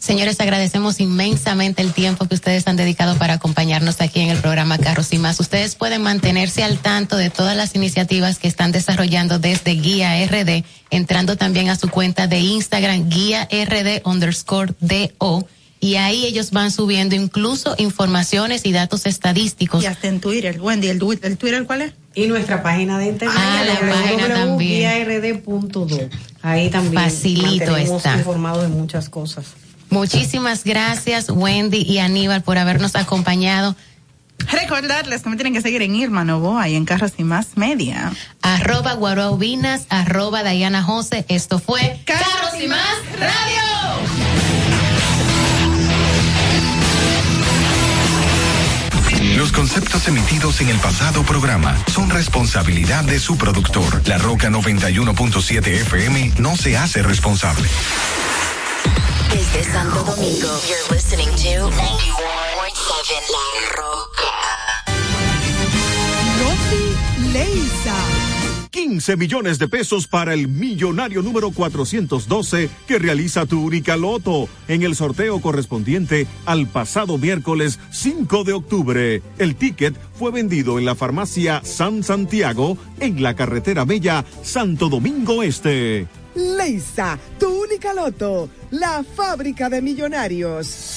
Señores, agradecemos inmensamente el tiempo que ustedes han dedicado para acompañarnos aquí en el programa Carros y Más. Ustedes pueden mantenerse al tanto de todas las iniciativas que están desarrollando desde Guía RD, entrando también a su cuenta de Instagram, Guía RD underscore DO. Y ahí ellos van subiendo incluso informaciones y datos estadísticos. Y hasta en Twitter. Wendy, ¿el, el Twitter cuál es? Y nuestra página de internet, Ah, la página también. www.guiard.do. Ahí también Facilito está. informados de muchas cosas. Muchísimas gracias, Wendy y Aníbal, por habernos acompañado. Recordarles que me tienen que seguir en Irma Novoa y en Carros y Más Media. arroba guarobinas, arroba Diana Jose. Esto fue Carros y Más Radio. Los conceptos emitidos en el pasado programa son responsabilidad de su productor. La Roca 91.7 FM no se hace responsable. Desde Santo Domingo, you're listening to 91.7 La Roca. Rosy Leisa. 15 15 millones de pesos para el millonario número 412 que realiza tu única loto en el sorteo correspondiente al pasado miércoles 5 de octubre. El ticket fue vendido en la farmacia San Santiago en la carretera Bella Santo Domingo Este. Leisa, tu única loto, la fábrica de millonarios.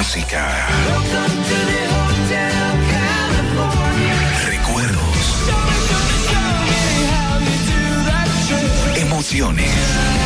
música. Recuerdos. Emociones.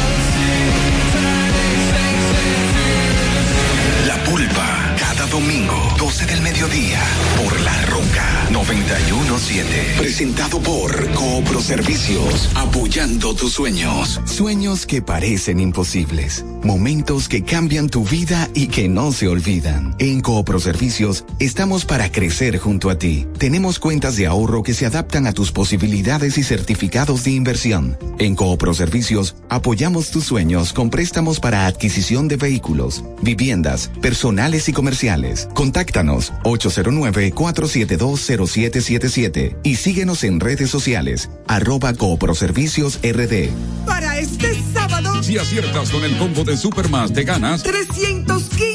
Domingo, 12 del mediodía, por La Roca 917. Presentado por Coopro Servicios, apoyando tus sueños. Sueños que parecen imposibles. Momentos que cambian tu vida y que no se olvidan. En Coopro Servicios estamos para crecer junto a ti. Tenemos cuentas de ahorro que se adaptan a tus posibilidades y certificados de inversión. En Coopro Servicios apoyamos tus sueños con préstamos para adquisición de vehículos, viviendas, personales y comerciales. Contáctanos 809-4720777 y síguenos en redes sociales arroba Servicios RD. Para este sábado, Si aciertas con el combo de Supermas, te ganas. 315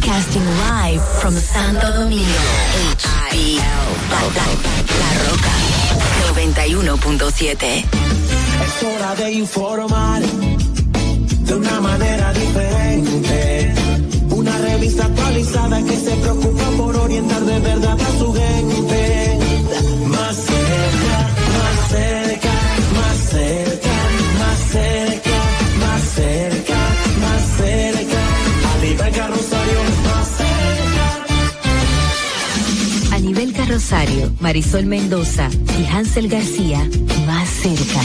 Broadcasting live from Santo Domingo. HIL. La, la, la Roca 91.7. Es hora de informar de una manera diferente. Una revista actualizada que se preocupa por orientar de verdad carrosario, Marisol Mendoza y Hansel García, más cerca.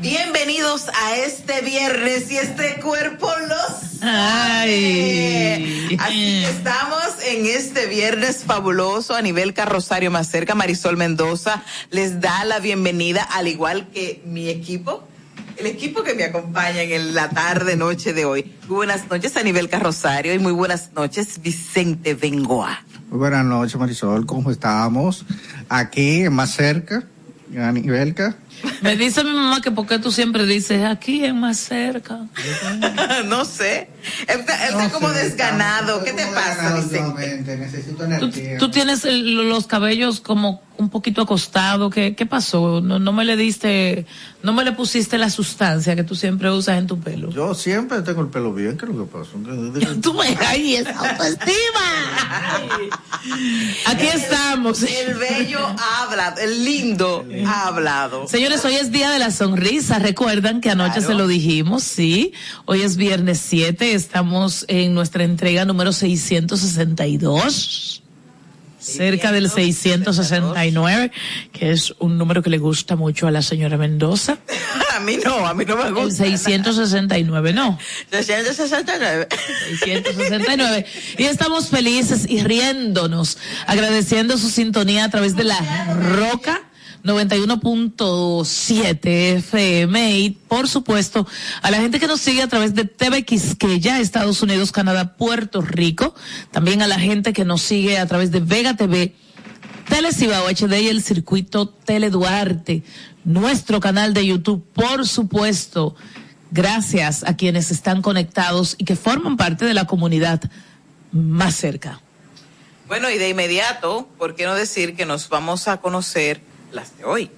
Bienvenidos a este viernes y este cuerpo los Ay. Así que estamos en este viernes fabuloso a nivel carrosario más cerca. Marisol Mendoza les da la bienvenida, al igual que mi equipo. El equipo que me acompaña en la tarde, noche de hoy. Muy buenas noches a carrosario y muy buenas noches, Vicente Bengoa. Muy buenas noches, Marisol. ¿Cómo estamos? Aquí, más cerca, a Nivelca. Me dice mi mamá que por qué tú siempre dices aquí es más cerca. no sé. Él está, él está como desganado. ¿Qué te pasa, Vicente? Necesito Tú, energía. tú tienes el- los cabellos como un poquito acostados. ¿Qué, qué pasó? No, no me le diste, no me le pusiste la sustancia que tú siempre usas en tu pelo. Yo siempre tengo el pelo bien, ¿qué es lo que pasa? Tú me ay, esa autoestima. Aquí estamos. El bello ha hablado, el lindo ha hablado. Señores, hoy es día de la sonrisa. Recuerdan que anoche Claro. se lo dijimos, sí. Hoy es viernes 7. Estamos en nuestra entrega número 662. Cerca del 669, que es un número que le gusta mucho a la señora Mendoza. A mí no, a mí no me El gusta. 669, no. 669. 669. Y estamos felices y riéndonos, agradeciendo su sintonía a través de la Roca 91.7 FM y por supuesto a la gente que nos sigue a través de TV Quisqueya, Estados Unidos, Canadá, Puerto Rico, también a la gente que nos sigue a través de Vega TV, Telecibao HD y el circuito Tele Duarte, nuestro canal de YouTube, por supuesto, gracias a quienes están conectados y que forman parte de la comunidad más cerca. Bueno, y de inmediato, ¿por qué no decir que nos vamos a conocer las de hoy?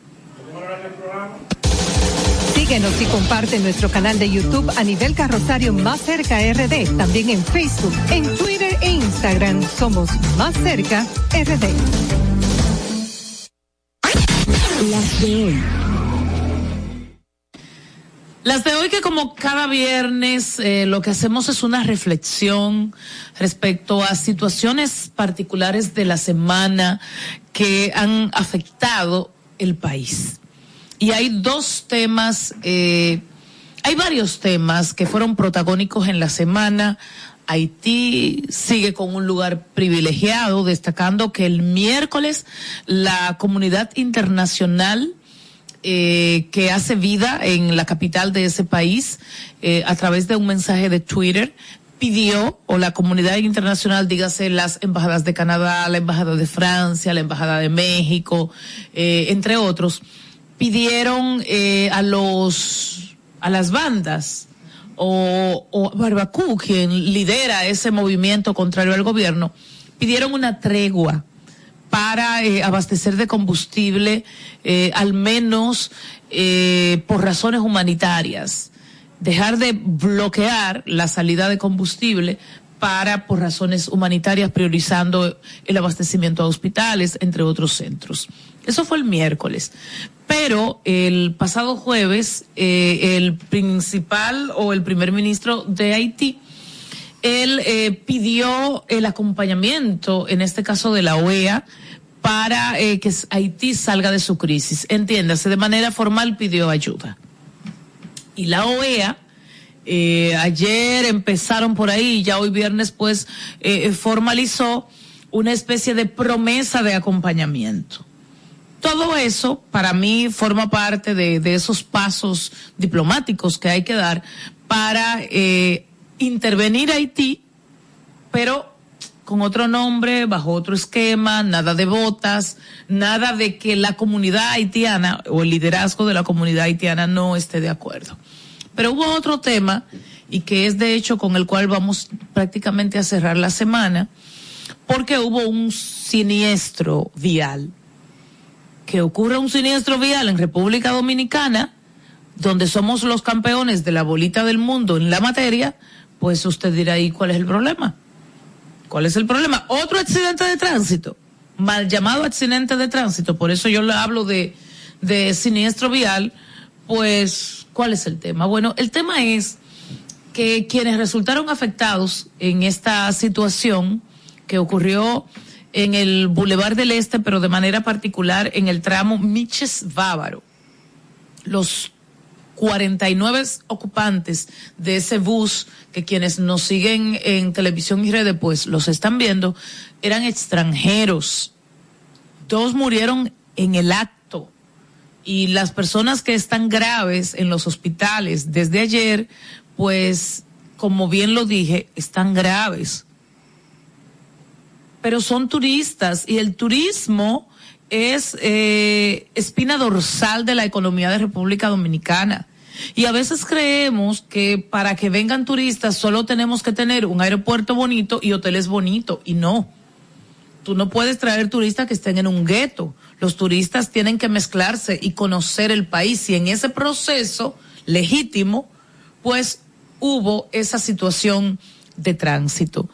Síguenos y comparte nuestro canal de YouTube a nivel carrosario Más Cerca RD. También en Facebook, en Twitter e Instagram somos Más Cerca RD. Las de hoy. Las de hoy que como cada viernes eh, lo que hacemos es una reflexión respecto a situaciones particulares de la semana que han afectado el país. Y hay dos temas, eh, hay varios temas que fueron protagónicos en la semana. Haití sigue con un lugar privilegiado, destacando que el miércoles la comunidad internacional eh, que hace vida en la capital de ese país eh, a través de un mensaje de Twitter pidió, o la comunidad internacional, dígase las embajadas de Canadá, la embajada de Francia, la embajada de México, eh, entre otros, pidieron eh, a los, a las bandas, o, o Barbacú, quien lidera ese movimiento contrario al gobierno, pidieron una tregua para eh, abastecer de combustible, eh, al menos eh, por razones humanitarias. Dejar de bloquear la salida de combustible para, por razones humanitarias, priorizando el abastecimiento a hospitales, entre otros centros. Eso fue el miércoles. Pero el pasado jueves, el principal o el primer ministro de Haití, él eh, pidió el acompañamiento, en este caso de la OEA, para eh, que Haití salga de su crisis. Entiéndase, de manera formal pidió ayuda. Y la OEA, eh, ayer empezaron por ahí, ya hoy viernes pues eh, formalizó una especie de promesa de acompañamiento. Todo eso para mí forma parte de, de esos pasos diplomáticos que hay que dar para eh, intervenir Haití, pero con otro nombre, bajo otro esquema, nada de botas, nada de que la comunidad haitiana o el liderazgo de la comunidad haitiana no esté de acuerdo. Pero hubo otro tema, y que es de hecho con el cual vamos prácticamente a cerrar la semana, porque hubo un siniestro vial. Que ocurre un siniestro vial en República Dominicana, donde somos los campeones de la bolita del mundo en la materia, pues usted dirá ahí cuál es el problema. ¿Cuál es el problema? Otro accidente de tránsito, mal llamado accidente de tránsito, por eso yo le hablo de, de siniestro vial, pues, ¿cuál es el tema? Bueno, el tema es que quienes resultaron afectados en esta situación que ocurrió en el Boulevard del Este, pero de manera particular en el tramo Miches Bávaro. Los 49 ocupantes de ese bus, que quienes nos siguen en televisión y redes, pues los están viendo, eran extranjeros. Dos murieron en el acto. Y las personas que están graves en los hospitales desde ayer, pues, como bien lo dije, están graves. Pero son turistas y el turismo es eh, espina dorsal de la economía de República Dominicana. Y a veces creemos que para que vengan turistas solo tenemos que tener un aeropuerto bonito y hoteles bonitos. Y no. Tú no puedes traer turistas que estén en un gueto. Los turistas tienen que mezclarse y conocer el país. Y en ese proceso legítimo, pues hubo esa situación de tránsito.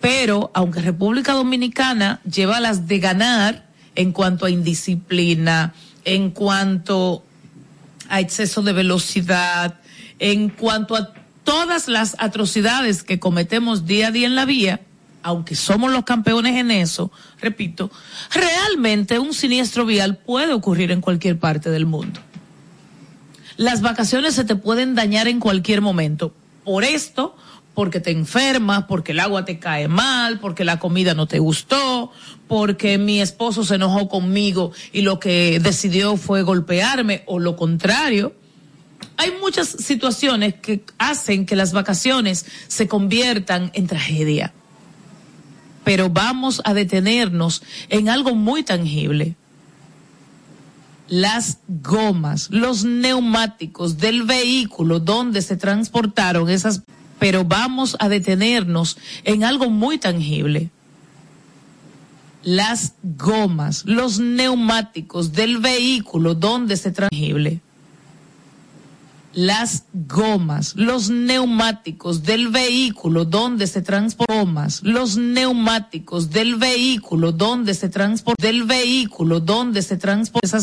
Pero aunque República Dominicana lleva las de ganar en cuanto a indisciplina, en cuanto a exceso de velocidad, en cuanto a todas las atrocidades que cometemos día a día en la vía, aunque somos los campeones en eso, repito, realmente un siniestro vial puede ocurrir en cualquier parte del mundo. Las vacaciones se te pueden dañar en cualquier momento. Por esto, porque te enfermas, porque el agua te cae mal, porque la comida no te gustó, porque mi esposo se enojó conmigo y lo que decidió fue golpearme o lo contrario. Hay muchas situaciones que hacen que las vacaciones se conviertan en tragedia. Pero vamos a detenernos en algo muy tangible. Las gomas, los neumáticos del vehículo donde se transportaron esas pero vamos a detenernos en algo muy tangible. las gomas, los neumáticos del vehículo donde se transible. Las gomas, los neumáticos del vehículo donde se transporta, los neumáticos del vehículo donde se transporta, del vehículo donde se transporta esas